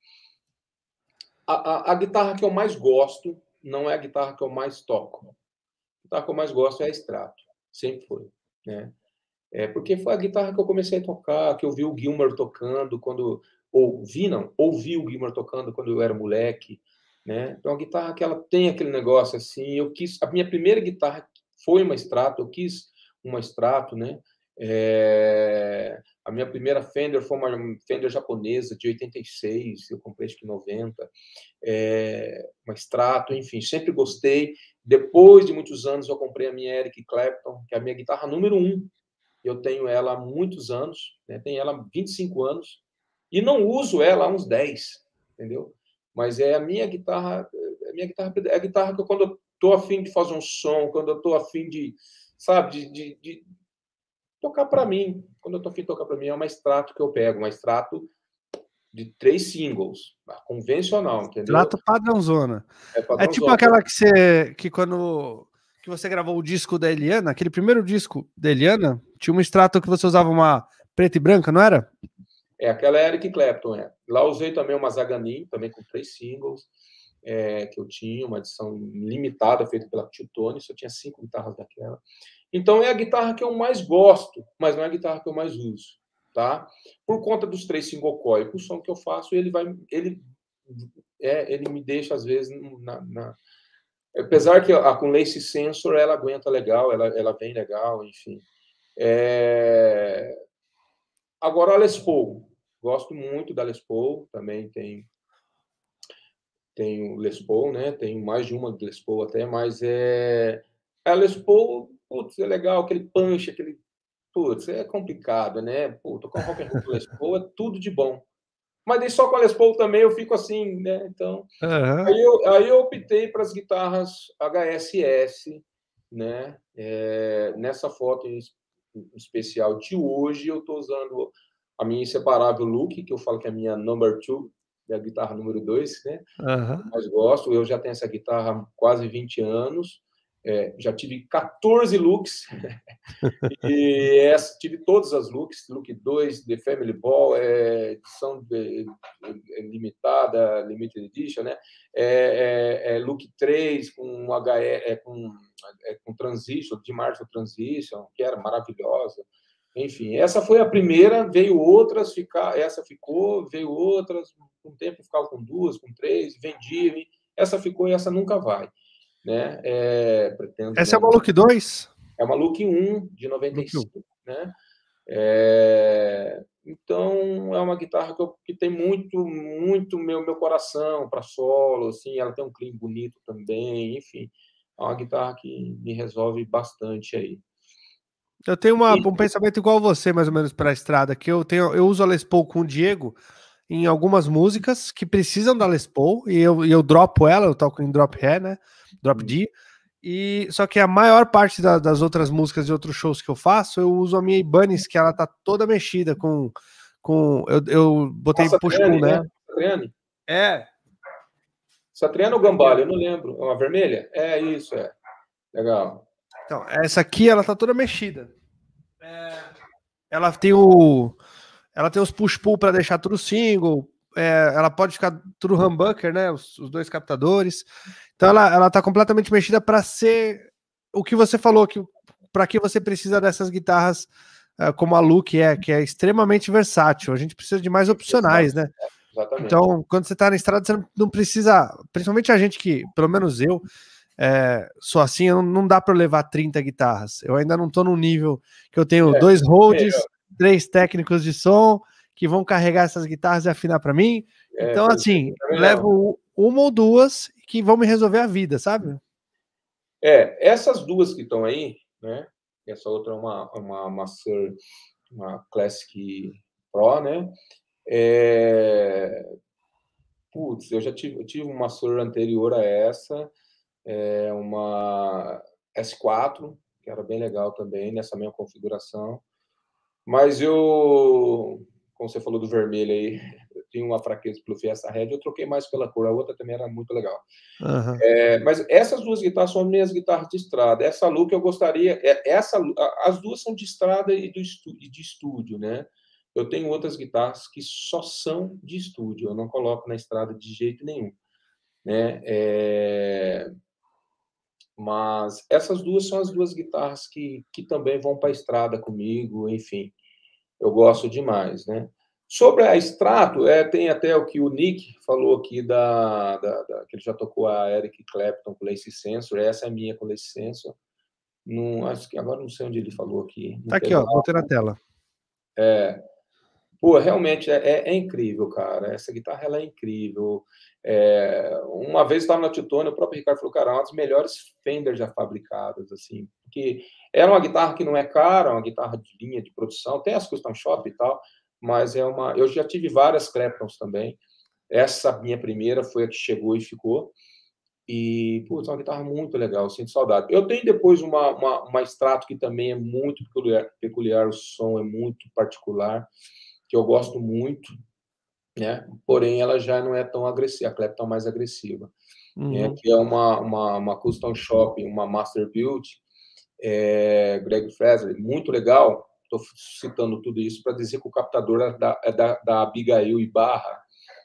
A, a, a, guitarra que eu mais gosto não é a guitarra que eu mais toco. A guitarra que eu mais gosto é a Strato. Sempre foi. Né? É, porque foi a guitarra que eu comecei a tocar, que eu vi o Gilmer tocando quando. Ou vi, não, ouvi o Gilmer tocando quando eu era moleque. Né? Então a guitarra que ela tem aquele negócio assim. Eu quis. A minha primeira guitarra foi uma Strato, eu quis uma Strato, né? É, a minha primeira Fender foi uma Fender japonesa de 86, eu comprei acho que 90, é, uma Strato, enfim, sempre gostei. Depois de muitos anos eu comprei a minha Eric Clapton, que é a minha guitarra número um. Eu tenho ela há muitos anos, né? tenho ela há 25 anos, e não uso ela há uns 10, entendeu? Mas é a minha guitarra, é a minha guitarra, é a guitarra que eu, quando eu tô afim de fazer um som, quando eu tô afim de, sabe, de, de, de tocar para mim. Quando eu tô afim de tocar para mim, é uma extrato que eu pego, uma extrato de três singles, convencional, entendeu? Extrato padrãozona. É, padrãozona. é tipo aquela que você, que quando que você gravou o disco da Eliana, aquele primeiro disco da Eliana, tinha um extrato que você usava uma preta e branca, não era? É, aquela é Eric Clapton, é. Lá usei também uma Zaganin, também com três singles, é, que eu tinha, uma edição limitada, feita pela Tio Tony, só tinha cinco guitarras daquela. Então é a guitarra que eu mais gosto, mas não é a guitarra que eu mais uso, tá? Por conta dos três single coil, o som que eu faço, ele vai, ele, é, ele me deixa às vezes na, na... apesar que a com lace sensor ela aguenta legal, ela, ela vem legal, enfim. É... Agora a Les Paul, gosto muito da Les Paul, também tem tem o Les Paul, né? Tem mais de uma Les Paul até, mas é a Les Paul putz, é legal, aquele punch, aquele. Putz, é complicado, né? Pô, tocar roll com Les Paul é tudo de bom. Mas daí só com a Les Paul também eu fico assim, né? Então. Uhum. Aí, eu, aí eu optei para as guitarras HSS, né? É, nessa foto em especial de hoje, eu estou usando a minha inseparável look, que eu falo que é a minha number two, é a guitarra número dois, né? Uhum. Mas gosto, eu já tenho essa guitarra há quase 20 anos. É, já tive 14 looks e essa, tive todas as looks, look 2 The Family Ball, é, edição de, é, limitada, limited edition, né? É, é, é look 3 com HE, é, com, com transition, de Marshall Transition, que era maravilhosa. Enfim, essa foi a primeira, veio outras, ficar, essa ficou, veio outras, com um tempo ficava com duas, com três, vendi, essa ficou e essa nunca vai né? É, pretendo, Essa é uma Look 2? É uma Look 1 de 95, né? É, então é uma guitarra que, eu, que tem muito, muito meu meu coração para solo, assim. Ela tem um clean bonito também, enfim, é uma guitarra que me resolve bastante aí. Eu tenho uma, um pensamento igual você, mais ou menos, para a estrada, que eu tenho, eu uso a Les Paul com o Diego em algumas músicas que precisam da Les Paul e eu, eu dropo ela, eu toco em drop ré, né? Drop uhum. D. E só que a maior parte da, das outras músicas e outros shows que eu faço, eu uso a minha Ibanez, que ela tá toda mexida com com eu, eu botei Nossa, push pull, né? Satriani? É. Satriani ou Gambale? Eu não lembro. É uma vermelha? É isso, é. Legal. Então, essa aqui ela tá toda mexida. É... Ela tem o ela tem os push pull para deixar tudo single, é, ela pode ficar tudo humbucker, né? Os, os, dois captadores. Então ela, ela tá completamente mexida para ser o que você falou, que para que você precisa dessas guitarras uh, como a Luke é, que é extremamente versátil. A gente precisa de mais opcionais, né? Exatamente. Então, quando você está na estrada, você não precisa, principalmente a gente que, pelo menos eu, é, sou assim, não, não dá para levar 30 guitarras. Eu ainda não estou no nível que eu tenho é, dois holds, três técnicos de som que vão carregar essas guitarras e afinar para mim. É, então, assim, é levo uma ou duas que vão me resolver a vida, sabe? É, essas duas que estão aí, né? Essa outra é uma, uma, uma, Sur, uma Classic Pro, né? É... Putz, eu já tive, eu tive uma Sur anterior a essa, é uma S4, que era bem legal também, nessa mesma configuração. Mas eu, como você falou do vermelho aí, eu tinha uma fraqueza pelo Fiesta Red, eu troquei mais pela cor, a outra também era muito legal. Uhum. É, mas essas duas guitarras são minhas guitarras de estrada. Essa que eu gostaria, é, essa, as duas são de estrada e, do e de estúdio, né? Eu tenho outras guitarras que só são de estúdio, eu não coloco na estrada de jeito nenhum, né? É... Mas essas duas são as duas guitarras que, que também vão para a estrada comigo, enfim, eu gosto demais, né? Sobre a Strato, é, tem até o que o Nick falou aqui, da, da, da, que ele já tocou a Eric Clapton com Lace Sensor, essa é a minha com Lace Sensor. Não, acho que agora não sei onde ele falou aqui. Tá aqui, ó, botei na tela. É, Pô, realmente é, é, é, incrível, cara. Essa guitarra ela é incrível. É, uma vez estava na Titone, o próprio Ricardo falou, cara, é uma das melhores Fender já fabricadas, assim, porque era uma guitarra que não é cara, uma guitarra de linha de produção, tem as custom shop e tal, mas é uma. Eu já tive várias Claptons também. Essa minha primeira foi a que chegou e ficou. E, putz, é uma guitarra muito legal, sinto saudade. Eu tenho depois uma, uma, uma que também é muito peculiar, peculiar, o som é muito particular que eu gosto muito, né? Porém, ela já não é tão agressiva, a Clapton é mais agressiva. Né? Uhum. Né? Que é uma, uma, uma custom shop, uma master build, é, Greg Fraser, muito legal. Estou citando tudo isso para dizer que o captador é da, é da, da Abigail e Barra,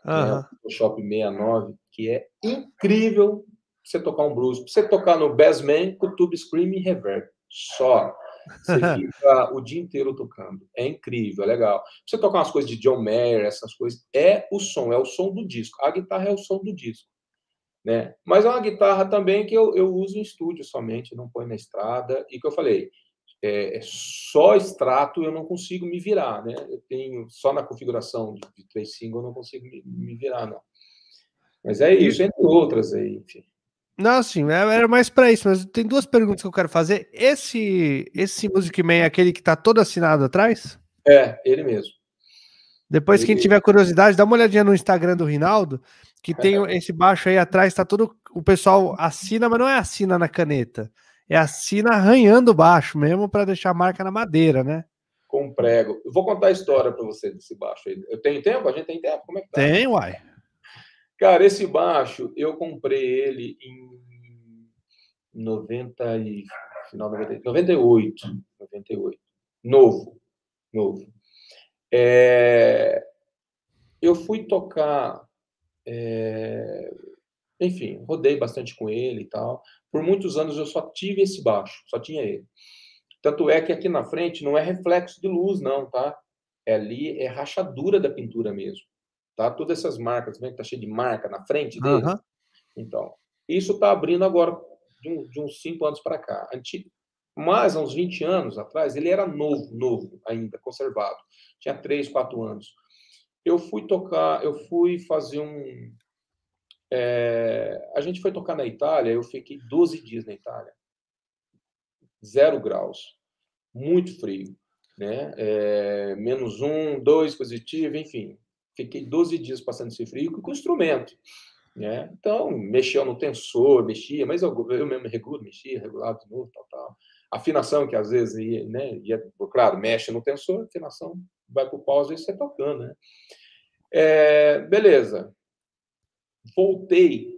uhum. o Shop 69, que é incrível você tocar um blues. Você tocar no Bassman com Tube Scream e Reverb. Só. Você fica o dia inteiro tocando. É incrível, é legal. Você tocar umas coisas de John Mayer, essas coisas, é o som, é o som do disco. A guitarra é o som do disco. Né? Mas é uma guitarra também que eu, eu uso em estúdio somente, não põe na estrada. E que eu falei, é, é só extrato eu não consigo me virar, né? Eu tenho só na configuração de, de três single eu não consigo me, me virar, não. Mas é isso, entre outras aí, enfim. Não, sim, é, era mais para isso, mas tem duas perguntas que eu quero fazer. Esse esse Music Man é aquele que tá todo assinado atrás? É, ele mesmo. Depois, ele... quem tiver curiosidade, dá uma olhadinha no Instagram do Rinaldo, que tem esse baixo aí atrás, tá todo. O pessoal assina, mas não é assina na caneta. É assina arranhando o baixo mesmo para deixar a marca na madeira, né? Com prego. Eu vou contar a história para você desse baixo aí. Eu tenho tempo? A gente tem tempo? Como é que tá? Tem, uai. Cara, esse baixo, eu comprei ele em 90 e final 98, 98. Novo, novo. É, eu fui tocar, é, enfim, rodei bastante com ele e tal. Por muitos anos eu só tive esse baixo, só tinha ele. Tanto é que aqui na frente não é reflexo de luz, não, tá? É ali é rachadura da pintura mesmo tá? Todas essas marcas, vem tá cheio de marca na frente dele. Uhum. Então, isso está abrindo agora de, um, de uns cinco anos para cá. Antigo, mas há uns 20 anos atrás, ele era novo, novo ainda, conservado. Tinha três, quatro anos. Eu fui tocar, eu fui fazer um. É, a gente foi tocar na Itália, eu fiquei 12 dias na Itália. Zero graus. Muito frio. Né? É, menos um, dois positivo, enfim. Fiquei 12 dias passando esse frio com o instrumento. Né? Então, mexia no tensor, mexia, mas eu, eu mesmo regulo, mexia, regulava de novo, tal, tal. Afinação, que às vezes, ia, né, ia, claro, mexe no tensor, afinação vai para o pau, às vezes você tocando, né? É, beleza. Voltei.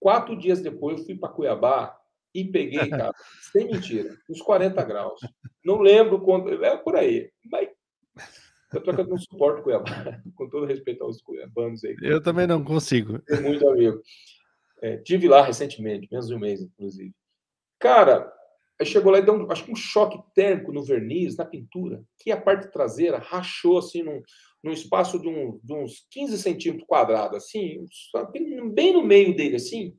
Quatro dias depois, eu fui para Cuiabá e peguei, cara, sem mentira, uns 40 graus. Não lembro quando, é por aí, mas tanto é que eu não suporto Cuiabá, com todo respeito aos cuiabanos aí. Eu também não consigo. Tenho muito amigo. É, tive lá recentemente, menos de um mês, inclusive. Cara, chegou lá e deu um, acho que um choque térmico no verniz, na pintura, que a parte traseira rachou assim num, num espaço de, um, de uns 15 centímetros quadrados, assim, bem no meio dele, assim,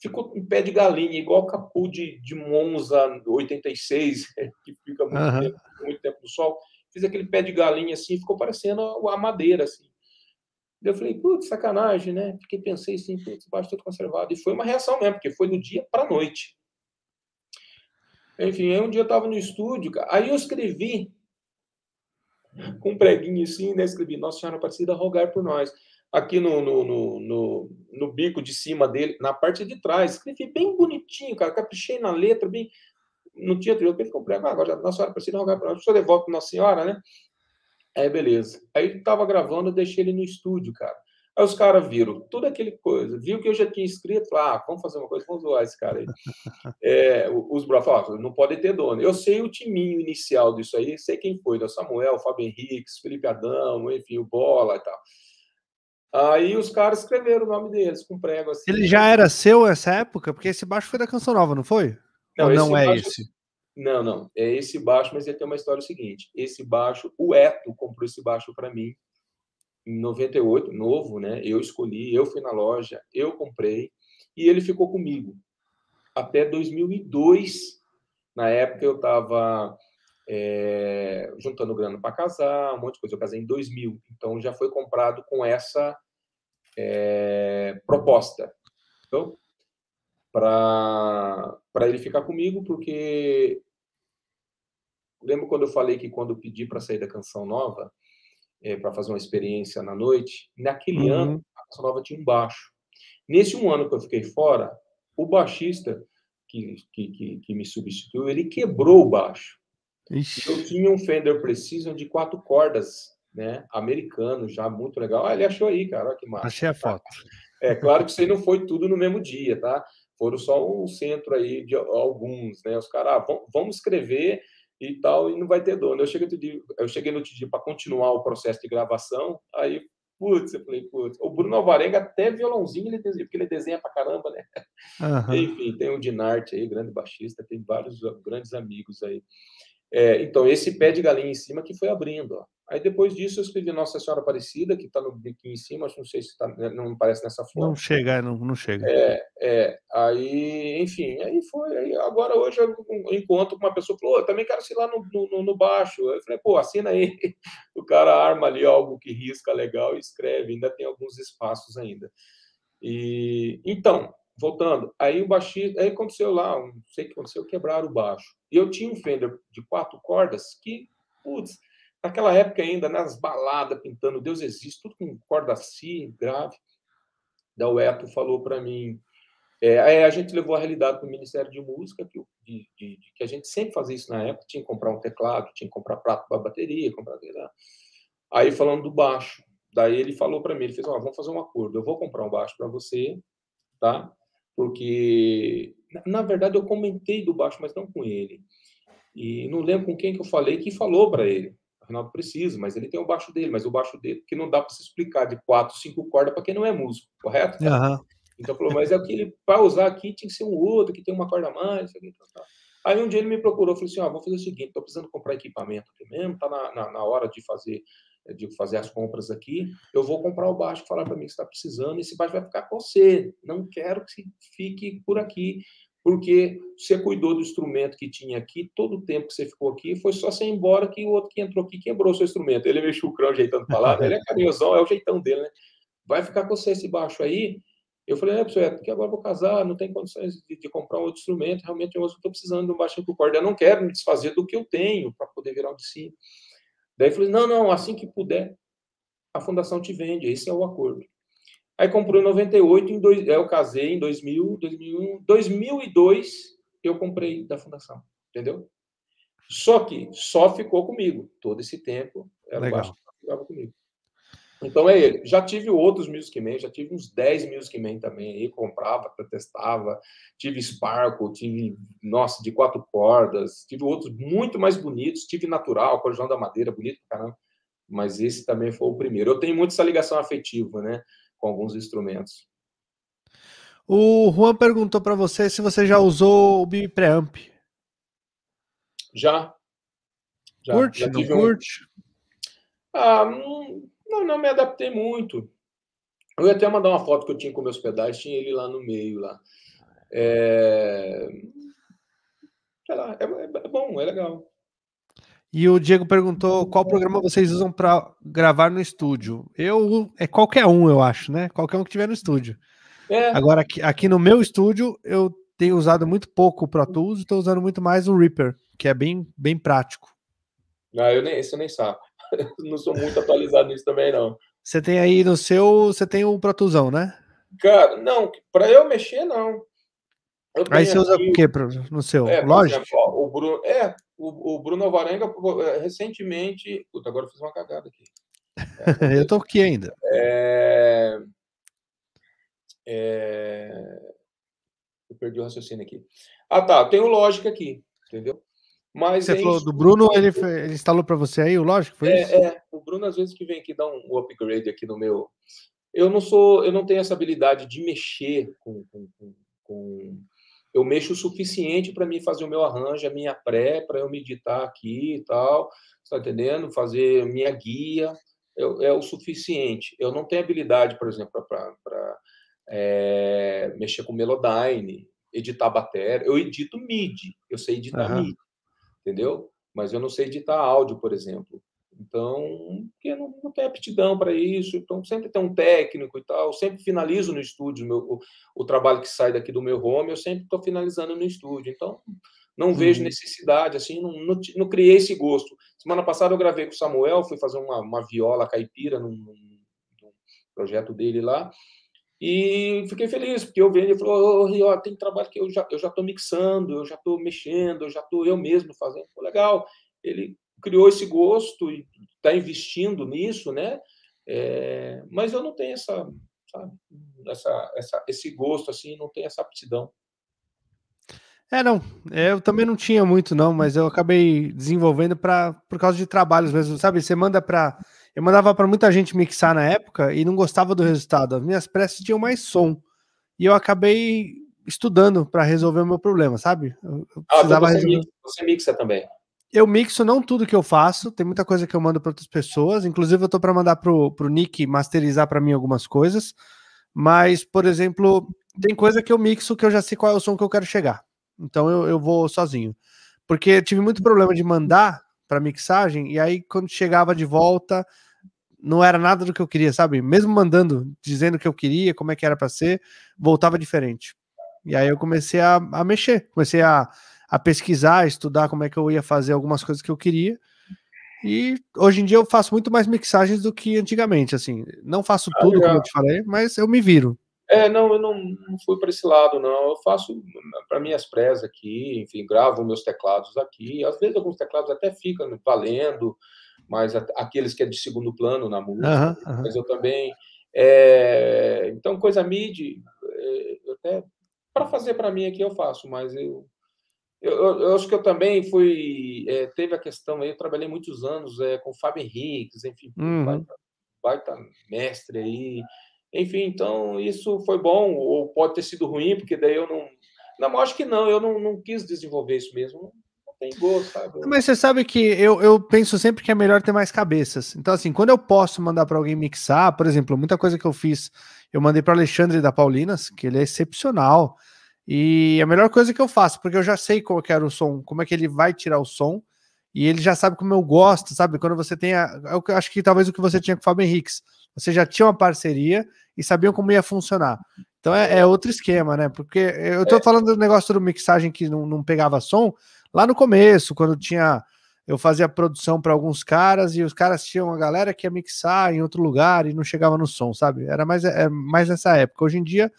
ficou um pé de galinha, igual capô de, de Monza 86, que fica muito, uhum. tempo, muito tempo no sol fiz aquele pé de galinha assim, ficou parecendo a madeira, assim. Eu falei, putz, sacanagem, né? Fiquei, pensei assim, putz, baixo todo conservado. E foi uma reação mesmo, porque foi do dia para noite. Enfim, aí um dia eu estava no estúdio, aí eu escrevi com um preguinho assim, né? Escrevi, Nossa Senhora Aparecida, rogar por nós. aqui no, no, no, no, no bico de cima dele, na parte de trás. Escrevi bem bonitinho, cara. Caprichei na letra, bem. Não tinha trilha, ficou prego. Ah, agora, Nossa Senhora, precisa rogar para nós. Só devolve para Nossa Senhora, né? Aí, beleza. Aí, tava gravando, eu deixei ele no estúdio, cara. Aí os caras viram tudo aquele coisa, viu que eu já tinha escrito, ah, vamos fazer uma coisa, vamos zoar esse cara aí. É, os bravos falaram, não pode ter dono. Eu sei o timinho inicial disso aí, sei quem foi, o Samuel, o Fábio Henriques, Felipe Adão, enfim, o Bola e tal. Aí os caras escreveram o nome deles com prego assim. Ele já era seu nessa época? Porque esse baixo foi da Canção Nova, não foi? Não, não é baixo... esse? Não, não. É esse baixo, mas ele tem uma história seguinte. Esse baixo, o Eto comprou esse baixo para mim em 98, novo, né? Eu escolhi, eu fui na loja, eu comprei e ele ficou comigo até 2002. Na época eu estava é, juntando grana para casar, um monte de coisa. Eu casei em 2000, então já foi comprado com essa é, proposta. Então, para ele ficar comigo, porque lembro quando eu falei que quando eu pedi para sair da canção nova, é, para fazer uma experiência na noite, naquele uhum. ano a Canção Nova tinha um baixo. Nesse um ano que eu fiquei fora, o baixista que, que, que, que me substituiu, ele quebrou o baixo. Ixi. Eu tinha um Fender Precision de quatro cordas, né, americano, já muito legal. Ah, ele achou aí, cara, olha que massa. Achei a foto. É claro que isso aí não foi tudo no mesmo dia, tá? Foram só o centro aí de alguns, né? Os caras, ah, vamos escrever e tal, e não vai ter dono. Eu cheguei, dia, eu cheguei no outro dia para continuar o processo de gravação, aí, putz, eu falei, putz, o Bruno Alvarenga até violãozinho ele desenha, porque ele desenha pra caramba, né? Uhum. Enfim, tem o Dinarte aí, grande baixista, tem vários grandes amigos aí. É, então, esse pé de galinha em cima que foi abrindo, ó. Aí depois disso eu escrevi Nossa Senhora Aparecida, que está no biquinho em cima, acho não sei se tá, né, não aparece nessa foto. Não chega, não, não chega. É, é, aí, enfim, aí foi. Aí agora hoje eu encontro com uma pessoa que falou, também quero ir lá no, no, no, baixo. Eu falei, pô, assina aí. O cara arma ali algo que risca legal e escreve, ainda tem alguns espaços ainda. E então, voltando, aí o baixista, aí aconteceu lá, não sei o que aconteceu, quebraram o baixo. E eu tinha um Fender de quatro cordas que, putz, Naquela época ainda, nas baladas, pintando Deus existe, tudo com corda si, grave. Da Ueto falou para mim. É, a gente levou a realidade para o Ministério de Música, que, de, de, de, que a gente sempre fazia isso na época, tinha que comprar um teclado, tinha que comprar prato para bateria, comprar... Aí falando do baixo, daí ele falou para mim, ele fez, oh, vamos fazer um acordo, eu vou comprar um baixo para você, tá? Porque, na verdade, eu comentei do baixo, mas não com ele. E não lembro com quem que eu falei, que falou para ele. Renato precisa, mas ele tem o baixo dele, mas o baixo dele que não dá para se explicar de quatro, cinco cordas para quem não é músico, correto? Uhum. Então falou, mas é o que ele para usar aqui tinha que ser um outro que tem uma corda a mais. Aqui, tá, tá. Aí um dia ele me procurou, falou assim, ó, vou fazer o seguinte, estou precisando comprar equipamento aqui mesmo, tá na, na, na, hora de fazer de fazer as compras aqui, eu vou comprar o baixo, falar para mim que está precisando, esse baixo vai ficar com você. Não quero que fique por aqui porque você cuidou do instrumento que tinha aqui, todo o tempo que você ficou aqui, foi só você ir embora que o outro que entrou aqui quebrou seu instrumento. Ele é o crão ajeitando palavra, ele é carinhosão, é o jeitão dele, né? Vai ficar com você esse baixo aí? Eu falei, é, pessoal, é porque agora vou casar, não tem condições de, de comprar um outro instrumento, realmente eu estou precisando de um baixo com corda, eu não quero me desfazer do que eu tenho para poder virar um de. Daí eu falei, não, não, assim que puder, a fundação te vende, esse é o acordo. Aí comprou em 98, em dois, eu casei em 2000, 2001, 2002 eu comprei da fundação, entendeu? Só que só ficou comigo todo esse tempo, era Legal. ficava comigo. Então é ele. Já tive outros Music Man, já tive uns 10 Music Man também aí, comprava, testava, tive Sparkle, tive, nossa, de quatro cordas, tive outros muito mais bonitos, tive natural, corujão da madeira, bonito pra caramba, mas esse também foi o primeiro. Eu tenho muito essa ligação afetiva, né? com alguns instrumentos. O Juan perguntou para você se você já usou o BB Preamp. Já. já. Curte? Já não curte? Um... Ah, não, não me adaptei muito. Eu ia até mandar uma foto que eu tinha com meus pedais, tinha ele lá no meio lá. É... Sei lá, é, é bom, é legal. E o Diego perguntou qual programa vocês usam para gravar no estúdio. Eu é qualquer um, eu acho, né? Qualquer um que tiver no estúdio. É. Agora aqui, aqui, no meu estúdio eu tenho usado muito pouco o Pro Tools, estou usando muito mais o Reaper, que é bem bem prático. Não, eu nem, isso eu nem sabe. não sou muito atualizado nisso também não. Você tem aí no seu, você tem o Protuzão, né? Cara, não, para eu mexer, não. Eu aí você usa o que no seu? É, Lógico. Exemplo, o Bruno, é, o, o Bruno Alvarenga é, recentemente. Puta, agora eu fiz uma cagada aqui. É, eu tô aqui ainda. É, é, eu perdi o raciocínio aqui. Ah, tá. Tem o Lógica aqui, entendeu? Mas você falou do Bruno, ele, ele instalou para você aí o Lógico? Foi é, isso? é, o Bruno às vezes que vem aqui dar um upgrade aqui no meu. Eu não sou, eu não tenho essa habilidade de mexer com, com, com, com... eu mexo o suficiente para mim fazer o meu arranjo, a minha pré, para eu meditar aqui e tal, está entendendo? Fazer minha guia é, é, o suficiente. Eu não tenho habilidade, por exemplo, para é, mexer com Melodyne, editar bateria. Eu edito MIDI, eu sei editar uhum. MIDI entendeu? Mas eu não sei editar áudio, por exemplo. Então, porque não, não tem aptidão para isso. Então, sempre tem um técnico e tal. Eu sempre finalizo no estúdio meu, o, o trabalho que sai daqui do meu home, eu sempre estou finalizando no estúdio. Então, não vejo uhum. necessidade, assim, não, não, não, criei esse gosto. Semana passada eu gravei com o Samuel, fui fazer uma, uma viola caipira num, num projeto dele lá. E fiquei feliz, porque eu vendo e falou, oh, Rio, tem trabalho que eu já eu já estou mixando, eu já estou mexendo, eu já estou eu mesmo fazendo. Legal. Ele criou esse gosto e está investindo nisso, né? É, mas eu não tenho essa, sabe, essa, essa, esse gosto assim, não tenho essa aptidão. É, não, eu também não tinha muito não, mas eu acabei desenvolvendo para por causa de trabalhos mesmo, sabe? Você manda para eu mandava para muita gente mixar na época e não gostava do resultado. As minhas preces tinham mais som. E eu acabei estudando para resolver o meu problema, sabe? Eu, ah, então você, mixa, você mixa também. Eu mixo não tudo que eu faço, tem muita coisa que eu mando para outras pessoas. Inclusive, eu tô para mandar pro, pro Nick masterizar para mim algumas coisas. Mas, por exemplo, tem coisa que eu mixo que eu já sei qual é o som que eu quero chegar. Então eu, eu vou sozinho. Porque tive muito problema de mandar para mixagem, e aí quando chegava de volta, não era nada do que eu queria, sabe? Mesmo mandando, dizendo o que eu queria, como é que era para ser, voltava diferente. E aí eu comecei a, a mexer, comecei a, a pesquisar, a estudar como é que eu ia fazer algumas coisas que eu queria. E hoje em dia eu faço muito mais mixagens do que antigamente, assim. Não faço ah, tudo, como eu te falei, mas eu me viro. É, não, eu não, não fui para esse lado, não. Eu faço para minhas presas aqui, enfim, gravo meus teclados aqui. Às vezes alguns teclados até ficam valendo, mas aqueles que é de segundo plano na música, uhum, uhum. mas eu também. É, então, coisa MIDI, é, até para fazer para mim aqui eu faço, mas eu, eu, eu, acho que eu também fui. É, teve a questão aí, eu trabalhei muitos anos é, com o Fábio Henriques, enfim, uhum. baita, baita mestre aí. Enfim, então isso foi bom, ou pode ter sido ruim, porque daí eu não. Não, acho que não, eu não, não quis desenvolver isso mesmo tem gosto, sabe? Mas você sabe que eu, eu penso sempre que é melhor ter mais cabeças. Então, assim, quando eu posso mandar para alguém mixar, por exemplo, muita coisa que eu fiz, eu mandei para Alexandre da Paulinas, que ele é excepcional. E a melhor coisa que eu faço, porque eu já sei qual que era o som, como é que ele vai tirar o som, e ele já sabe como eu gosto, sabe? Quando você tem a. Eu acho que talvez o que você tinha com o Fábio Henriques. Você já tinha uma parceria e sabiam como ia funcionar. Então é, é outro esquema, né? Porque eu tô é. falando do negócio do mixagem que não, não pegava som, lá no começo, quando tinha eu fazia produção para alguns caras e os caras tinham a galera que ia mixar em outro lugar e não chegava no som, sabe? Era mais, é, mais nessa época. Hoje em dia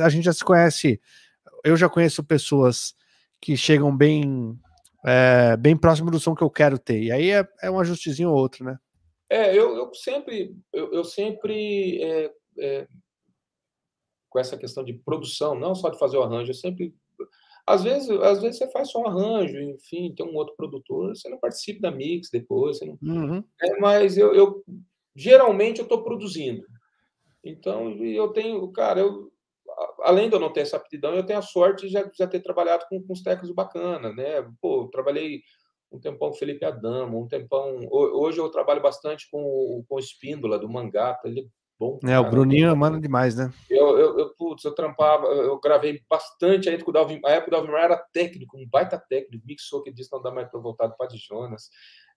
a gente já se conhece, eu já conheço pessoas que chegam bem é, bem próximo do som que eu quero ter. E aí é, é um ajustezinho ou outro, né? É, eu, eu sempre eu, eu sempre é, é, com essa questão de produção, não só de fazer o arranjo, eu sempre às vezes, às vezes você faz só um arranjo, enfim, tem um outro produtor, você não participa da mix depois, não... uhum. é, mas eu, eu, geralmente eu estou produzindo. Então, eu tenho, cara, eu, além de eu não ter essa aptidão, eu tenho a sorte de já, já ter trabalhado com, com os técnicos bacanas, né? Pô, eu trabalhei um tempão com Felipe Adamo, um tempão. Hoje eu trabalho bastante com, com o Espíndola, do Mangata, ele bom. É, o Bruninho é mano demais, né? Eu, eu, eu, putz, eu trampava, eu gravei bastante aí com o Dalvin. A época do Dalvin era técnico, um baita técnico, mixou que disse não dá mais para voltar do Padre Jonas.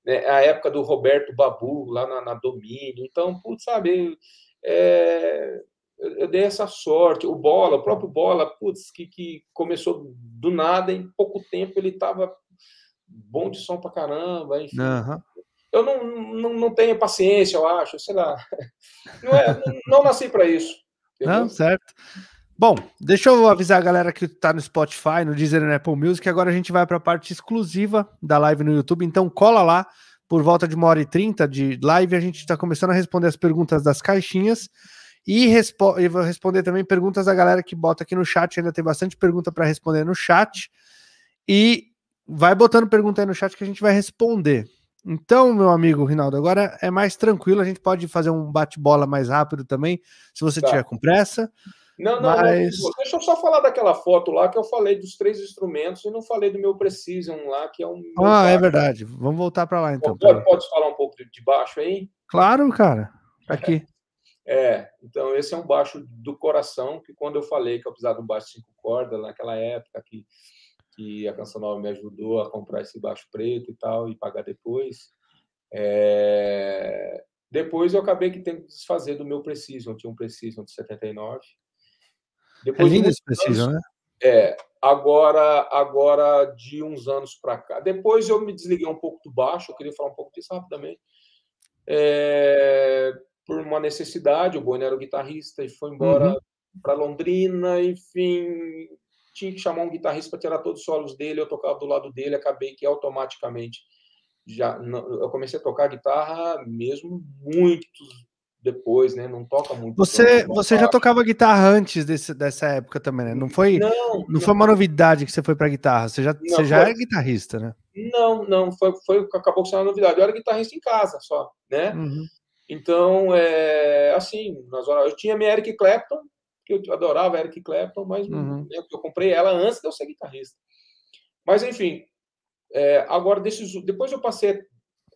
Né? A época do Roberto Babu, lá na, na Domínio. Então, putz, sabe, é, eu, eu, dei essa sorte. O Bola, o próprio Bola, putz, que, que começou do nada, em pouco tempo ele estava bom de som pra caramba, enfim. Uhum. Eu não, não, não tenho paciência, eu acho, sei lá. Não, é, não nasci para isso. Entendeu? Não, certo. Bom, deixa eu avisar a galera que está no Spotify, no Deezer e no Apple Music. Agora a gente vai para a parte exclusiva da live no YouTube. Então cola lá por volta de uma hora e trinta de live. A gente está começando a responder as perguntas das caixinhas e, respo e vou responder também perguntas da galera que bota aqui no chat. Ainda tem bastante pergunta para responder no chat. E vai botando pergunta aí no chat que a gente vai responder. Então, meu amigo Rinaldo, agora é mais tranquilo, a gente pode fazer um bate-bola mais rápido também, se você tá. tiver com pressa. Não, não, mas... não, deixa eu só falar daquela foto lá que eu falei dos três instrumentos e não falei do meu Precision lá, que é um. Ah, é verdade. Vamos voltar para lá então. Pode, pode falar um pouco de baixo aí? Claro, cara. Tá aqui. É, então esse é um baixo do coração, que quando eu falei que eu precisava de um baixo cinco cordas, naquela época que que a Canção Nova me ajudou a comprar esse baixo preto e tal, e pagar depois. É... Depois eu acabei que tendo que desfazer do meu Precision, eu tinha um Precision de 79. Depois é lindo esse Precision, né? É, agora, agora de uns anos para cá. Depois eu me desliguei um pouco do baixo, eu queria falar um pouco disso rapidamente. É, por uma necessidade, o Boni era o guitarrista e foi embora uhum. para Londrina, enfim, tinha que chamar um guitarrista para tirar todos os solos dele, eu tocava do lado dele, acabei que automaticamente já eu comecei a tocar guitarra mesmo muito depois, né? Não toca muito. Você você já tocava guitarra antes desse, dessa época também, né? Não foi não, não, não foi uma novidade que você foi para guitarra, você já não, você já foi, é guitarrista, né? Não, não, foi foi acabou sendo uma novidade. Eu era guitarrista em casa só, né? Uhum. Então, é, assim, nas horas, eu tinha minha Eric Clapton, eu adorava Eric Clapton, mas uhum. né, eu comprei ela antes de eu ser guitarrista. Mas, enfim, é, agora, desses, depois eu passei.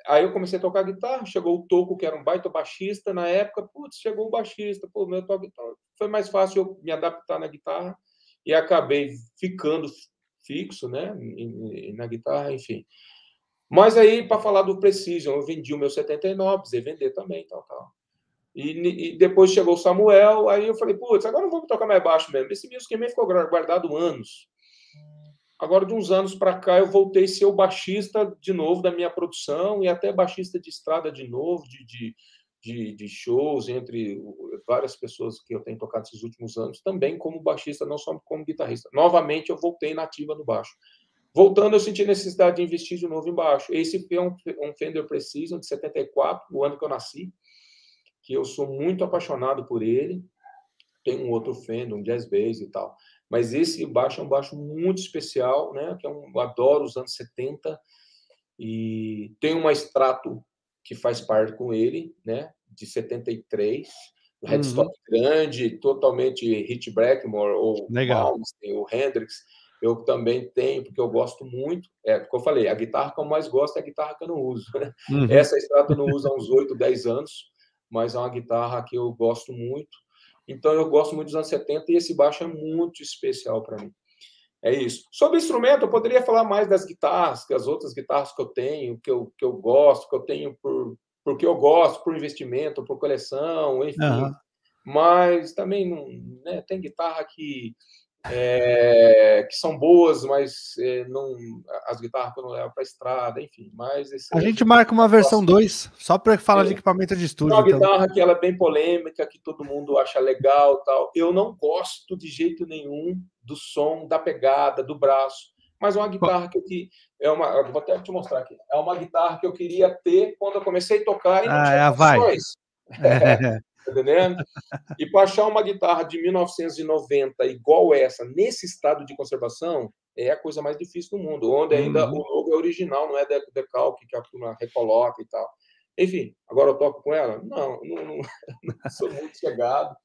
Aí eu comecei a tocar guitarra, chegou o Toco, que era um baita baixista na época, putz, chegou o baixista, pô, meu toque guitarra. Foi mais fácil eu me adaptar na guitarra e acabei ficando fixo, né, na guitarra, enfim. Mas aí, para falar do Precision, eu vendi o meu 79, precisei vender também, tal, tal. E, e, depois chegou o Samuel, aí eu falei, putz, agora não vou tocar mais baixo mesmo. Esse Music Man ficou guardado anos. Agora, de uns anos para cá, eu voltei a ser o baixista de novo da minha produção e até baixista de estrada de novo, de, de, de, de shows, entre várias pessoas que eu tenho tocado esses últimos anos, também como baixista, não só como guitarrista. Novamente, eu voltei nativa no baixo. Voltando, eu senti necessidade de investir de novo em baixo. Esse foi um, um Fender Precision de 74, o ano que eu nasci que eu sou muito apaixonado por ele. Tem um outro Fender, um Jazz Bass e tal. Mas esse baixo é um baixo muito especial, né? Que é um, eu adoro os anos 70 e tem uma extrato que faz parte com ele, né? De 73, o headstock uhum. grande, totalmente Hit Blackmore ou Malmsteen, ou Hendrix. Eu também tenho, porque eu gosto muito. É, como eu falei, a guitarra que eu mais gosto é a guitarra que eu não uso. Né? Uhum. Essa extrato eu não uso há uns 8, 10 anos mas é uma guitarra que eu gosto muito. Então eu gosto muito dos anos 70 e esse baixo é muito especial para mim. É isso. Sobre instrumento, eu poderia falar mais das guitarras, que as outras guitarras que eu tenho, que eu, que eu gosto, que eu tenho por porque eu gosto, por investimento, por coleção, enfim. Uhum. Mas também não, né, tem guitarra que é, que são boas, mas é, não as guitarras que eu não levo para estrada, enfim. Mas a gente marca uma versão 2 só para falar é. de equipamento de estúdio. Uma então. guitarra que ela é bem polêmica, que todo mundo acha legal, tal. Eu não gosto de jeito nenhum do som, da pegada, do braço. Mas é uma guitarra que eu que é uma, vou até te mostrar aqui. É uma guitarra que eu queria ter quando eu comecei a tocar e não ah, tinha é vai. É. Tá entendendo? E para achar uma guitarra de 1990 igual essa, nesse estado de conservação, é a coisa mais difícil do mundo, onde ainda uhum. o logo é original, não é decalque que a turma recoloca e tal. Enfim, agora eu toco com ela? Não, não, não, não sou muito chegado.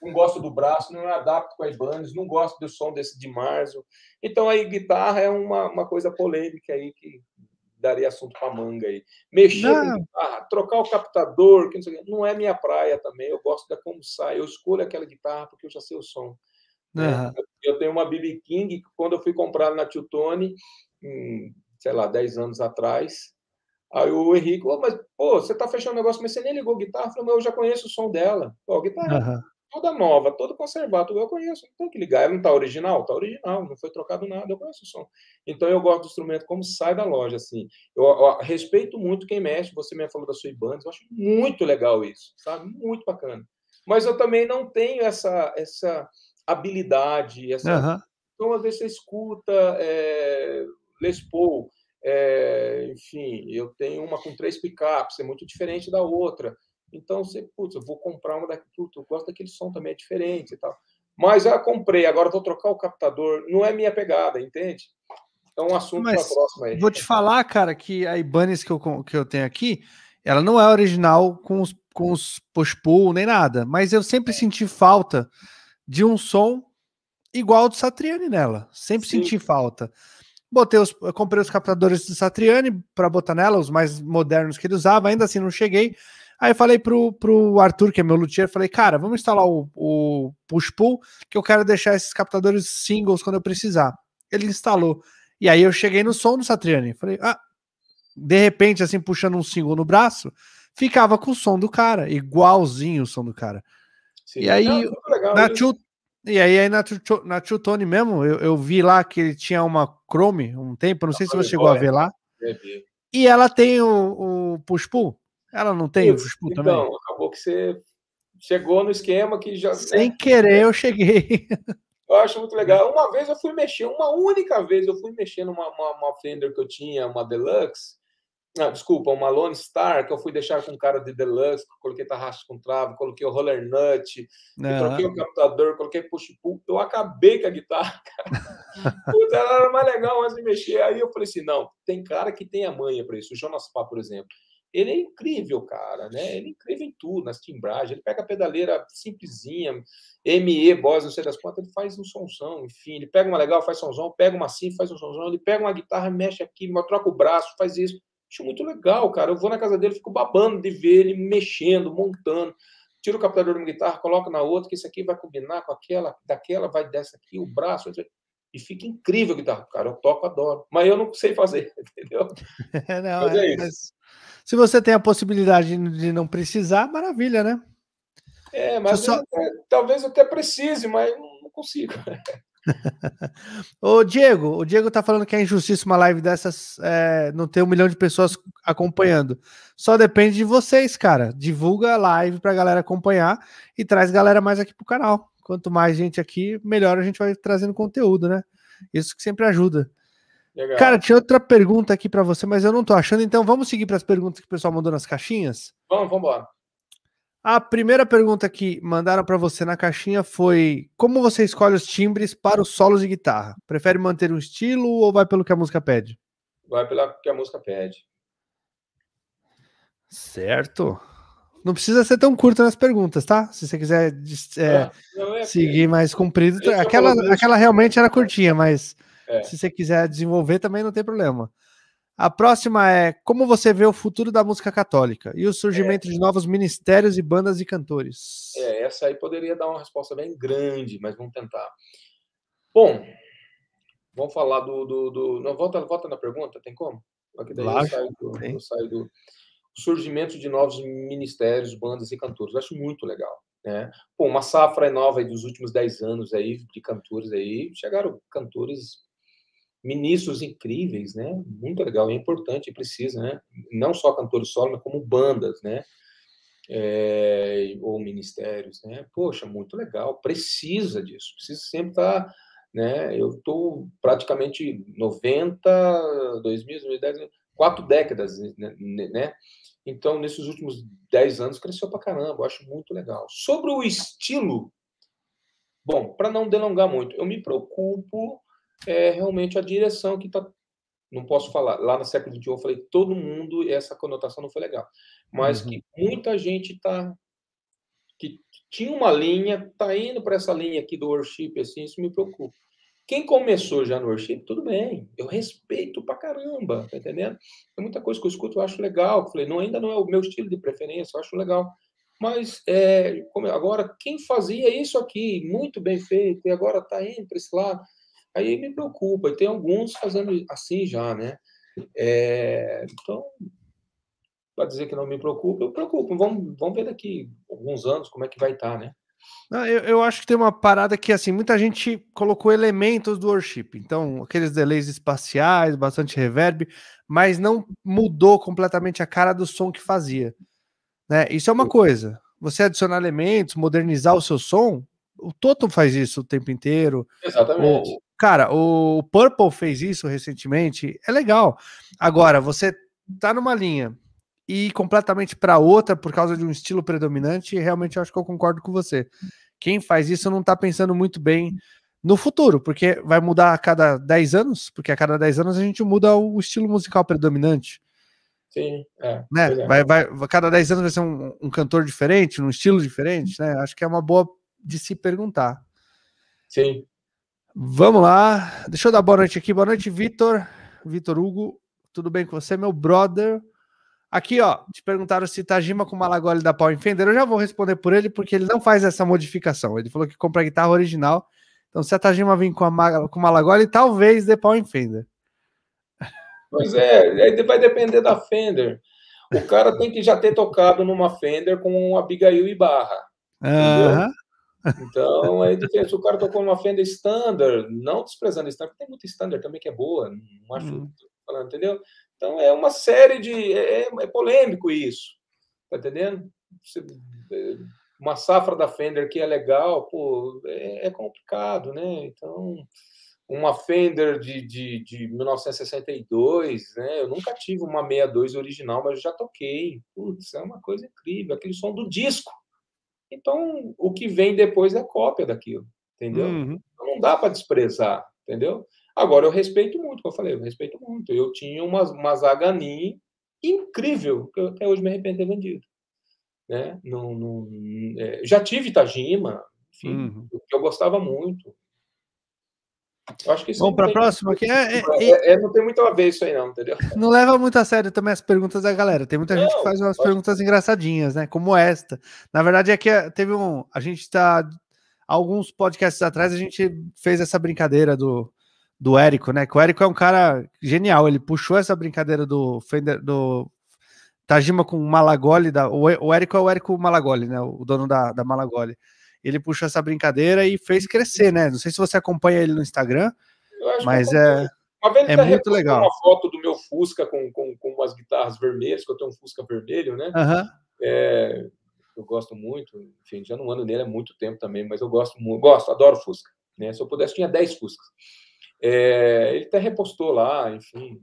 Não gosto do braço, não adapto com a Ibanez, não gosto do som desse de Marzo. Então, aí, guitarra é uma, uma coisa polêmica aí que daria assunto para manga aí. Mexer com guitarra, trocar o captador, que não, sei, não, é minha praia também. Eu gosto da como sai. Eu escolho aquela guitarra porque eu já sei o som. Uhum. Eu tenho uma BB King que quando eu fui comprar na Tio Tony, hum, sei lá, 10 anos atrás, aí o Henrique, oh, mas pô, você tá fechando o negócio, mas você nem ligou a guitarra? Eu falei, mas eu já conheço o som dela. Pô, a guitarra uhum. Toda nova, toda conservada, eu conheço, não tem que ligar. Ela não está original? Está original, não foi trocado nada, eu conheço o som. Então eu gosto do instrumento como sai da loja, assim. Eu, eu respeito muito quem mexe, você me falou da sua Ibanez, eu acho muito legal isso, sabe? Muito bacana. Mas eu também não tenho essa, essa habilidade, essa... Uhum. Então, às vezes, você escuta é, Les Paul, é, enfim, eu tenho uma com três picapes, é muito diferente da outra. Então, você, putz, eu vou comprar uma daqui, putz, eu gosto daquele som também, é diferente e tal. Mas já comprei, agora vou trocar o captador. Não é minha pegada, entende? É um assunto para a próxima aí. Vou te falar, cara, que a Ibanez que eu, que eu tenho aqui, ela não é original com os, com os push-pull nem nada, mas eu sempre senti falta de um som igual do Satriani nela. Sempre Sim. senti falta. Botei os, comprei os captadores do Satriani para botar nela, os mais modernos que ele usava, ainda assim não cheguei. Aí falei pro, pro Arthur, que é meu luthier, falei, cara, vamos instalar o, o push pull, que eu quero deixar esses captadores singles quando eu precisar. Ele instalou. E aí eu cheguei no som do Satriani. Falei, ah, de repente, assim, puxando um single no braço, ficava com o som do cara, igualzinho o som do cara. Sim, e aí, legal, na tio, e aí, aí na, na Tio Tony mesmo, eu, eu, vi lá que ele tinha uma Chrome um tempo, não sei se você chegou a ver lá. E ela tem o, o push pull. Ela não tem Isso, pull então, também? Então, acabou que você chegou no esquema que já. Sem né? querer, eu cheguei. Eu acho muito legal. Uma vez eu fui mexer, uma única vez eu fui mexer numa uma, uma Fender que eu tinha, uma Deluxe, não, desculpa, uma Lone Star, que eu fui deixar com cara de deluxe, coloquei tarraxa com trave, coloquei o roller nut, troquei o captador, coloquei push pull. Eu acabei com a guitarra, cara. Puta, ela era mais legal antes de mexer. Aí eu falei assim: não, tem cara que tem a manha para isso. O Jonas Pá, por exemplo. Ele é incrível, cara, né? Ele é incrível em tudo, nas timbragens. Ele pega a pedaleira simplesinha, ME, Boss, não sei das quantas, ele faz um somzão, enfim. Ele pega uma legal, faz somzão, pega uma assim, faz um somzão. Ele pega uma guitarra, mexe aqui, troca o braço, faz isso. Acho muito legal, cara. Eu vou na casa dele, fico babando de ver ele mexendo, montando. Tira o captador de uma guitarra, coloca na outra, que isso aqui vai combinar com aquela, daquela, vai dessa aqui, o braço. E fica incrível a guitarra. Cara, eu toco, adoro. Mas eu não sei fazer, entendeu? não, mas é, é isso. se você tem a possibilidade de não precisar, maravilha, né? É, mas só... talvez eu até precise, mas não consigo. Ô, Diego, o Diego tá falando que é injustiça uma live dessas é, não ter um milhão de pessoas acompanhando. Só depende de vocês, cara. Divulga a live pra galera acompanhar e traz galera mais aqui pro canal. Quanto mais gente aqui, melhor a gente vai trazendo conteúdo, né? Isso que sempre ajuda. Legal. Cara, tinha outra pergunta aqui para você, mas eu não tô achando, então vamos seguir para as perguntas que o pessoal mandou nas caixinhas? Vamos, vamos embora. A primeira pergunta que mandaram para você na caixinha foi: como você escolhe os timbres para os solos de guitarra? Prefere manter um estilo ou vai pelo que a música pede? Vai pelo que a música pede. Certo. Não precisa ser tão curto nas perguntas, tá? Se você quiser é, é, seguir mais comprido. Aquela, aquela realmente era curtinha, mas é. se você quiser desenvolver também não tem problema. A próxima é como você vê o futuro da música católica e o surgimento é. de novos ministérios e bandas e cantores. É, essa aí poderia dar uma resposta bem grande, mas vamos tentar. Bom, vamos falar do. do, do... Não, volta, volta na pergunta, tem como? Aqui daí eu saio, do, eu saio do surgimento de novos ministérios, bandas e cantores. Eu acho muito legal. Né? Pô, uma safra nova dos últimos 10 anos aí de cantores aí, chegaram cantores ministros incríveis, né? Muito legal, é importante, precisa, né? Não só cantores solo, mas como bandas, né? É, ou ministérios, né? Poxa, muito legal, precisa disso, precisa sempre estar, tá, né? Eu estou praticamente 90, 2000, 2010, quatro décadas, né, né? Então, nesses últimos 10 anos, cresceu pra caramba, eu acho muito legal. Sobre o estilo, bom, para não delongar muito, eu me preocupo é realmente a direção que está. Não posso falar. Lá no século XXI eu falei todo mundo, essa conotação não foi legal. Mas uhum. que muita gente está. que tinha uma linha, está indo para essa linha aqui do worship, assim, isso me preocupa. Quem começou já no worship, tudo bem, eu respeito pra caramba, tá entendendo? Tem muita coisa que eu escuto, eu acho legal. Eu falei, não, ainda não é o meu estilo de preferência, eu acho legal. Mas é, agora, quem fazia isso aqui, muito bem feito, e agora está indo para esse lado, Aí me preocupa, e tem alguns fazendo assim já, né? É, então, para dizer que não me preocupa, eu preocupo. Vamos, vamos ver daqui alguns anos como é que vai estar, tá, né? Eu, eu, acho que tem uma parada que, assim, muita gente colocou elementos do worship. Então, aqueles delays espaciais, bastante reverb, mas não mudou completamente a cara do som que fazia. Né? Isso é uma coisa. Você adicionar elementos, modernizar o seu som, o Toto faz isso o tempo inteiro. Exatamente. O, cara, o Purple fez isso recentemente. É legal. Agora, você tá numa linha e completamente para outra por causa de um estilo predominante, realmente eu acho que eu concordo com você. Quem faz isso não tá pensando muito bem no futuro, porque vai mudar a cada 10 anos, porque a cada 10 anos a gente muda o estilo musical predominante. Sim, é. Né? É. Vai, vai, cada 10 anos vai ser um, um cantor diferente, um estilo diferente, né? Acho que é uma boa de se perguntar. Sim. Vamos lá. Deixa eu dar boa noite aqui. Boa noite, Vitor. Vitor Hugo. Tudo bem com você, meu brother? Aqui, ó, te perguntaram se Tajima com Malagoli da pau em Fender. Eu já vou responder por ele, porque ele não faz essa modificação. Ele falou que compra a guitarra original. Então, se a Tajima vir com, a, com Malagoli, talvez dê pau em Fender. Pois é, aí vai depender da Fender. O cara tem que já ter tocado numa Fender com um Abigail e Barra. Uhum. Então, aí se o cara tocou numa Fender Standard, não desprezando Standard, tem muita Standard também que é boa, não acho, uhum. falando, entendeu? Então, é uma série de. É, é, é polêmico isso, tá entendendo? Você, é, uma safra da Fender que é legal, pô, é, é complicado, né? Então, uma Fender de, de, de 1962, né? Eu nunca tive uma 62 original, mas já toquei. Putz, é uma coisa incrível, aquele som do disco. Então, o que vem depois é cópia daquilo, entendeu? Uhum. Então, não dá para desprezar, entendeu? Agora, eu respeito muito, como eu falei, eu respeito muito. Eu tinha uma, uma Zagani incrível, que eu até hoje me arrependo de ter vendido. Né? Não, não, é, já tive Tajima, enfim, uhum. que eu gostava muito. Eu acho que isso Vamos para a próxima? Que é, é, é, é, não tem muito a ver isso aí, não, entendeu? Não leva muito a sério também as perguntas da galera. Tem muita não, gente que faz umas perguntas engraçadinhas, né? Como esta. Na verdade, é que teve um. A gente está. Alguns podcasts atrás, a gente fez essa brincadeira do, do Érico, né? Que o Érico é um cara genial. Ele puxou essa brincadeira do Fender, do Tajima com Malagoli. Da, o, o Érico é o Érico Malagoli, né? O dono da, da Malagoli ele puxou essa brincadeira e fez crescer, né? Não sei se você acompanha ele no Instagram, mas é, é tá muito legal. uma foto do meu Fusca com, com, com umas guitarras vermelhas, que eu tenho um Fusca vermelho, né? Uhum. É, eu gosto muito, enfim, já não ando nele há muito tempo também, mas eu gosto muito, gosto, adoro Fusca. Né? Se eu pudesse, tinha 10 Fuscas. É, ele até repostou lá, enfim.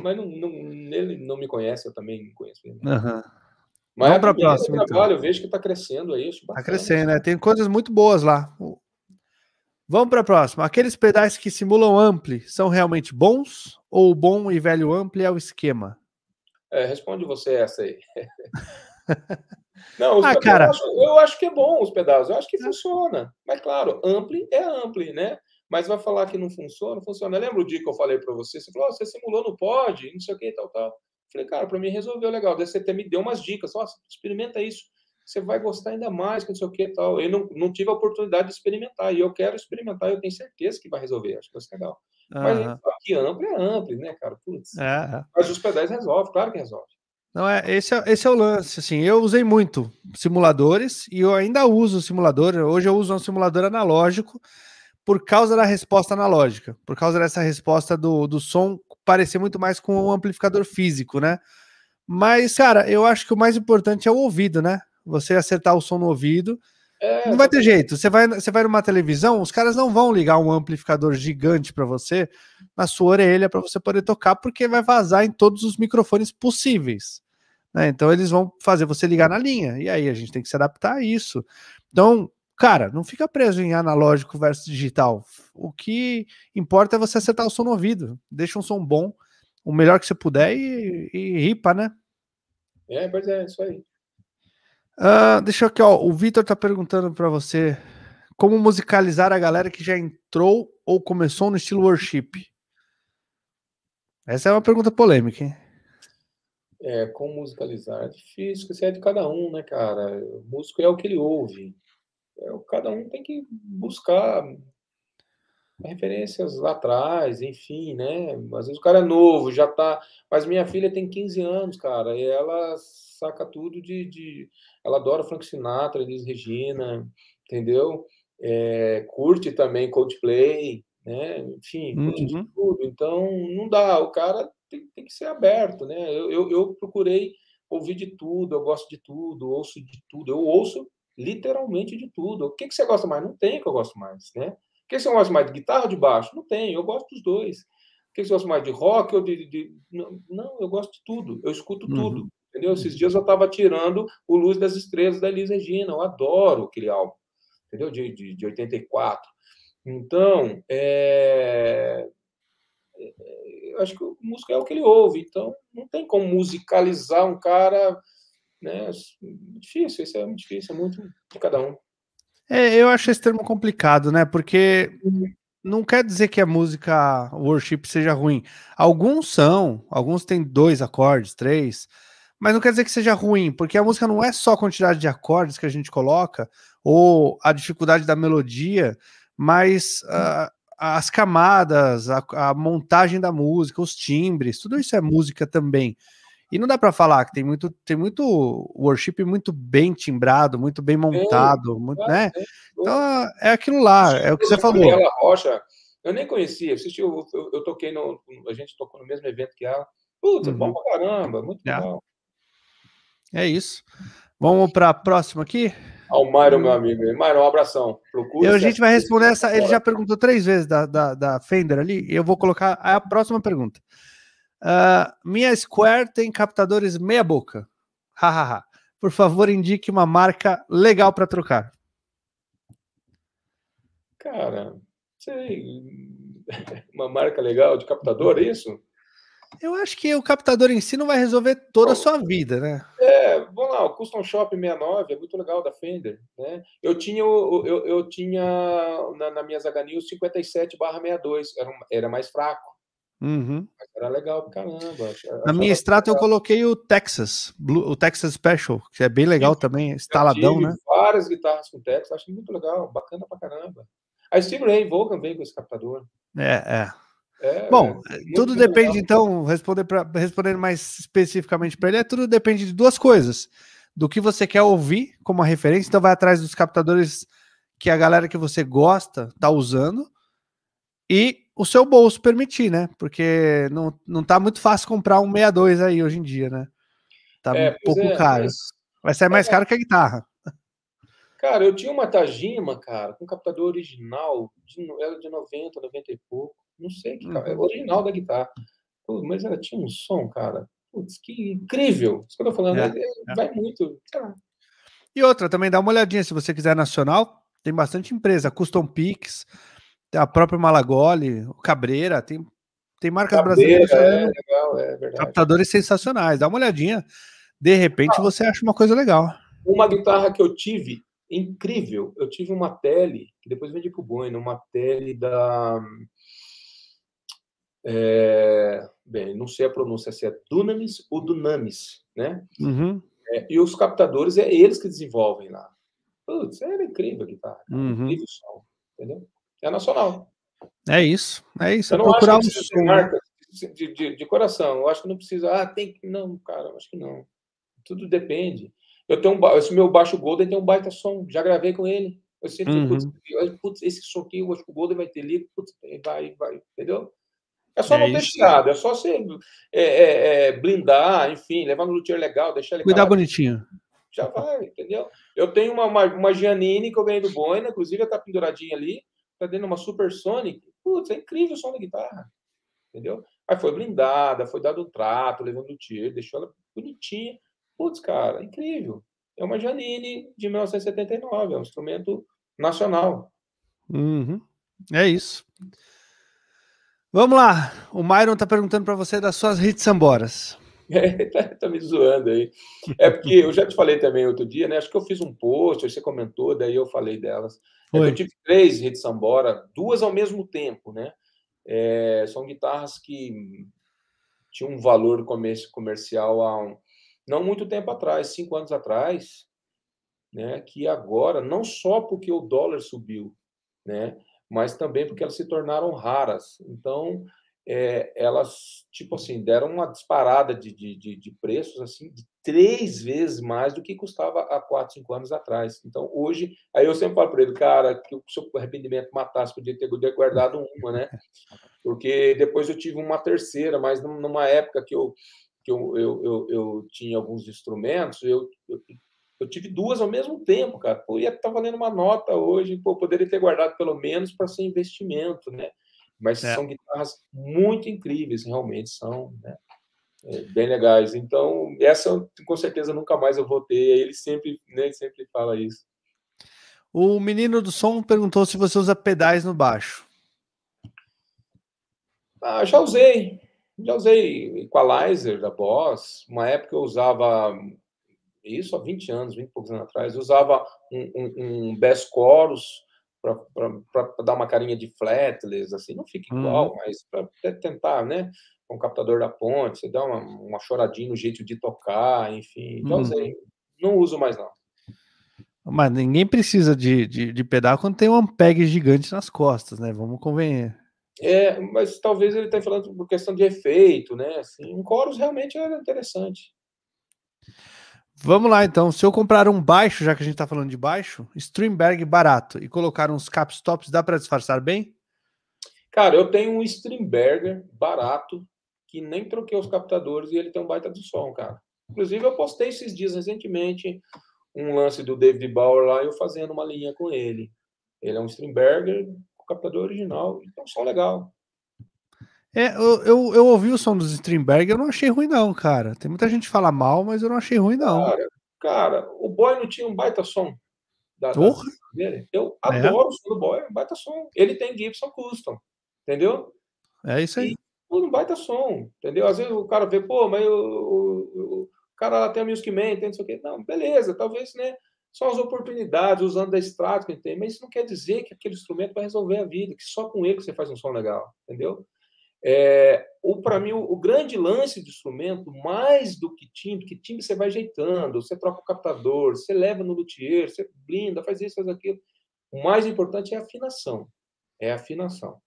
Mas não, não, ele não me conhece, eu também não conheço ele. Uhum. Mas Vamos para a próxima. Trabalho, então. Eu vejo que está crescendo aí. Está crescendo, né? Tem coisas muito boas lá. Vamos para a próxima. Aqueles pedais que simulam ampli são realmente bons? Ou o bom e velho ampli é o esquema? É, responde você essa aí. Não, ah, cara. Eu acho, eu acho, que é bom os pedais, eu acho que é. funciona. Mas claro, ampli é ampli, né? Mas vai falar que não funciona, funciona. Lembra o dia que eu falei para você? Você falou, oh, você simulou no pod, não sei o que, tal, tal. Falei, cara, para mim resolveu legal. Daí você até me deu umas dicas. Nossa, experimenta isso. Você vai gostar ainda mais, que não sei o que tal. Eu não, não tive a oportunidade de experimentar. E eu quero experimentar. Eu tenho certeza que vai resolver. Acho que vai ser legal. Uhum. Mas aqui amplo é amplo, né, cara? Putz. É. Mas os pedais resolve, claro que resolve. Não, é, esse, é, esse é o lance, assim, eu usei muito simuladores e eu ainda uso simulador, hoje eu uso um simulador analógico por causa da resposta analógica, por causa dessa resposta do, do som parecer muito mais com um amplificador físico, né? Mas, cara, eu acho que o mais importante é o ouvido, né? Você acertar o som no ouvido. É, não vai ter jeito. Você vai, você vai numa televisão, os caras não vão ligar um amplificador gigante para você na sua orelha para você poder tocar, porque vai vazar em todos os microfones possíveis. Né? Então eles vão fazer você ligar na linha. E aí a gente tem que se adaptar a isso. Então, cara, não fica preso em analógico versus digital. O que importa é você acertar o som no ouvido. Deixa um som bom, o melhor que você puder e, e ripa, né? É, pois é, isso aí. Uh, deixa aqui, ó. O Vitor tá perguntando para você como musicalizar a galera que já entrou ou começou no estilo worship. Essa é uma pergunta polêmica, hein? É, como musicalizar? É difícil, porque isso é de cada um, né, cara? O músico é o que ele ouve. É, cada um tem que buscar referências lá atrás, enfim, né? Às vezes o cara é novo, já tá. Mas minha filha tem 15 anos, cara, e ela saca tudo de. de... Ela adora Frank Sinatra, Elis Regina, entendeu? É, curte também Coldplay, né? Enfim, curte uhum. tudo. Então, não dá, o cara tem, tem que ser aberto, né? Eu, eu, eu procurei ouvir de tudo, eu gosto de tudo, ouço de tudo, eu ouço literalmente de tudo. O que, que você gosta mais? Não tem que eu gosto mais, né? que você gosta mais de guitarra ou de baixo? Não tem, eu gosto dos dois. O que você gosta mais de rock ou de. de... Não, eu gosto de tudo, eu escuto uhum. tudo. Entendeu? Esses dias eu estava tirando o Luz das Estrelas da Elis Regina, eu adoro aquele álbum, entendeu? De, de, de 84. Então, é... eu acho que o músico é o que ele ouve, então não tem como musicalizar um cara. Né? Difícil, isso é muito difícil, é muito de cada um. É, eu acho esse termo complicado, né? Porque não quer dizer que a música worship seja ruim. Alguns são, alguns têm dois acordes, três, mas não quer dizer que seja ruim, porque a música não é só a quantidade de acordes que a gente coloca ou a dificuldade da melodia, mas uh, as camadas, a, a montagem da música, os timbres, tudo isso é música também. E não dá para falar que tem muito, tem muito worship muito bem timbrado, muito bem montado, muito, né? Então é aquilo lá, é o que você falou. Ela Rocha, eu nem conhecia, assisti, eu, eu, eu, toquei no, a gente tocou no mesmo evento que ela. Putz, uhum. bom pra caramba, muito é. legal. É isso. Vamos para a próxima aqui? Ao Mário, meu amigo. Mário, um abração. Procure. a gente vai responder essa. Ele já perguntou três vezes da, da, da Fender ali. Eu vou colocar a próxima pergunta. Uh, minha Square tem captadores meia boca. Hahaha. Por favor, indique uma marca legal para trocar. Cara, sei. Uma marca legal de captador, é isso? Eu acho que o captador em si não vai resolver toda Bom, a sua vida, né? É, vamos lá, o Custom Shop 69 é muito legal da Fender, né? Eu tinha, eu, eu tinha na, na minha Zaga News 57/62, era, era mais fraco. Uhum. Era legal pra caramba. Na minha extrato eu coloquei o Texas, o Texas Special, que é bem legal Sim, também, instaladão, né? Várias guitarras com Texas, acho muito legal, bacana pra caramba. A Steve Ray Vaughan veio com esse captador. É, é. é Bom, é tudo depende, legal. então, responder pra, respondendo mais especificamente para ele, é tudo depende de duas coisas. Do que você quer ouvir como referência, então vai atrás dos captadores que a galera que você gosta tá usando e o seu bolso permitir, né? Porque não, não tá muito fácil comprar um 62 aí hoje em dia, né? Tá é, um pouco é, caro. Mas... Vai ser mais é, caro que a guitarra. Cara, eu tinha uma Tajima, cara, com captador original, de, era de 90, 90 e pouco. Não sei que uhum. original da guitarra. Pô, mas ela tinha um som, cara. Putz, que incrível. Isso que eu tô falando, é, é, vai muito. E outra, também dá uma olhadinha se você quiser nacional. Tem bastante empresa, Custom Pix, a própria Malagoli, o Cabreira, tem, tem marcas Cabreira, brasileiras. É, legal, é verdade. Captadores sensacionais. Dá uma olhadinha. De repente ah, você acha uma coisa legal. Uma guitarra que eu tive, incrível. Eu tive uma tele, que depois vendi pro Bueno, uma tele da. É, bem, não sei a pronúncia se é Dunamis ou Dunamis, né? Uhum. É, e os captadores é eles que desenvolvem lá. Putz, era incrível a guitarra. Uhum. Incrível som, entendeu? É nacional. É isso, é isso. Eu não procurar acho que um marca de, de, de, coração. Eu acho que não precisa. Ah, tem que. Não, cara, eu acho que não. Tudo depende. Eu tenho um, esse meu baixo Golden tem um baita som. Já gravei com ele. Eu sempre, uhum. putz, putz, esse som aqui, eu acho que o Golden vai ter liga, putz, vai, vai, entendeu? É só é não ter tirado, é só você é, é, é, blindar, enfim, levar no luthier legal, deixar ele. Cuidar bonitinho. Já vai, entendeu? Eu tenho uma, uma, uma Giannini que eu ganhei do Boina, inclusive ela tá penduradinha ali tá dentro de uma Supersonic, putz, é incrível o som da guitarra, entendeu? Aí foi blindada, foi dado um trato, levando o tiro, deixou ela bonitinha. Putz, cara, é incrível. É uma Janine de 1979, é um instrumento nacional. Uhum. É isso. Vamos lá. O Myron tá perguntando para você das suas hits samboras. Tá, tá, me zoando aí. É porque eu já te falei também outro dia, né? Acho que eu fiz um post, você comentou, daí eu falei delas. É eu tive três redes Sambora, duas ao mesmo tempo, né? É, são guitarras que tinham um valor comercial há um, não muito tempo atrás, cinco anos atrás, né? Que agora, não só porque o dólar subiu, né? mas também porque elas se tornaram raras. Então, é, elas, tipo assim, deram uma disparada de, de, de, preços, assim, de três vezes mais do que custava há quatro, cinco anos atrás. Então, hoje, aí eu sempre falo para ele, cara, que o seu arrependimento matasse, podia ter guardado uma, né? Porque depois eu tive uma terceira, mas numa época que eu, que eu, eu, eu, eu tinha alguns instrumentos, eu, eu, eu, tive duas ao mesmo tempo, cara. Pô, ia estar tá valendo uma nota hoje, pô, poderia ter guardado pelo menos para ser investimento, né? Mas é. são guitarras muito incríveis, realmente são, né? É, bem legais. Então, essa com certeza nunca mais eu vou ter. Ele sempre, né, sempre fala isso. O menino do som perguntou se você usa pedais no baixo. Ah, já usei. Já usei equalizer da Boss. Uma época eu usava isso há 20 anos, 20 e poucos anos atrás. Eu usava um, um, um Bass Chorus para dar uma carinha de flatless, assim, não fica igual, uhum. mas para tentar, né? Com o captador da ponte, você dá uma, uma choradinha no jeito de tocar, enfim. Já uhum. usei. Não uso mais, não. Mas ninguém precisa de, de, de pedal quando tem um Ampeg gigante nas costas, né? Vamos convencer. É, mas talvez ele esteja falando por questão de efeito, né? Assim, um chorus realmente é interessante. Vamos lá, então. Se eu comprar um baixo, já que a gente está falando de baixo, Streamberg barato e colocar uns capstops, dá para disfarçar bem? Cara, eu tenho um Streamberger barato que nem troquei os captadores e ele tem um baita de som, cara. Inclusive, eu postei esses dias recentemente um lance do David Bauer lá, eu fazendo uma linha com ele. Ele é um Streamberger com captador original, então som legal. É, eu, eu, eu, ouvi o som dos Streamberg, eu não achei ruim, não, cara. Tem muita gente que fala mal, mas eu não achei ruim, não. Cara, cara o Boy não tinha um baita som da, da dele. Eu é. adoro o som do Boy, um baita som. Ele tem Gibson Custom, entendeu? É isso aí. E, um baita som, entendeu? Às vezes o cara vê, pô, mas o, o, o cara lá tem a Music Man, tem não sei o quê. Não, beleza, talvez, né? São as oportunidades, usando da estrada que tem, mas isso não quer dizer que aquele instrumento vai resolver a vida, que só com ele você faz um som legal, entendeu? É, para mim, o, o, grande lance do instrumento, mais do que timbre, que timbre você vai ajeitando, você troca o captador, você leva no luthier, você blinda, faz isso, faz aquilo. O mais importante é a afinação. É a afinação.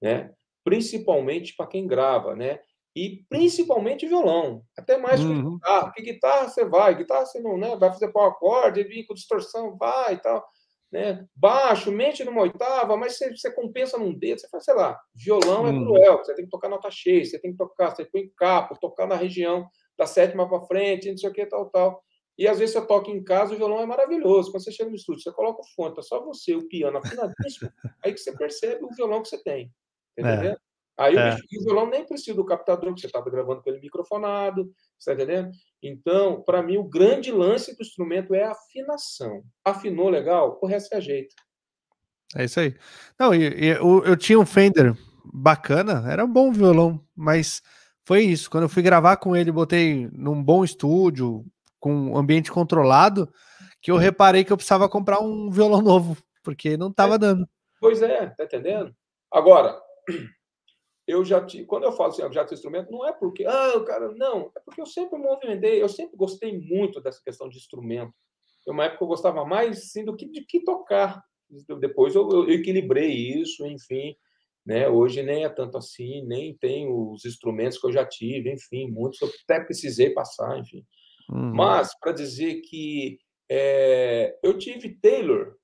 Né? Principalmente para quem grava, né? E principalmente violão. Até mais uhum. que guitarra. Porque guitarra você vai, guitarra você não né? vai fazer pau acorde, vir com distorção, vai e tal né? Baixo, mente numa oitava, mas você, você compensa num dedo, você faz, sei lá, violão é hum. cruel, você tem que tocar nota cheia, você tem que tocar, você põe capo, tocar na região da sétima para frente, não sei o que, tal, tal. E às vezes você toca em casa, o violão é maravilhoso. Quando você chega no estúdio, você coloca o fone, tá só você, o piano afinadíssimo, aí que você percebe o violão que você tem. Entendeu? É. Aí é. o, violão nem precisa do captador, que você estava gravando com ele microfonado, está entendendo? Então, para mim, o grande lance do instrumento é a afinação. Afinou legal, o resto é ajeita. É isso aí. Não, eu, eu, tinha um Fender bacana, era um bom violão, mas foi isso. Quando eu fui gravar com ele, botei num bom estúdio, com ambiente controlado, que eu reparei que eu precisava comprar um violão novo, porque não estava é. dando. Pois é, tá entendendo? Agora, eu já tive, quando eu falo assim, já tive instrumento, não é porque, ah, o cara, não, é porque eu sempre movimentei, eu sempre gostei muito dessa questão de instrumento. Foi uma época eu gostava mais sim do que de que tocar. Depois eu, eu equilibrei isso, enfim, né? Hoje nem é tanto assim, nem tem os instrumentos que eu já tive, enfim, muitos eu até precisei passar, enfim. Uhum. Mas para dizer que é, eu tive Taylor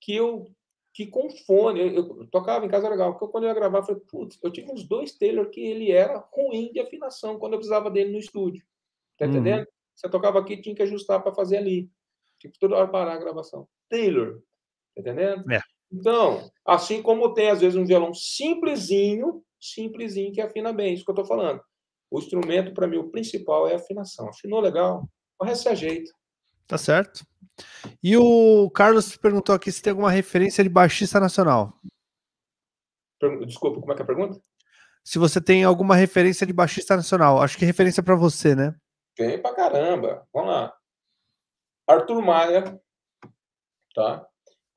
que eu que com fone, eu, eu, tocava em casa legal, porque quando eu ia gravar, eu falei, putz, eu tive uns dois Taylor que ele era ruim de afinação quando eu precisava dele no estúdio. Tá uhum. entendendo? Você tocava aqui, tinha que ajustar para fazer ali. Que toda hora parar a gravação. Taylor. Tá entendendo? É. Então, assim como tem, às vezes, um violão simplesinho, simplesinho, que afina bem, isso que eu tô falando. O instrumento, para mim, o principal é a afinação. Afinou legal, o resto se ajeita. Tá certo. E o Carlos perguntou aqui se tem alguma referência de baixista nacional. Desculpa, como é que é a pergunta? Se você tem alguma referência de baixista nacional. Acho que referência para você, né? Tem pra caramba. Vamos lá. Arthur Maia, tá?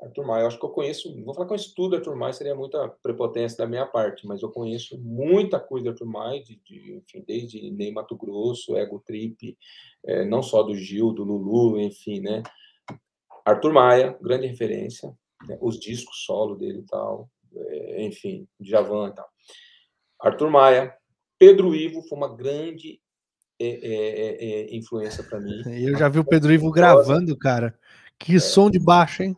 Arthur Maia, eu acho que eu conheço, vou falar que eu estudo Arthur Maia, seria muita prepotência da minha parte, mas eu conheço muita coisa de Arthur Maia, de, de, enfim, desde Ney Mato Grosso, Ego Trip, é, não só do Gil, do Lulu, enfim, né? Arthur Maia, grande referência. né, os discos solo dele e tal, é, enfim, Djavan e tal. Arthur Maia, Pedro Ivo foi uma grande é, é, é influência para mim. Eu já vi o Pedro Ivo gravando, cara. Que som de baixo, hein?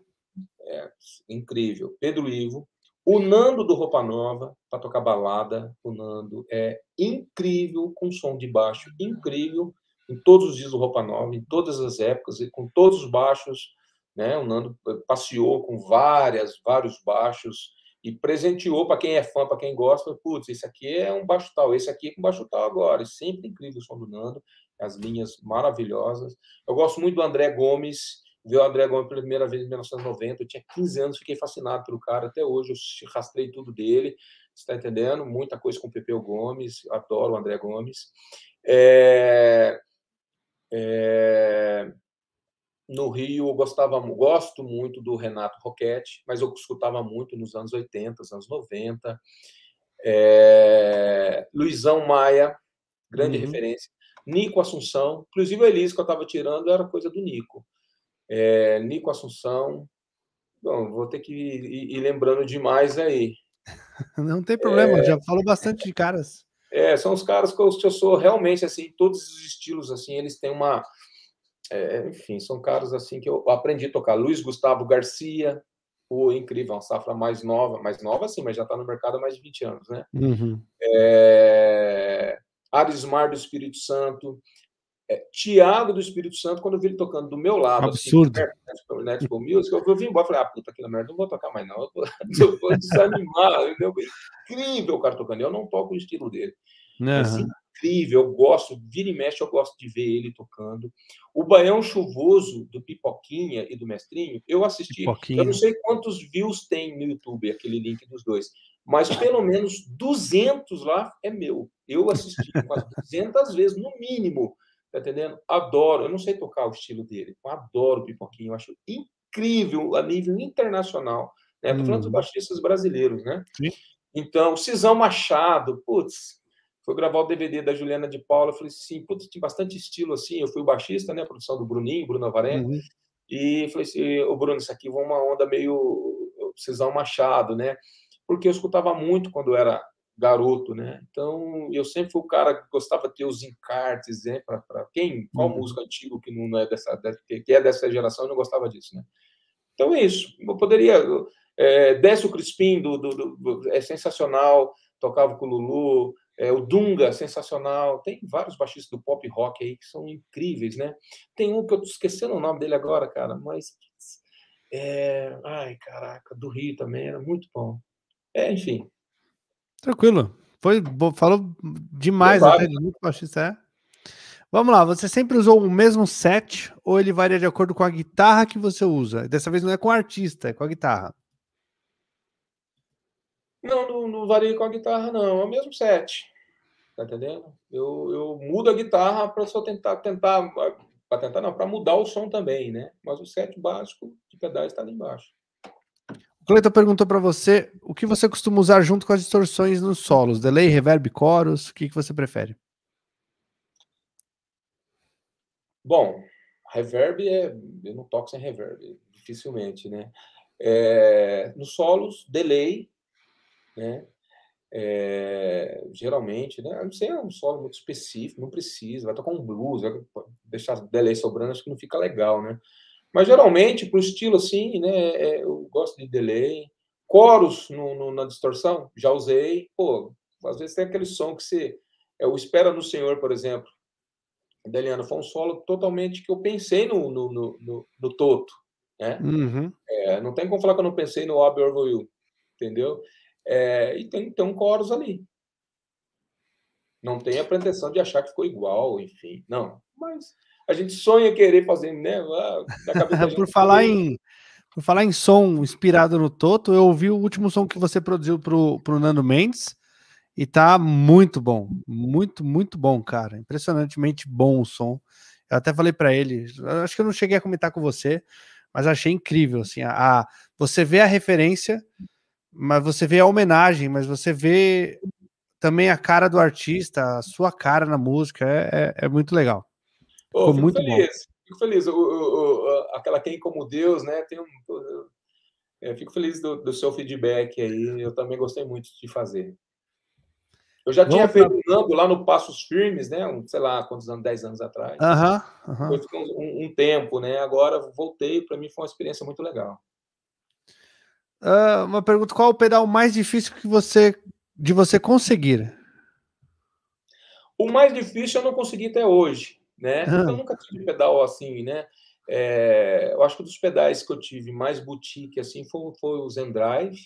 É, incrível. Pedro Ivo. O Nando do Roupa Nova, para tocar balada, o Nando é incrível com som de baixo, incrível em todos os dias do Roupa Nova, em todas as épocas, e com todos os baixos, né? O Nando passeou com várias, vários baixos e presenteou para quem é fã, para quem gosta, putz, esse aqui é um baixo tal, esse aqui é com baixo tal agora. E sempre incrível o som do Nando, as linhas maravilhosas. Eu gosto muito do André Gomes, vi o André Gomes pela primeira vez em 1990, eu tinha 15 anos, fiquei fascinado pelo cara, até hoje eu rastrei tudo dele, está entendendo? Muita coisa com o Pepeu Gomes, adoro o André Gomes. É... É... No Rio, eu gostava, gosto muito do Renato Roquette, mas eu escutava muito nos anos 80, anos 90. É... Luizão Maia, grande uhum. referência. Nico Assunção, inclusive o Elis que eu estava tirando era coisa do Nico. É, Nico Assunção. Bom, vou ter que ir, ir lembrando demais aí. Não tem problema, é, já falou bastante de caras. É, são os caras que eu, eu, sou realmente assim, todos os estilos assim, eles têm uma, é, enfim, são caras assim que eu aprendi a tocar. Luiz Gustavo Garcia, o incrível, uma safra mais nova, mais nova sim, mas já está no mercado há mais de 20 anos, né? Uhum. É, Arismar do Espírito Santo, é, Tiago do Espírito Santo, quando eu vi ele tocando do meu lado, assim, Absurdo. assim, Netflix Music, eu, eu vim embora e falei, ah, puta que merda, não vou tocar mais não, eu vou, eu vou desanimar, entendeu? incrível o cara tocando, eu não toco o estilo dele. Uhum. incrível, eu gosto, vira e mexe, eu gosto de ver ele tocando. O Baião Chuvoso, do Pipoquinha e do Mestrinho, eu assisti, Pipoquinha. eu não sei quantos views tem no YouTube, aquele link dos dois, mas pelo menos 200 lá é meu. Eu assisti umas 200 vezes, no mínimo, Tá entendendo? Adoro. Eu não sei tocar o estilo dele. Eu adoro Pipoquinho. Eu acho incrível a nível internacional. Né? Estou falando dos uhum. baixistas brasileiros, né? Sim. Então, Cisão Machado, putz, foi gravar o DVD da Juliana de Paula. Eu falei assim, putz, tinha bastante estilo assim. Eu fui o baixista, né? A produção do Bruninho, Bruno Avarenga. Uhum. E falei assim, o Bruno, isso aqui vai uma onda meio Cisão Machado, né? Porque eu escutava muito quando era garoto, né? Então, eu sempre fui o cara que gostava de ter os encartes, né? Para quem, qual uhum. música antigo que não é dessa, que é dessa geração, eu não gostava disso, né? Então é isso. Eu poderia. É, Décio Crispim do, do, do, é sensacional, tocava com o Lulu. É, o Dunga, sensacional. Tem vários baixistas do pop rock aí que são incríveis, né? Tem um que eu tô esquecendo o nome dele agora, cara, mas. É... Ai, caraca, do Rio também, era muito bom. É, enfim, Tranquilo. Foi, falou demais até de muito baixista. É. Vamos lá, você sempre usou o mesmo set ou ele varia de acordo com a guitarra que você usa? Dessa vez não é com o artista, é com a guitarra. Não, não, não varia com a guitarra, não. É o mesmo set. Tá entendendo? Eu, eu mudo a guitarra para só tentar, tentar, para tentar não, para mudar o som também, né? Mas o set básico de pedais está ali embaixo. Cleiton perguntou para você o que você costuma usar junto com as distorções nos solos, delay, reverb, chorus, o que, que você prefere? Bom, reverb é. Eu não toco sem reverb, dificilmente, né? É, nos solos, delay, né? É, geralmente, né? Não sei, é um solo muito específico, não precisa, vai tocar um blues, vai deixar delay sobrando, acho que não fica legal, né? Mas geralmente, para o estilo assim, né, é, eu gosto de delay. Coros no, no, na distorção, já usei. Pô, às vezes tem aquele som que você. É o Espera no Senhor, por exemplo. Deliano, foi um solo totalmente que eu pensei no, no, no, no Toto. Né? Uhum. É, não tem como falar que eu não pensei no Obi Will, entendeu? É, e tem, tem um coros ali. Não tem a pretensão de achar que ficou igual, enfim. Não, mas a gente sonha querer fazer, né? por falar em por falar em som inspirado no Toto, eu ouvi o último som que você produziu pro, pro Nando Mendes e tá muito bom, muito muito bom, cara, impressionantemente bom o som. Eu até falei para ele, acho que eu não cheguei a comentar com você, mas achei incrível assim, a, a você vê a referência, mas você vê a homenagem, mas você vê também a cara do artista, a sua cara na música, é, é, é muito legal. Oh, muito feliz, bom. Fico feliz. O, o, o, aquela Quem Como Deus, né? Tem um, É, fico feliz do, do, seu feedback aí. Eu também gostei muito de fazer. Eu já tinha feito um Nando lá no Passos Firmes, né? Um, sei lá, quantos anos, 10 anos atrás. Uh uh -huh. Foi um, um, tempo, né? Agora voltei, para mim foi uma experiência muito legal. Uh, uma pergunta: qual o pedal mais difícil que você de você conseguir? O mais difícil eu não consegui até hoje, né? Ah. Eu nunca tive pedal assim, né? É, eu acho que dos pedais que eu tive mais boutique assim foi, foi o Zendrive,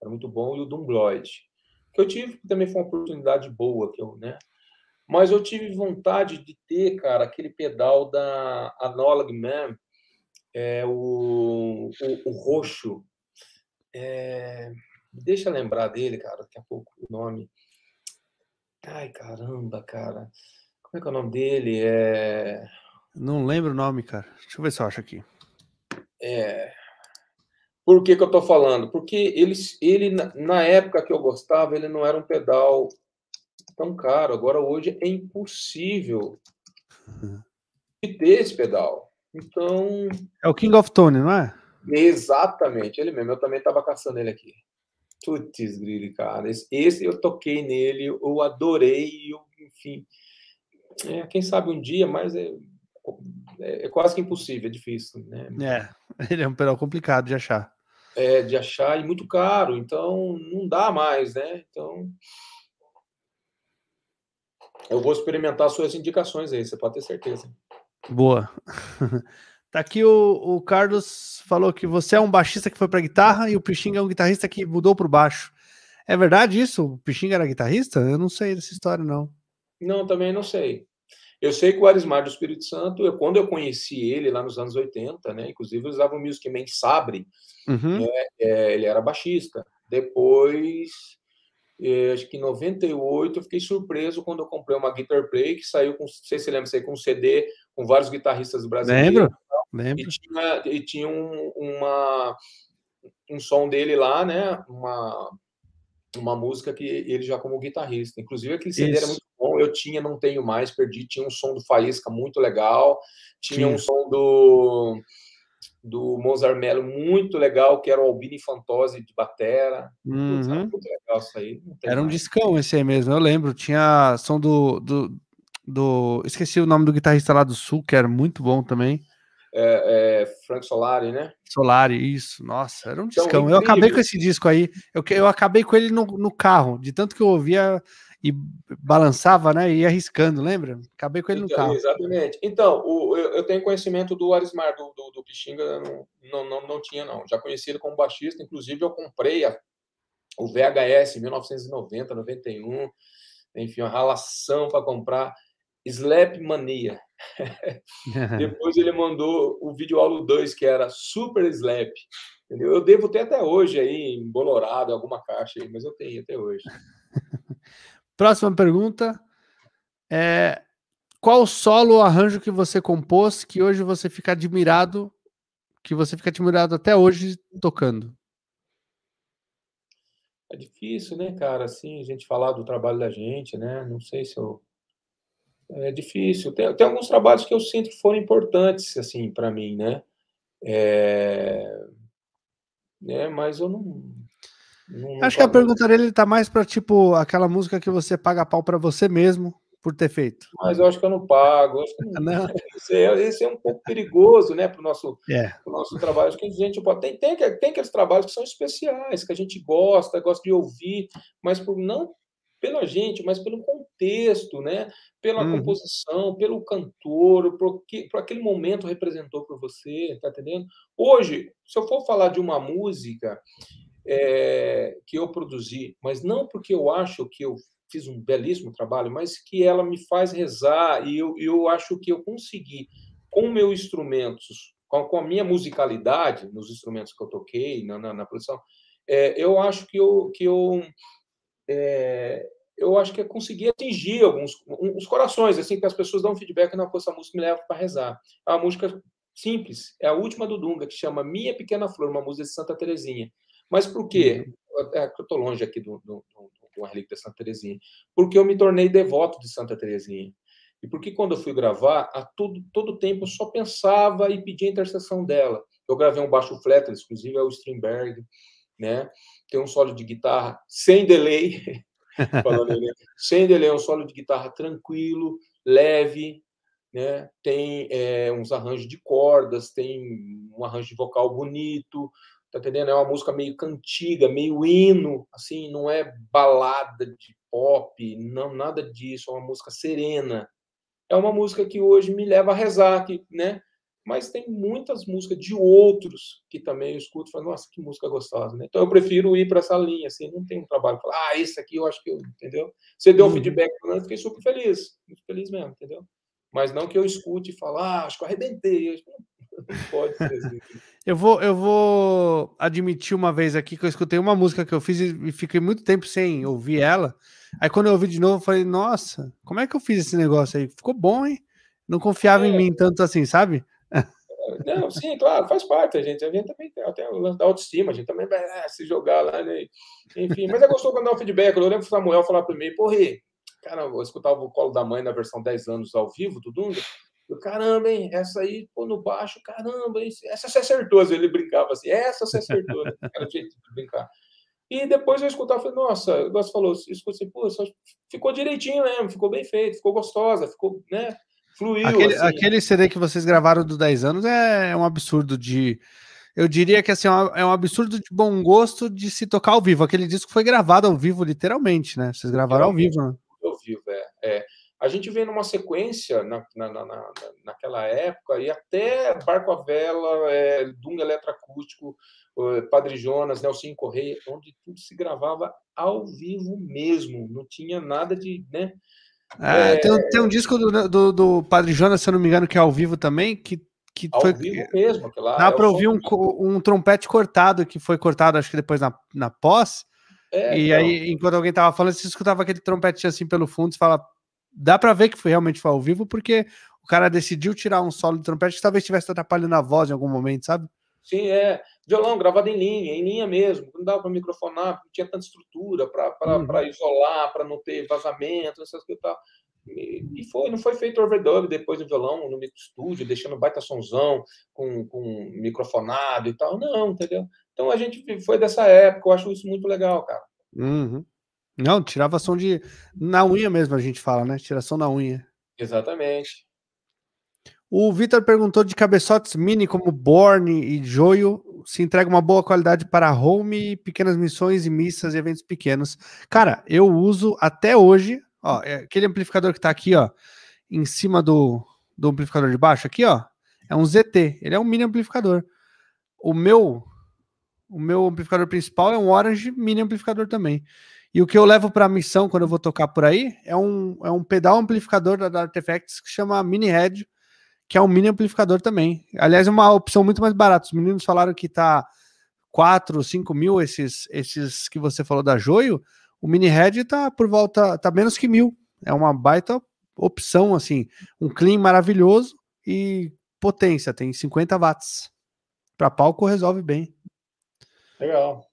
era muito bom, e o Dumbloid que eu tive, que também foi uma oportunidade boa que eu, né? Mas eu tive vontade de ter, cara, aquele pedal da Analog Man, é, o, o, o roxo. É, deixa eu lembrar dele, cara, daqui a pouco o nome. Ai, caramba, cara. Como é que é o nome dele? É... Não lembro o nome, cara. Deixa eu ver se eu acho aqui. É. Por que, que eu estou falando? Porque ele, ele, na época que eu gostava, ele não era um pedal tão caro. Agora, hoje, é impossível de ter esse pedal. Então. É o King of Tone, não é? Exatamente, ele mesmo. Eu também estava caçando ele aqui. Putz, grille, cara. Esse, esse, eu toquei nele, eu adorei, eu, enfim. É, quem sabe um dia, mas é, é, é, quase que impossível, é difícil, né? É, ele é um pedal complicado de achar. É, de achar e muito caro, então não dá mais, né? Então eu vou experimentar suas indicações aí, você pode ter certeza. Boa. Tá aqui o, o Carlos falou que você é um baixista que foi para guitarra e o Pixinga é um guitarrista que mudou para o baixo. É verdade isso? O Pixinga era guitarrista? Eu não sei dessa história, não. Não, também não sei. Eu sei que o Arismar do Espírito Santo, eu, quando eu conheci ele lá nos anos 80, né, inclusive eu usava o Music Man Sabre, uhum. né, é, ele era baixista. Depois, é, acho que em 98, eu fiquei surpreso quando eu comprei uma Guitar Play que saiu com, não sei se você lembra, saiu com um CD com vários guitarristas brasileiros. Lembro, lembro. E tinha, e tinha um, uma, um som dele lá, né, uma, uma música que ele já como guitarrista. Inclusive, aquele CD Isso. era muito bom. Eu tinha, não tenho mais, perdi. Tinha um som do Faísca muito legal. Tinha Sim. um som do, do Mozart Mello muito legal, que era o Albini Fantozzi de batera. Uhum. Era muito legal isso aí. Era um mais. discão esse aí mesmo, eu lembro. Tinha som do, do, do... Esqueci o nome do guitarrista lá do Sul, que era muito bom também é, é, Frank Solari, né? Solari, isso. Nossa, era um então, discão. eu acabei com esse disco aí. Eu, eu acabei com ele no, no carro, de tanto que eu ouvia e balançava, né? E ia arriscando, lembra? Acabei com ele então, no carro. Exatamente. Então, o, eu, eu, tenho conhecimento do Arismar, do, do, do Pixinga, não, não, não, não, tinha, não. Já conheci ele como baixista, inclusive eu comprei a, o VHS em 1990, 91, enfim, uma ralação para comprar Slap Mania. Depois ele mandou o vídeo aula 2, que era Super Slap. Entendeu? Eu devo ter até hoje aí, embolorado, alguma caixa aí, mas eu tenho até hoje. Próxima pergunta. É, qual solo ou arranjo que você compôs que hoje você fica admirado, que você fica admirado até hoje tocando? É difícil, né, cara? Assim, a gente falar do trabalho da gente, né? Não sei se eu é difícil. Tem, tem alguns trabalhos que eu sinto que foram importantes, assim, para mim, né? É... é... Mas eu não. não Acho que a pergunta dele está mais para tipo aquela música que você paga pau para você mesmo por ter feito. Mas eu acho que eu não pago. Eu não... não. Esse, é, esse, é, um pouco perigoso, né, para o nosso, é. nosso trabalho. Acho que a gente pode. Tem, tem, tem aqueles trabalhos que são especiais, que a gente gosta, gosta de ouvir, mas por não pela gente, mas pelo contexto, né? Pela uhum. composição, pelo cantor, por, que, por aquele momento representou para você, tá entendendo? Hoje, se eu for falar de uma música é, que eu produzi, mas não porque eu acho que eu fiz um belíssimo trabalho, mas que ela me faz rezar e eu, eu acho que eu consegui, com meus instrumentos, com, com a minha musicalidade nos instrumentos que eu toquei na, na, na produção, é, eu acho que eu, que eu é, eu acho que é conseguir atingir alguns uns corações, assim, que as pessoas dão feedback, não, essa música me leva para rezar. É uma música simples, é a última do Dunga, que chama Minha Pequena Flor, uma música de Santa Terezinha. Mas por quê? Uhum. É, eu estou longe aqui do, do, do, do relíquia de Santa Terezinha. Porque eu me tornei devoto de Santa Terezinha. E porque quando eu fui gravar, a todo, todo tempo eu só pensava e pedia a intercessão dela. Eu gravei um baixo fletless, inclusive é o Strindberg, né? Tem um solo de guitarra sem delay, falando sem delay, um solo de guitarra tranquilo, leve, né? Tem é, uns arranjos de cordas, tem um arranjo de vocal bonito, tá entendendo? É uma música meio cantiga, meio hino, assim, não é balada de pop, não nada disso, é uma música serena. É uma música que hoje me leva a rezar, que, né? Mas tem muitas músicas de outros que também eu escuto e falo, nossa, que música gostosa, né? Então eu prefiro ir para essa linha, assim, não tem um trabalho falar, ah, esse aqui eu acho que eu, entendeu? Você deu um uhum. feedback, eu fiquei super feliz, muito feliz mesmo, entendeu? Mas não que eu escute e fale, ah, acho que eu arrebentei, pode ser assim. eu, vou, eu vou admitir uma vez aqui que eu escutei uma música que eu fiz e fiquei muito tempo sem ouvir ela. Aí quando eu ouvi de novo, eu falei, nossa, como é que eu fiz esse negócio aí? Ficou bom, hein? Não confiava é. em mim tanto assim, sabe? Não, sim, claro, faz parte. A gente, a gente também tem até o lance da autoestima, a gente também vai se jogar lá, né? Enfim, mas é gostoso quando dá um feedback. Eu lembro o Samuel falar para mim, porra, cara, eu escutava o colo da mãe na versão 10 anos ao vivo do Dunga. Eu, caramba, hein? Essa aí, pô, no baixo, caramba, hein? essa você acertou. Ele brincava assim, essa você acertou, né? Brincar. E depois eu escutava, falei, nossa, você falou, escuta assim, pô, ficou direitinho mesmo, ficou bem feito, ficou gostosa, ficou, né? Fluiu. Aquele, assim. aquele CD que vocês gravaram do 10 anos é, é um absurdo de. Eu diria que assim, é, é um absurdo de bom gosto de se tocar ao vivo. Aquele disco foi gravado ao vivo, literalmente, né? Vocês gravaram ao vivo, né? Ao vivo, é. é a gente vem numa sequência na, na, na, naquela época, e até Barco a Vela, é, Dunga Eletroacústico, Padre Jonas, Nelson Correia, onde tudo se gravava ao vivo mesmo, não tinha nada de. Né? É, é... Tem, tem, um disco do, do, do, Padre Jonas, se eu não me engano, que é ao vivo também, que, que ao foi. vivo mesmo, lá Dá é para ouvir um, um trompete cortado, que foi cortado, acho que depois na, na pós. É, e então... aí, enquanto alguém tava falando, você escutava aquele trompete assim pelo fundo, você fala, dá para ver que foi realmente foi ao vivo, porque o cara decidiu tirar um solo de trompete que talvez estivesse atrapalhando a voz em algum momento, sabe? Sim, é. Violão gravado em linha, em linha mesmo. Não dava para microfonar, não tinha tanta estrutura para uhum. isolar, para não ter vazamento, essas coisas e tal. E, foi, não foi feito overdub depois do violão no estúdio, deixando baita sonzão com, com microfonado e tal. Não, entendeu? Então a gente foi dessa época, eu acho isso muito legal, cara. Uhum. Não, tirava som de. Na unha mesmo, a gente fala, né? Tiração na unha. Exatamente. O Vitor perguntou de cabeçotes mini como Borne e Joio se entrega uma boa qualidade para home, pequenas missões e missas e eventos pequenos. Cara, eu uso até hoje, ó, é aquele amplificador que está aqui, ó, em cima do, do amplificador de baixo, aqui, ó, é um ZT. Ele é um mini amplificador. O meu, o meu amplificador principal é um Orange mini amplificador também. E o que eu levo para a missão quando eu vou tocar por aí é um, é um pedal amplificador da, da Artifacts que chama Mini Head, que é um mini amplificador também. Aliás, é uma opção muito mais barata. Os meninos falaram que tá 4, 5 mil esses, esses que você falou da Joio. O Mini Head tá por volta, tá menos que mil. É uma baita opção, assim. Um clean maravilhoso e potência, tem 50 watts. Para palco resolve bem. Legal.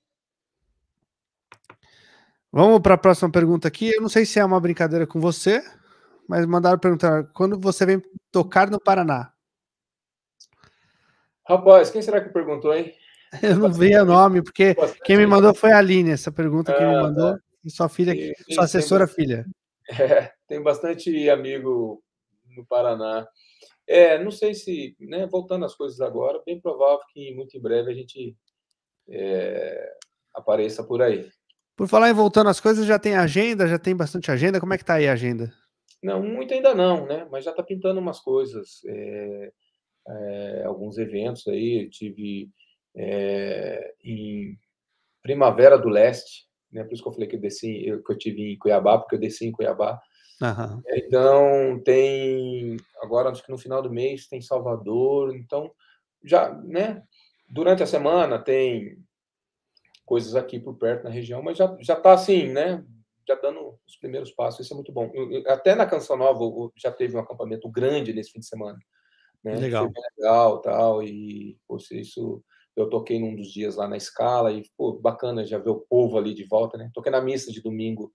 Vamos para a próxima pergunta aqui. Eu não sei se é uma brincadeira com você, mas mandaram perguntar: quando você vem tocar no Paraná? Rapaz, quem será que perguntou, hein? Eu não vi o nome, porque quem me mandou foi a Aline. Essa pergunta que ah, me mandou, tá. sua filha, sua assessora tem, filha. É, tem bastante amigo no Paraná. É, não sei se, né, voltando às coisas agora, bem provável que muito em breve a gente é, apareça por aí. Por falar em voltando às coisas, já tem agenda, já tem bastante agenda. Como é que tá aí a agenda? Não, muito ainda não, né? Mas já está pintando umas coisas, é, é, alguns eventos aí. Eu tive é, em Primavera do Leste, né? Por isso que eu falei que eu desci, eu, que eu tive em Cuiabá, porque eu desci em Cuiabá. Uhum. Então tem agora acho que no final do mês tem Salvador, então já, né? Durante a semana tem coisas aqui por perto na região, mas já já está assim, né? Já dando os primeiros passos, isso é muito bom. Até na Canção Nova já teve um acampamento grande nesse fim de semana, né? Legal, legal, tal e poxa, isso eu toquei num dos dias lá na escala e pô, bacana já ver o povo ali de volta, né? Toquei na missa de domingo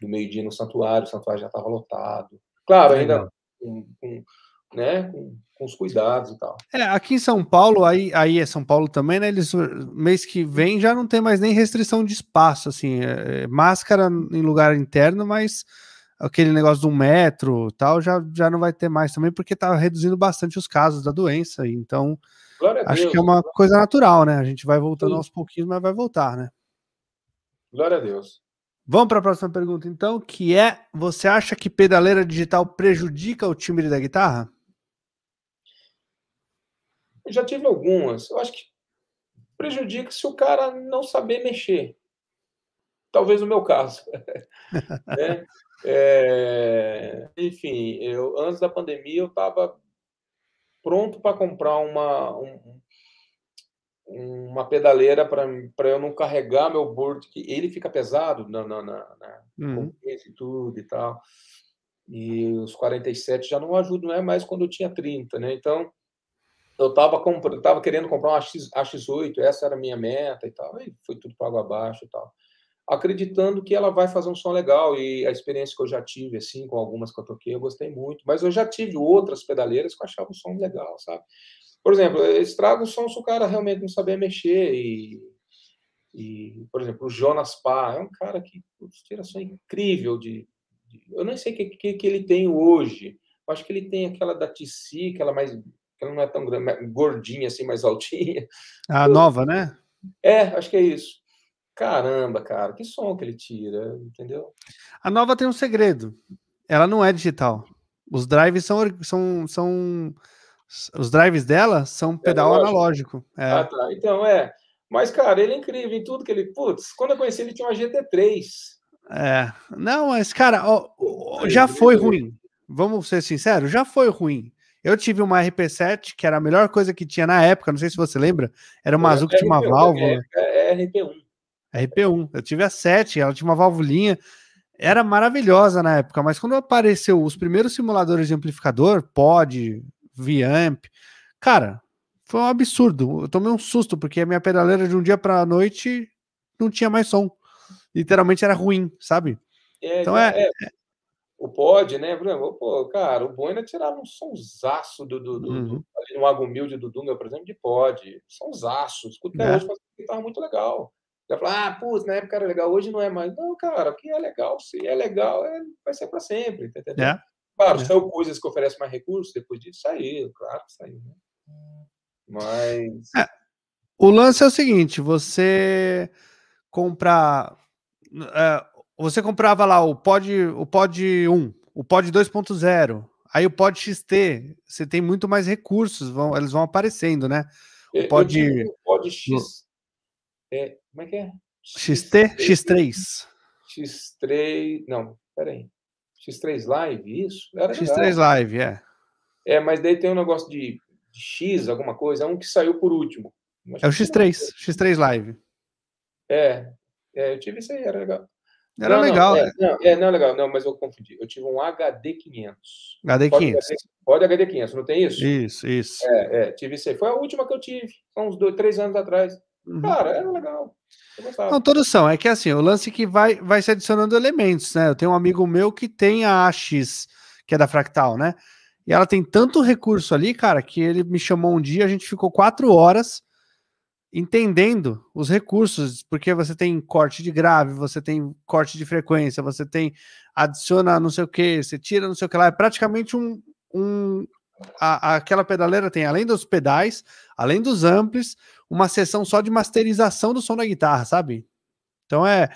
do meio-dia no santuário, o santuário já estava lotado. Claro, ainda com, com, né? Com, com os cuidados e tal. É, aqui em São Paulo, aí, aí é São Paulo também, né? Eles mês que vem já não tem mais nem restrição de espaço, assim, é, é máscara em lugar interno, mas aquele negócio do metro tal já, já não vai ter mais também, porque tá reduzindo bastante os casos da doença. Então, acho Deus, que é uma coisa natural, né? A gente vai voltando Sim. aos pouquinhos, mas vai voltar, né? Glória a Deus. Vamos para a próxima pergunta, então, que é: você acha que pedaleira digital prejudica o timbre da guitarra? Já tive algumas. Eu acho que prejudica se o cara não saber mexer. Talvez no meu caso. é, é, enfim, eu, antes da pandemia eu estava pronto para comprar uma, um, uma pedaleira para eu não carregar meu board, que ele fica pesado na, na, na, na uhum. e tudo e tal. E os 47 já não ajudam, não é mais quando eu tinha 30, né? Então, eu estava tava querendo comprar uma X, AX8, essa era a minha meta e tal, e foi tudo para água abaixo e tal. Acreditando que ela vai fazer um som legal, e a experiência que eu já tive, assim, com algumas que eu toquei, eu gostei muito. Mas eu já tive outras pedaleiras que eu achava o som legal, sabe? Por exemplo, estraga o som se o cara realmente não saber mexer. E, e por exemplo, o Jonas Pá é um cara que tira som incrível de, de eu nem sei o que, que, que, ele tem hoje. Acho que ele tem aquela da TC, aquela mais ela não é tão grande, gordinha assim, mais altinha. A nova, né? É, acho que é isso. Caramba, cara, que som que ele tira, entendeu? A nova tem um segredo. Ela não é digital. Os drives são, são, são os drives dela são é pedal é analógico. É. Ah, tá. Então, é. Mas, cara, ele é incrível em tudo que ele. Putz, quando eu conheci ele tinha uma GT3. É. Não, mas, cara, ó, ó, já foi ruim. Vamos ser sinceros, já foi ruim. Eu tive uma RP7, que era a melhor coisa que tinha na época, não sei se você lembra. Era uma é, azul que tinha uma válvula. É, é RP1. RP1. Eu tive a 7, ela tinha uma válvulinha. Era maravilhosa na época, mas quando apareceu os primeiros simuladores de amplificador, pod, Viamp. Cara, foi um absurdo. Eu tomei um susto, porque a minha pedaleira de um dia para a noite não tinha mais som. Literalmente era ruim, sabe? É, então é, é, é, O pod, né? Pô, cara, o Boina tirava um sonsaço do, do, do, uhum. do Água Humilde do Dunga, por exemplo, de pod. Sonsaço. Escuta até é. hoje, mas muito legal. Já falar, ah, putz, na época era legal, hoje não é mais. Não, cara, o que é legal, se é legal, é, vai ser para sempre, entendeu? É. Claro, é. saiu coisas que oferecem mais recursos, depois disso saiu, claro que saiu. Né? Mas. É, o lance é o seguinte: você comprar. É, você comprava lá o Pod, o Pod 1, o Pod 2.0, aí o Pod XT, você tem muito mais recursos, vão, eles vão aparecendo, né? O Pod, o Pod X. É, como é que é? XT? X3. X3. Não, peraí. X3 Live, isso? Era X3 legal. Live, é. É, mas daí tem um negócio de, de X, alguma coisa, é um que saiu por último. é o X3, X3 Live. É, é, eu tive isso aí, era legal. Era não, legal. Não, é, não, é, não é legal, não, mas eu confundi. Eu tive um HD 500. HD 500. Pode HD 500, não tem isso? Isso, isso. É, é, tive isso aí. Foi a última que eu tive, há uns dois, três anos atrás. Uhum. Cara, era legal. Não, todos são. É que assim, o lance que vai, vai se adicionando elementos, né? Eu tenho um amigo meu que tem a AX, que é da Fractal, né? E ela tem tanto recurso ali, cara, que ele me chamou um dia, a gente ficou quatro horas entendendo os recursos, porque você tem corte de grave, você tem corte de frequência, você tem adiciona não sei o que, você tira não sei o que lá. É praticamente um. um a, aquela pedaleira tem, além dos pedais, além dos amplis, uma sessão só de masterização do som da guitarra, sabe? Então é,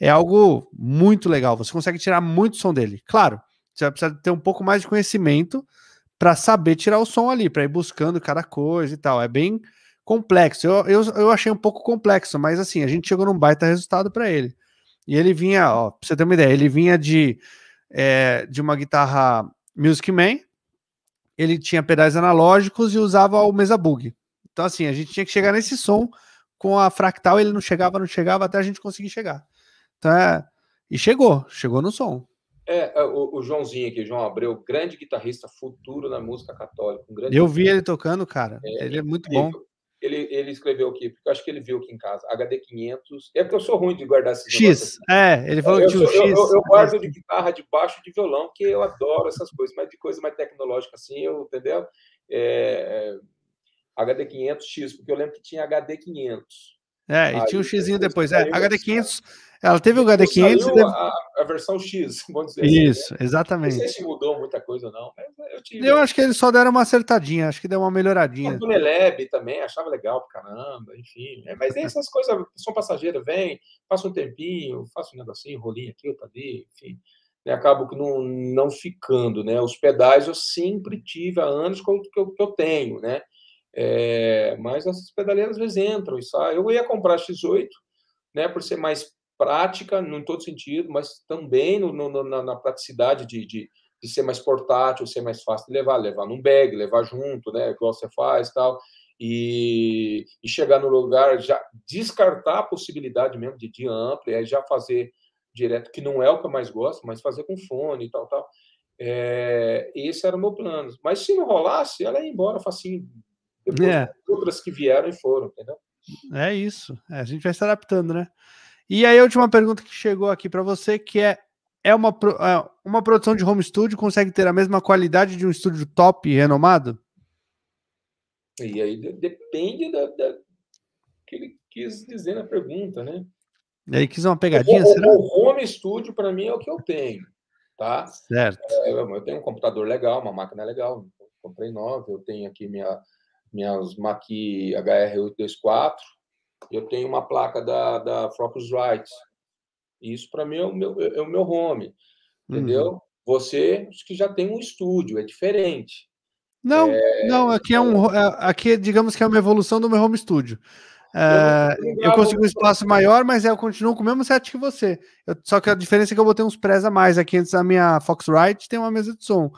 é algo muito legal. Você consegue tirar muito som dele. Claro, você vai precisar ter um pouco mais de conhecimento para saber tirar o som ali, para ir buscando cada coisa e tal. É bem complexo. Eu, eu, eu achei um pouco complexo, mas assim, a gente chegou num baita resultado para ele. E ele vinha, ó, pra você ter uma ideia, ele vinha de, é, de uma guitarra Music Man, ele tinha pedais analógicos e usava o Mesa Bug. Então, assim, a gente tinha que chegar nesse som com a fractal, ele não chegava, não chegava, até a gente conseguir chegar. Então, é... E chegou, chegou no som. É, é o, o, Joãozinho aqui, João Abreu, grande guitarrista futuro na música católica. Um Eu vi ele tocando, cara. É, ele é muito bom. Ele, ele escreveu aqui, porque eu acho que ele viu aqui em casa, HD 500. É porque eu sou ruim de guardar esses X, é, ele falou eu, que o X. Eu, eu, eu, guardo de guitarra, de baixo, de violão, que eu adoro essas coisas, mas de coisa mais tecnológica assim, eu, entendeu? É, HD 500X, porque eu lembro que tinha HD 500. É, e tinha um Xzinho depois. É, HD 500 ela teve o HD500. Teve... A, a, versão X, vamos dizer Isso, assim, né? exatamente. Não sei se mudou muita coisa, não. eu, tive... eu acho que eles só deram uma acertadinha, acho que deu uma melhoradinha. O Tuneleb também, achava legal pra caramba, enfim. É, mas essas coisas são passageiras, vem, passa um tempinho, faço um negocinho, rolinho aqui, outro ali, enfim. E acabo não, não ficando, né? Os pedais eu sempre tive há anos que eu, que eu tenho, né? É, mas essas pedaleiras às vezes entram e saem. Eu ia comprar X8, né, por ser mais prática, em todo sentido, mas também no, no, na, na, praticidade de, de, de, ser mais portátil, ser mais fácil de levar, levar num bag, levar junto, né, igual você faz tal, e, e chegar no lugar, já descartar a possibilidade mesmo de dia amplo, é já fazer direto, que não é o que eu mais gosto, mas fazer com fone e tal, tal. É, esse era o meu plano. Mas se não rolasse, ela ia embora facinho. Depois, é. outras que vieram e foram, entendeu? É isso. É, a gente vai se adaptando, né? E aí a última pergunta que chegou aqui para você, que é é uma, é uma produção de home studio consegue ter a mesma qualidade de um estúdio top e renomado? E aí depende da, da, que ele quis dizer na pergunta, né? E aí quis uma pegadinha, o, será? O home studio para mim é o que eu tenho, tá? Certo. É, eu, tenho um computador legal, uma máquina legal, comprei nova, eu tenho aqui minha minhas Mackie HR824, eu tenho uma placa da, da Focusrite. Isso, para mim, é o, meu, é o meu home. Entendeu? Uhum. Você que já tem um estúdio, é diferente. Não, é... não, aqui é um. É, aqui, digamos que é uma evolução do meu home studio. É, eu consigo um espaço maior, mas eu continuo com o mesmo set que você. Eu, só que a diferença é que eu botei uns prés a mais aqui antes da minha Foxrite tem uma mesa de som.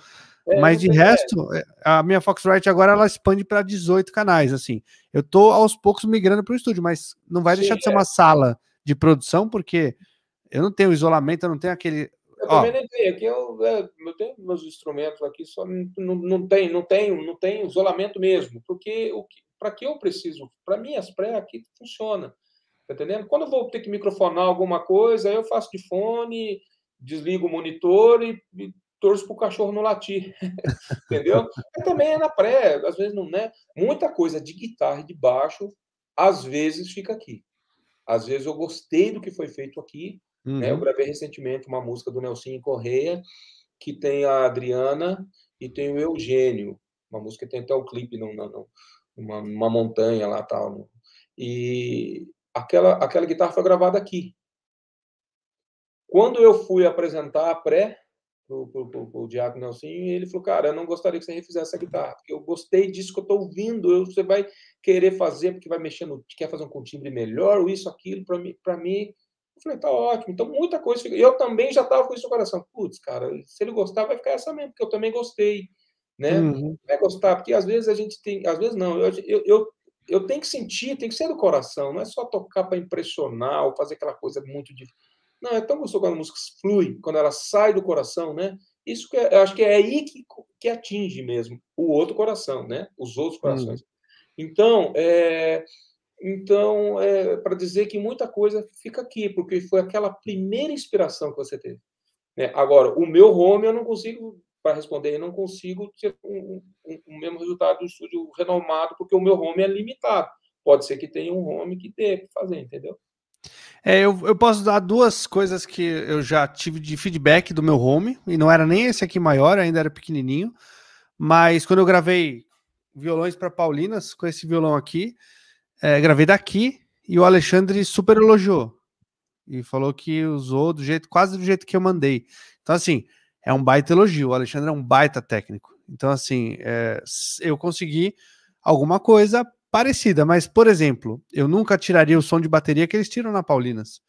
É, Mas de resto, é. a minha Foxrite agora ela expande para 18 canais, assim. Eu tô aos poucos migrando para o estúdio, mas não vai Sim, deixar de ser é. uma sala de produção, porque eu não tenho isolamento, eu não tenho aquele. Eu Ó, também nem tenho. Aqui eu, eu tenho meus instrumentos aqui, só não, não tem, não tem, não tem isolamento mesmo, porque o para que eu preciso? Para mim, as pré aqui funciona. Tá entendendo? Quando eu vou ter que microfonar alguma coisa, eu faço de fone, desligo o monitor e, e torço para o cachorro não latir, entendeu? E também é na pré, às vezes não é. Muita coisa de guitarra e de baixo, às vezes fica aqui. Às vezes eu gostei do que foi feito aqui. Uhum. Né? Eu uhum. gravei recentemente uma música do Nelson Correia, que tem a Adriana e tem o Eugênio. Uma música que tem até o clipe numa, numa, numa montanha lá tal. E aquela, aquela guitarra foi gravada aqui. Quando eu fui apresentar a pré, pro, pro, pro, pro Diago e ele falou, cara, eu não gostaria que você refizesse essa guitarra, porque eu gostei disso que eu estou ouvindo, eu, você vai querer fazer porque vai mexer no, quer fazer um timbre melhor, ou isso, aquilo, para mim, para mim, eu falei, tá ótimo, então muita coisa, e eu também já estava com isso no coração, putz, cara, se ele gostar, vai ficar essa mesmo, porque eu também gostei, né, uhum. vai gostar, porque às vezes a gente tem, às vezes não, eu, eu, eu eu tenho que sentir, tem que ser do coração, não é só tocar para impressionar ou fazer aquela coisa muito difícil. Não, é tão gostoso quando a música flui, quando ela sai do coração, né? Isso que é, eu acho que é aí que, que atinge mesmo o outro coração, né? Os outros corações. Hum. Então, é, então é, para dizer que muita coisa fica aqui, porque foi aquela primeira inspiração que você teve. Né? Agora, o meu home eu não consigo, para responder, eu não consigo ter um, um, um, mesmo resultado do estúdio renomado, porque o meu home é limitado. Pode ser que tenha um home que dê para fazer, entendeu? É, eu, eu posso dar duas coisas que eu já tive de feedback do meu home, e não era nem esse aqui maior, ainda era pequenininho, mas quando eu gravei violões para Paulinas, com esse violão aqui, é, gravei daqui, e o Alexandre super elogiou, e falou que usou do jeito, quase do jeito que eu mandei. Então, assim, é um baita elogio, o Alexandre é um baita técnico. Então, assim, é, eu consegui alguma coisa parecida, mas, por exemplo, eu nunca tiraria o som de bateria que eles tiram na Paulinas.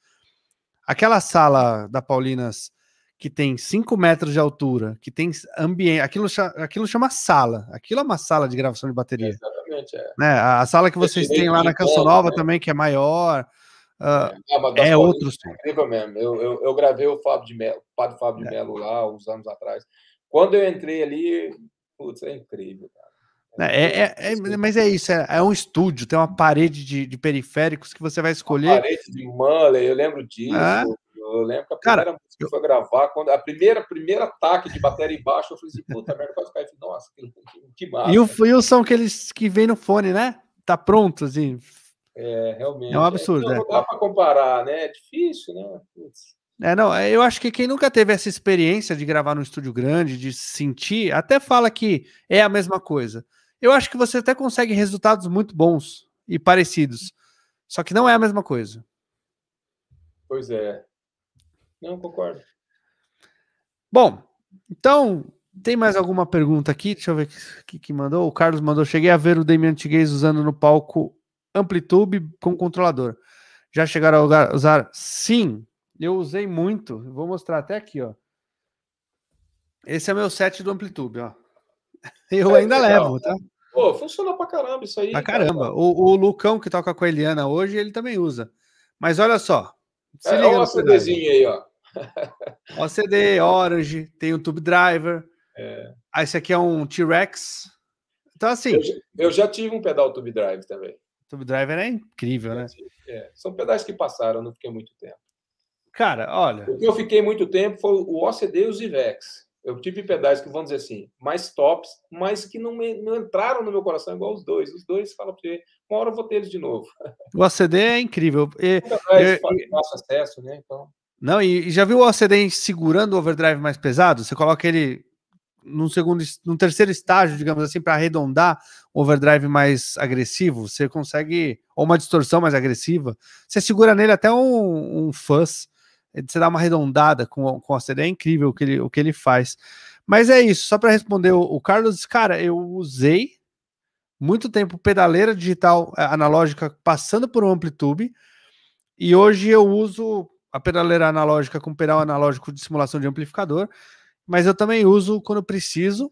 Aquela sala da Paulinas que tem 5 metros de altura, que tem ambiente, aquilo, aquilo chama sala, aquilo é uma sala de gravação de bateria. É exatamente, é. Né? A, sala que vocês têm lá na Canção Nova né? também, que é maior, uh, é, é outro som. É incrível mesmo, eu, eu, eu, gravei o Fábio de Melo, o Padre Fábio de é. Melo lá, uns anos atrás. Quando eu entrei ali, putz, é incrível, cara É, é, é, é mas é isso, é, é, um estúdio, tem uma parede de, de, periféricos que você vai escolher. Uma parede de Mulley, eu lembro disso. É. Eu lembro que a primeira Cara, música que eu... foi gravar, quando a primeira, primeira ataque de bateria embaixo, eu falei assim, puta merda, quase caí. Nossa, que, que massa. E o, e o som que eles que vem no fone, né? Tá pronto, assim. É, realmente. É um absurdo, é, não, não dá para comparar, né? É difícil, né? Putz. É, não, eu acho que quem nunca teve essa experiência de gravar num estúdio grande, de sentir, até fala que é a mesma coisa. Eu acho que você até consegue resultados muito bons e parecidos. Só que não é a mesma coisa. Pois é. Não, concordo. Bom, então, tem mais alguma pergunta aqui? Deixa eu ver o que, que mandou. O Carlos mandou: cheguei a ver o Damian Tiguez usando no palco Amplitude com controlador. Já chegaram a usar? Sim, eu usei muito. Vou mostrar até aqui, ó. Esse é meu set do Amplitude, ó. Eu ainda levo, tá? Pô, funciona pra caramba isso aí. Pra caramba. O, o, Lucão, que toca com a Eliana hoje, ele também usa. Mas olha só. Se é, olha o CDzinho aí, ó. O CD, Orange, tem o Tube Driver. É. Ah, esse aqui é um T-Rex. Então, assim. Eu, eu, já tive um pedal Tube Drive também. Tube Driver é incrível, né? É, são pedais que passaram, não fiquei muito tempo. Cara, olha. O que eu fiquei muito tempo foi o OCD e os IVEX. Eu tive pedais que, vamos dizer assim, mais tops, mas que não, me, não entraram no meu coração igual os dois. Os dois falam para você, uma hora eu vou ter eles de novo. O OCD é incrível. E, é, acesso, né? Então... Não, e, e já viu o OCD segurando o overdrive mais pesado? Você coloca ele num segundo, num terceiro estágio, digamos assim, para arredondar o overdrive mais agressivo, você consegue, ou uma distorção mais agressiva, você segura nele até um, um fuzz, você dá uma arredondada com, com o CD, é incrível o que ele, o que ele faz. Mas é isso, só para responder o, o, Carlos, cara, eu usei muito tempo pedaleira digital é, analógica passando por um amplitude, e hoje eu uso a pedaleira analógica com pedal analógico de simulação de amplificador, mas eu também uso quando preciso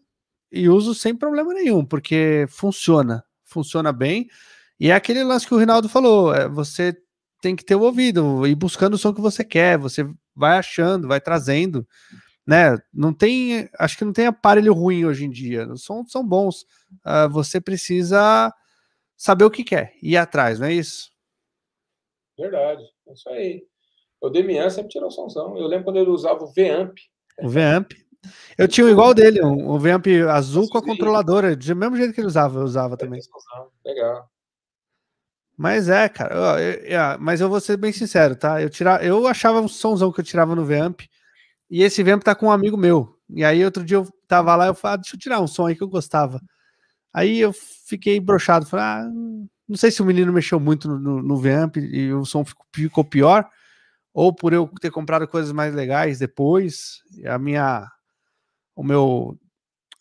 e uso sem problema nenhum, porque funciona, funciona bem. E é aquele lance que o Rinaldo falou: é, você tem que ter o ouvido e buscando o som que você quer, você vai achando, vai trazendo, né? Não tem, acho que não tem aparelho ruim hoje em dia, os sons são bons. Uh, você precisa saber o que quer, ir atrás, não é isso? Verdade, é isso aí. O Demian sempre tirou somzão. Eu lembro quando ele usava o V-Amp. O V-Amp. Eu tinha igual dele, um, um V-Amp azul com a controladora, do mesmo jeito que ele usava, eu usava também. Legal. Mas é, cara, eu, eu, eu, mas eu vou ser bem sincero, tá? Eu, tira, eu achava um somzão que eu tirava no V-Amp, e esse V-Amp tá com um amigo meu. E aí outro dia eu tava lá, eu falei, ah, deixa eu tirar um som aí que eu gostava. Aí eu fiquei brochado, falei, ah, não sei se o menino mexeu muito no, no, no V-Amp e o som ficou, ficou pior, ou por eu ter comprado coisas mais legais depois, a minha o meu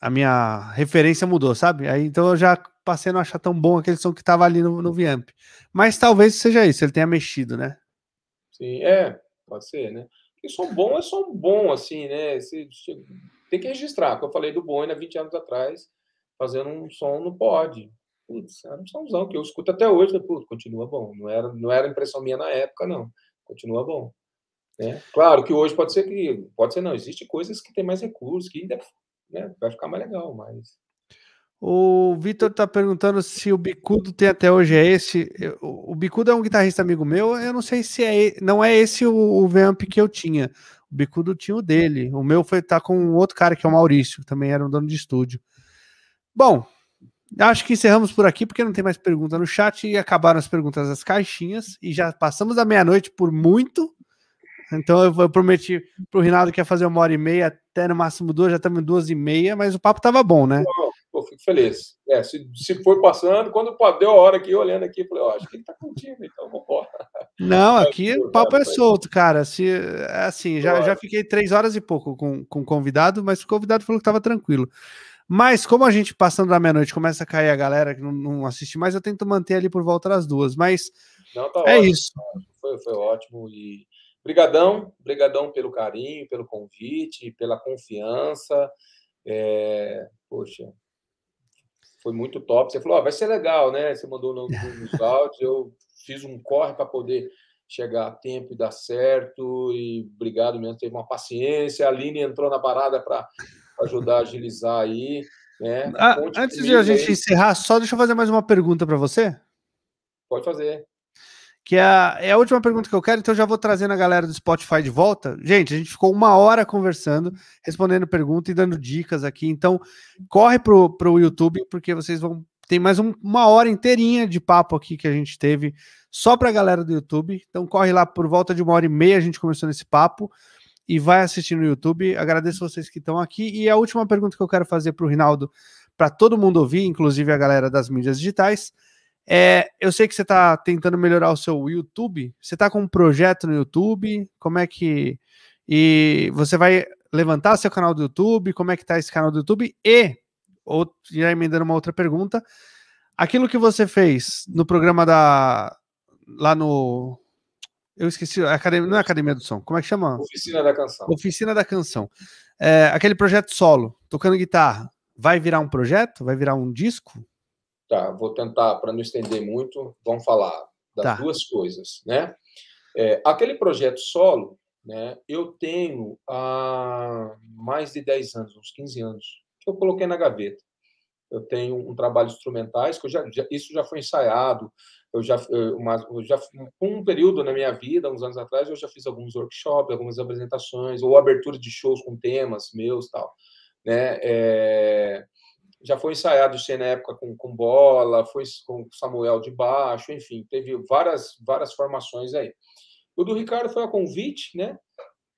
a minha referência mudou, sabe? Aí então eu já passei a não achar tão bom aquele som que tava ali no, no. Mas talvez seja isso, ele tenha mexido, né? Sim, é, pode ser, né? Porque som bom é som bom, assim, né? Você, tem que registrar, como eu falei do Boina 20 anos atrás, fazendo um som no pod. Putz, era um somzão que eu escuto até hoje, putz, continua bom. Não era, não era impressão minha na época, não. Continua bom. Né? Claro que hoje pode ser que. Pode ser não, existe coisas que tem mais recursos, que ainda né, vai ficar mais legal, mas. O Vitor está perguntando se o Bicudo tem até hoje é esse. O Bicudo é um guitarrista amigo meu. Eu não sei se é, não é esse o, o Vamp que eu tinha. O Bicudo tinha o dele. O meu foi tá com outro cara que é o Maurício, que também era um dono de estúdio. Bom, acho que encerramos por aqui porque não tem mais pergunta no chat e acabaram as perguntas das caixinhas e já passamos da meia-noite por muito. Então eu, eu prometi pro Rinaldo que ia fazer uma hora e meia, até no máximo duas, já estamos em duas e meia, mas o papo tava bom, né? Pô, fico feliz. É, se, se for passando, quando deu a hora aqui, olhando aqui, falei, ó, acho que ele tá contigo, então vamos embora. Não, aqui o papo é solto, cara. Se, assim, já, já fiquei três horas e pouco com, com o convidado, mas o convidado falou que tava tranquilo. Mas como a gente passando da meia-noite começa a cair a galera que não, não, assiste mais, eu tento manter ali por volta das duas. Mas não, tá é ótimo, isso. Foi, foi ótimo e Brigadão, brigadão pelo carinho, pelo convite, pela confiança. É, poxa, foi muito top. Você falou, oh, vai ser legal, né? Você mandou no, nos áudios, eu fiz um corre para poder chegar a tempo e dar certo. E obrigado mesmo, teve uma paciência. A Aline entrou na parada para ajudar a agilizar aí. Né? Ah, antes de a gente aí. encerrar, só deixa eu fazer mais uma pergunta para você. Pode fazer. Que é a, é a última pergunta que eu quero, então eu já vou trazendo a galera do Spotify de volta. Gente, a gente ficou uma hora conversando, respondendo perguntas e dando dicas aqui. Então, corre pro, pro YouTube, porque vocês vão. Tem mais um, uma hora inteirinha de papo aqui que a gente teve só para a galera do YouTube. Então, corre lá por volta de uma hora e meia. A gente começou nesse papo e vai assistir no YouTube. Agradeço vocês que estão aqui. E a última pergunta que eu quero fazer para o Rinaldo, para todo mundo ouvir, inclusive a galera das mídias digitais, é: eu sei que você está tentando melhorar o seu YouTube. Você está com um projeto no YouTube? Como é que. E você vai levantar seu canal do YouTube? Como é que está esse canal do YouTube? E, ou, já emendando uma outra pergunta, aquilo que você fez no programa da. lá no eu esqueci, academia, não é Academia do Som, como é que chama? Oficina da Canção. Oficina da Canção. É, aquele projeto solo, tocando guitarra, vai virar um projeto? Vai virar um disco? Tá, vou tentar, para não estender muito, vamos falar das tá. duas coisas, né? É, aquele projeto solo, né, eu tenho há mais de 10 anos, uns 15 anos, que eu coloquei na gaveta. Eu tenho um trabalho instrumentais, que já, já, isso já foi ensaiado, eu já, uma, eu já um período na minha vida, uns anos atrás, eu já fiz alguns workshops, algumas apresentações, ou abertura de shows com temas meus tal. Né? É, já foi ensaiado isso na época com, com bola, foi com Samuel de baixo, enfim, teve várias, várias formações aí. O do Ricardo foi a convite, né?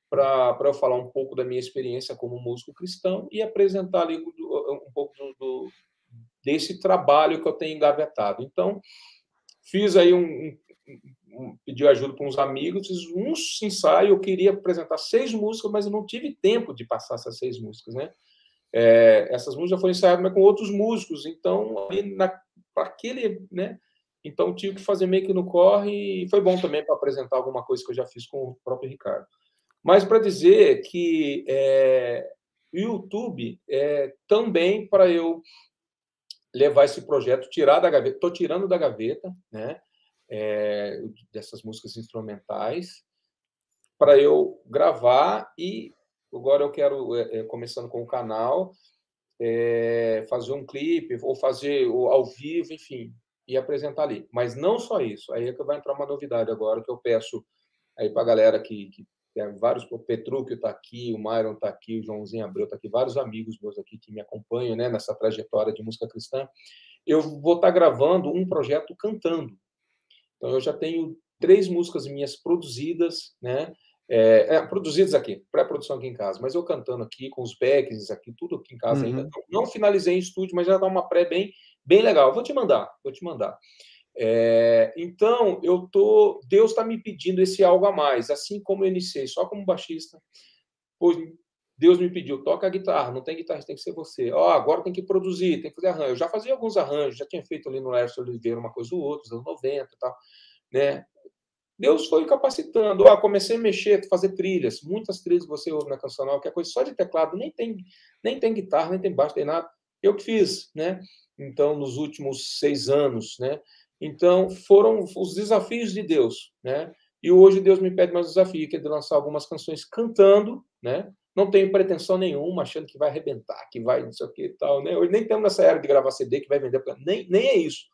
Para eu falar um pouco da minha experiência como músico cristão e apresentar ali um pouco do, do, desse trabalho que eu tenho engavetado. Então, Fiz aí um, um, pedi ajuda para uns amigos, fiz um ensaio, eu queria apresentar seis músicas, mas eu não tive tempo de passar essas seis músicas, né? É, essas músicas foram ensaiadas mas com outros músicos, então para aquele, né? Então tive que fazer meio que no corre e foi bom também para apresentar alguma coisa que eu já fiz com o próprio Ricardo. Mas para dizer que é, o YouTube é também para eu levar esse projeto, tirar da gaveta, estou tirando da gaveta, né, é, dessas músicas instrumentais, para eu gravar e agora eu quero, é, é, começando com o canal, é, fazer um clipe ou fazer ao vivo, enfim, e apresentar ali. Mas não só isso, aí é que vai entrar uma novidade agora que eu peço aí para a galera que, que tem vários, o Petrúquio está aqui, o Myron está aqui, o Joãozinho Abreu está aqui, vários amigos meus aqui que me acompanham né, nessa trajetória de música cristã. Eu vou estar tá gravando um projeto cantando. Então, eu já tenho três músicas minhas produzidas, né? É, é, produzidas aqui, pré-produção aqui em casa, mas eu cantando aqui, com os backs aqui, tudo aqui em casa uhum. ainda. Não finalizei em estúdio, mas já dá uma pré bem, bem legal. Vou te mandar, vou te mandar. É, então, eu tô, Deus está me pedindo esse algo a mais, assim como eu iniciei só como baixista. Pois Deus me pediu, toca a guitarra, não tem guitarra, tem que ser você. Ó, oh, agora tem que produzir, tem que fazer arranjo. Eu já fazia alguns arranjos, já tinha feito ali no Lércio Oliveira uma coisa ou outra, nos anos 90 e tal, né? Deus foi capacitando. Ah, comecei a mexer, fazer trilhas, muitas trilhas você ouve na cancional, que é coisa só de teclado, nem tem, nem tem guitarra, nem tem baixo, nem nada. Eu que fiz, né? Então, nos últimos seis anos, né? Então, foram os desafios de Deus, né? E hoje Deus me pede mais desafio, que é de lançar algumas canções cantando, né? Não tenho pretensão nenhuma, achando que vai arrebentar, que vai não sei o que e tal, né? Hoje nem estamos nessa era de gravar CD que vai vender, nem, nem é isso,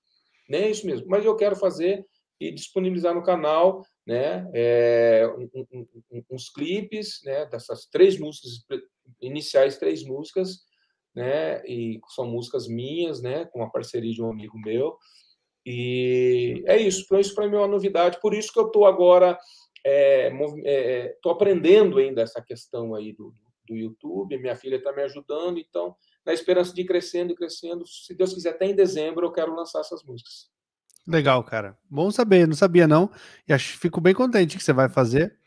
nem é isso mesmo. Mas eu quero fazer e disponibilizar no canal, né? É, um, um, uns clipes, né? Dessas três músicas iniciais, três músicas, né? E são músicas minhas, né? Com uma parceria de um amigo meu. E é isso, então isso para mim é uma novidade, por isso que eu estou agora, estou é, é, é aprendendo ainda essa questão aí do, do YouTube, minha filha está me ajudando, então, na esperança de ir crescendo e crescendo, se Deus quiser, até em dezembro eu quero lançar essas músicas. Legal, cara. Bom saber, não sabia não, e acho, fico bem contente que você vai fazer.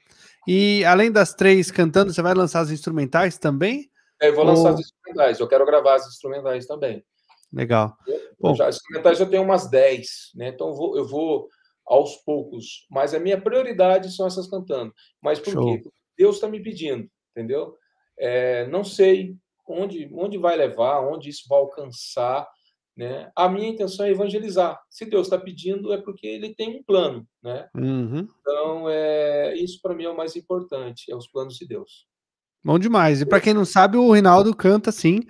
E além das três cantando, você vai lançar as instrumentais também? É, eu vou lançar Ou... as instrumentais, eu quero gravar as instrumentais também. Legal. Bom, já, instrumentais eu tenho umas 10, né? Então eu vou, eu vou aos poucos. Mas a minha prioridade são essas cantando. Mas por Show. quê? Deus está me pedindo, entendeu? É, não sei onde, onde vai levar, onde isso vai alcançar. Né? A minha intenção é evangelizar. Se Deus está pedindo, é porque Ele tem um plano. Né? Uhum. Então, é, isso para mim é o mais importante, é os planos de Deus. Bom demais. E para quem não sabe, o Rinaldo canta sim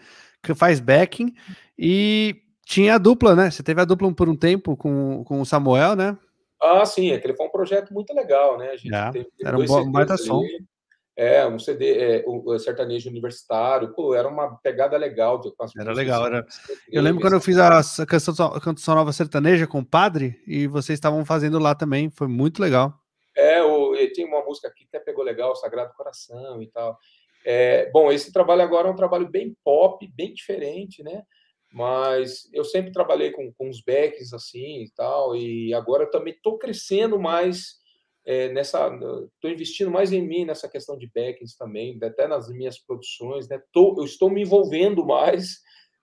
que faz backing e tinha a dupla, né? Você teve a dupla por um tempo com, com o Samuel, né? Ah, sim, aquele foi um projeto muito legal, né? A gente é, teve, teve era um bom, baita som. É, um CD, é, o sertanejo universitário, pô, era uma pegada legal. De, era legal, era. Eu lembro quando eu fiz a canção, a canção nova sertaneja com o Padre, e vocês estavam fazendo lá também, foi muito legal. É, o, tinha uma música aqui que até pegou legal, Sagrado Coração e tal. É, bom, esse trabalho agora é um trabalho bem pop, bem diferente, né? Mas eu sempre trabalhei com, com os backs assim e tal, e agora eu também estou crescendo mais é, nessa, estou investindo mais em mim nessa questão de backings também, até nas minhas produções, né? Tô, eu estou me envolvendo mais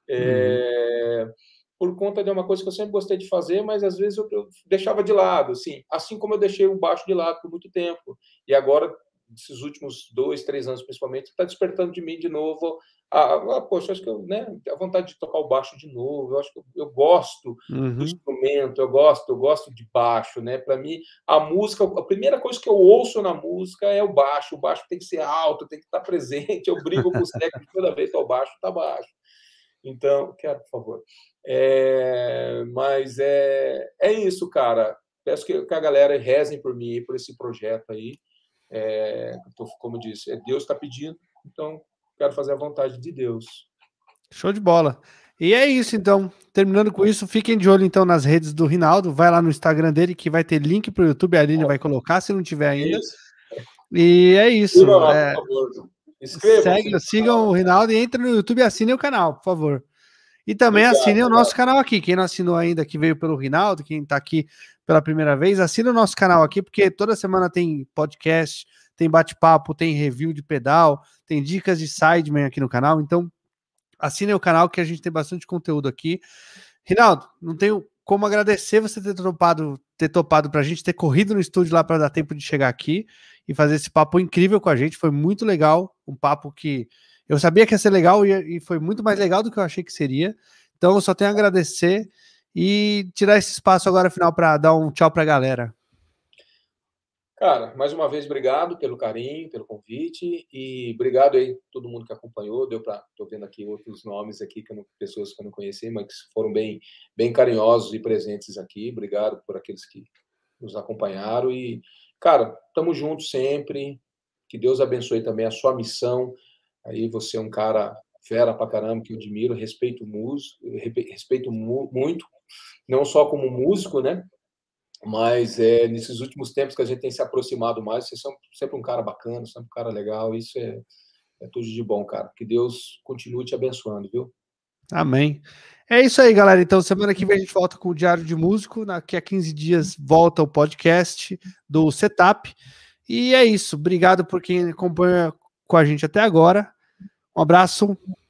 é, uhum. por conta de uma coisa que eu sempre gostei de fazer, mas às vezes eu, eu, deixava de lado, assim, assim como eu deixei o baixo de lado por muito tempo e agora esses últimos dois, três anos principalmente está despertando de mim de novo ah, ah, poxa, acho que eu, né, a vontade de tocar o baixo de novo, eu acho que eu, eu gosto uhum. do instrumento, eu gosto, eu gosto de baixo, né? Para mim, a música, a primeira coisa que eu ouço na música é o baixo. O baixo tem que ser alto, tem que estar presente. Eu brigo com os técnicos toda vez que é o baixo, tá baixo. Então, quero, por favor. É, mas é, é isso, cara. Peço que, que a galera rezem por mim, por esse projeto aí. É, como eu disse, é Deus está pedindo, então quero fazer a vontade de Deus. Show de bola. E é isso, então. Terminando com isso, fiquem de olho, então, nas redes do Rinaldo. Vai lá no Instagram dele, que vai ter link para o YouTube. A Aline vai colocar, se não tiver ainda. Isso. E é isso. Lá, é... Segue, sigam o Rinaldo e entre no YouTube e assinem o canal, por favor. E também Obrigado, assinem o nosso canal aqui. Quem não assinou ainda, que veio pelo Rinaldo, quem está aqui pela primeira vez, assina o nosso canal aqui, porque toda semana tem podcast, tem bate-papo, tem review de pedal, tem dicas de sideman aqui no canal. Então, assine o canal que a gente tem bastante conteúdo aqui. Rinaldo, não tenho como agradecer você ter topado, ter topado para a gente ter corrido no estúdio lá para dar tempo de chegar aqui e fazer esse papo incrível com a gente. Foi muito legal, um papo que eu sabia que ia ser legal e, e foi muito mais legal do que eu achei que seria. Então, eu só tenho a agradecer e tirar esse espaço agora final para dar um tchau para a galera. Cara, mais uma vez, obrigado pelo carinho, pelo convite e obrigado aí todo mundo que acompanhou. Deu para, tô vendo aqui outros nomes aqui que não, pessoas que eu não conheci, mas que foram bem, bem carinhosos e presentes aqui. Obrigado por aqueles que nos acompanharam e, cara, estamos juntos sempre. Que Deus abençoe também a sua missão. Aí você é um cara fera pra caramba que eu admiro, respeito músico, respeito muito, não só como músico, né? Mas é nesses últimos tempos que a gente tem se aproximado mais, você é sempre um cara bacana, sempre um cara legal, isso é, é tudo de bom, cara. Que Deus continue te abençoando, viu? Amém. É isso aí, galera. Então, semana que vem a gente volta com o Diário de Músico. Daqui a 15 dias volta o podcast do Setup. E é isso. Obrigado por quem acompanha com a gente até agora. Um abraço.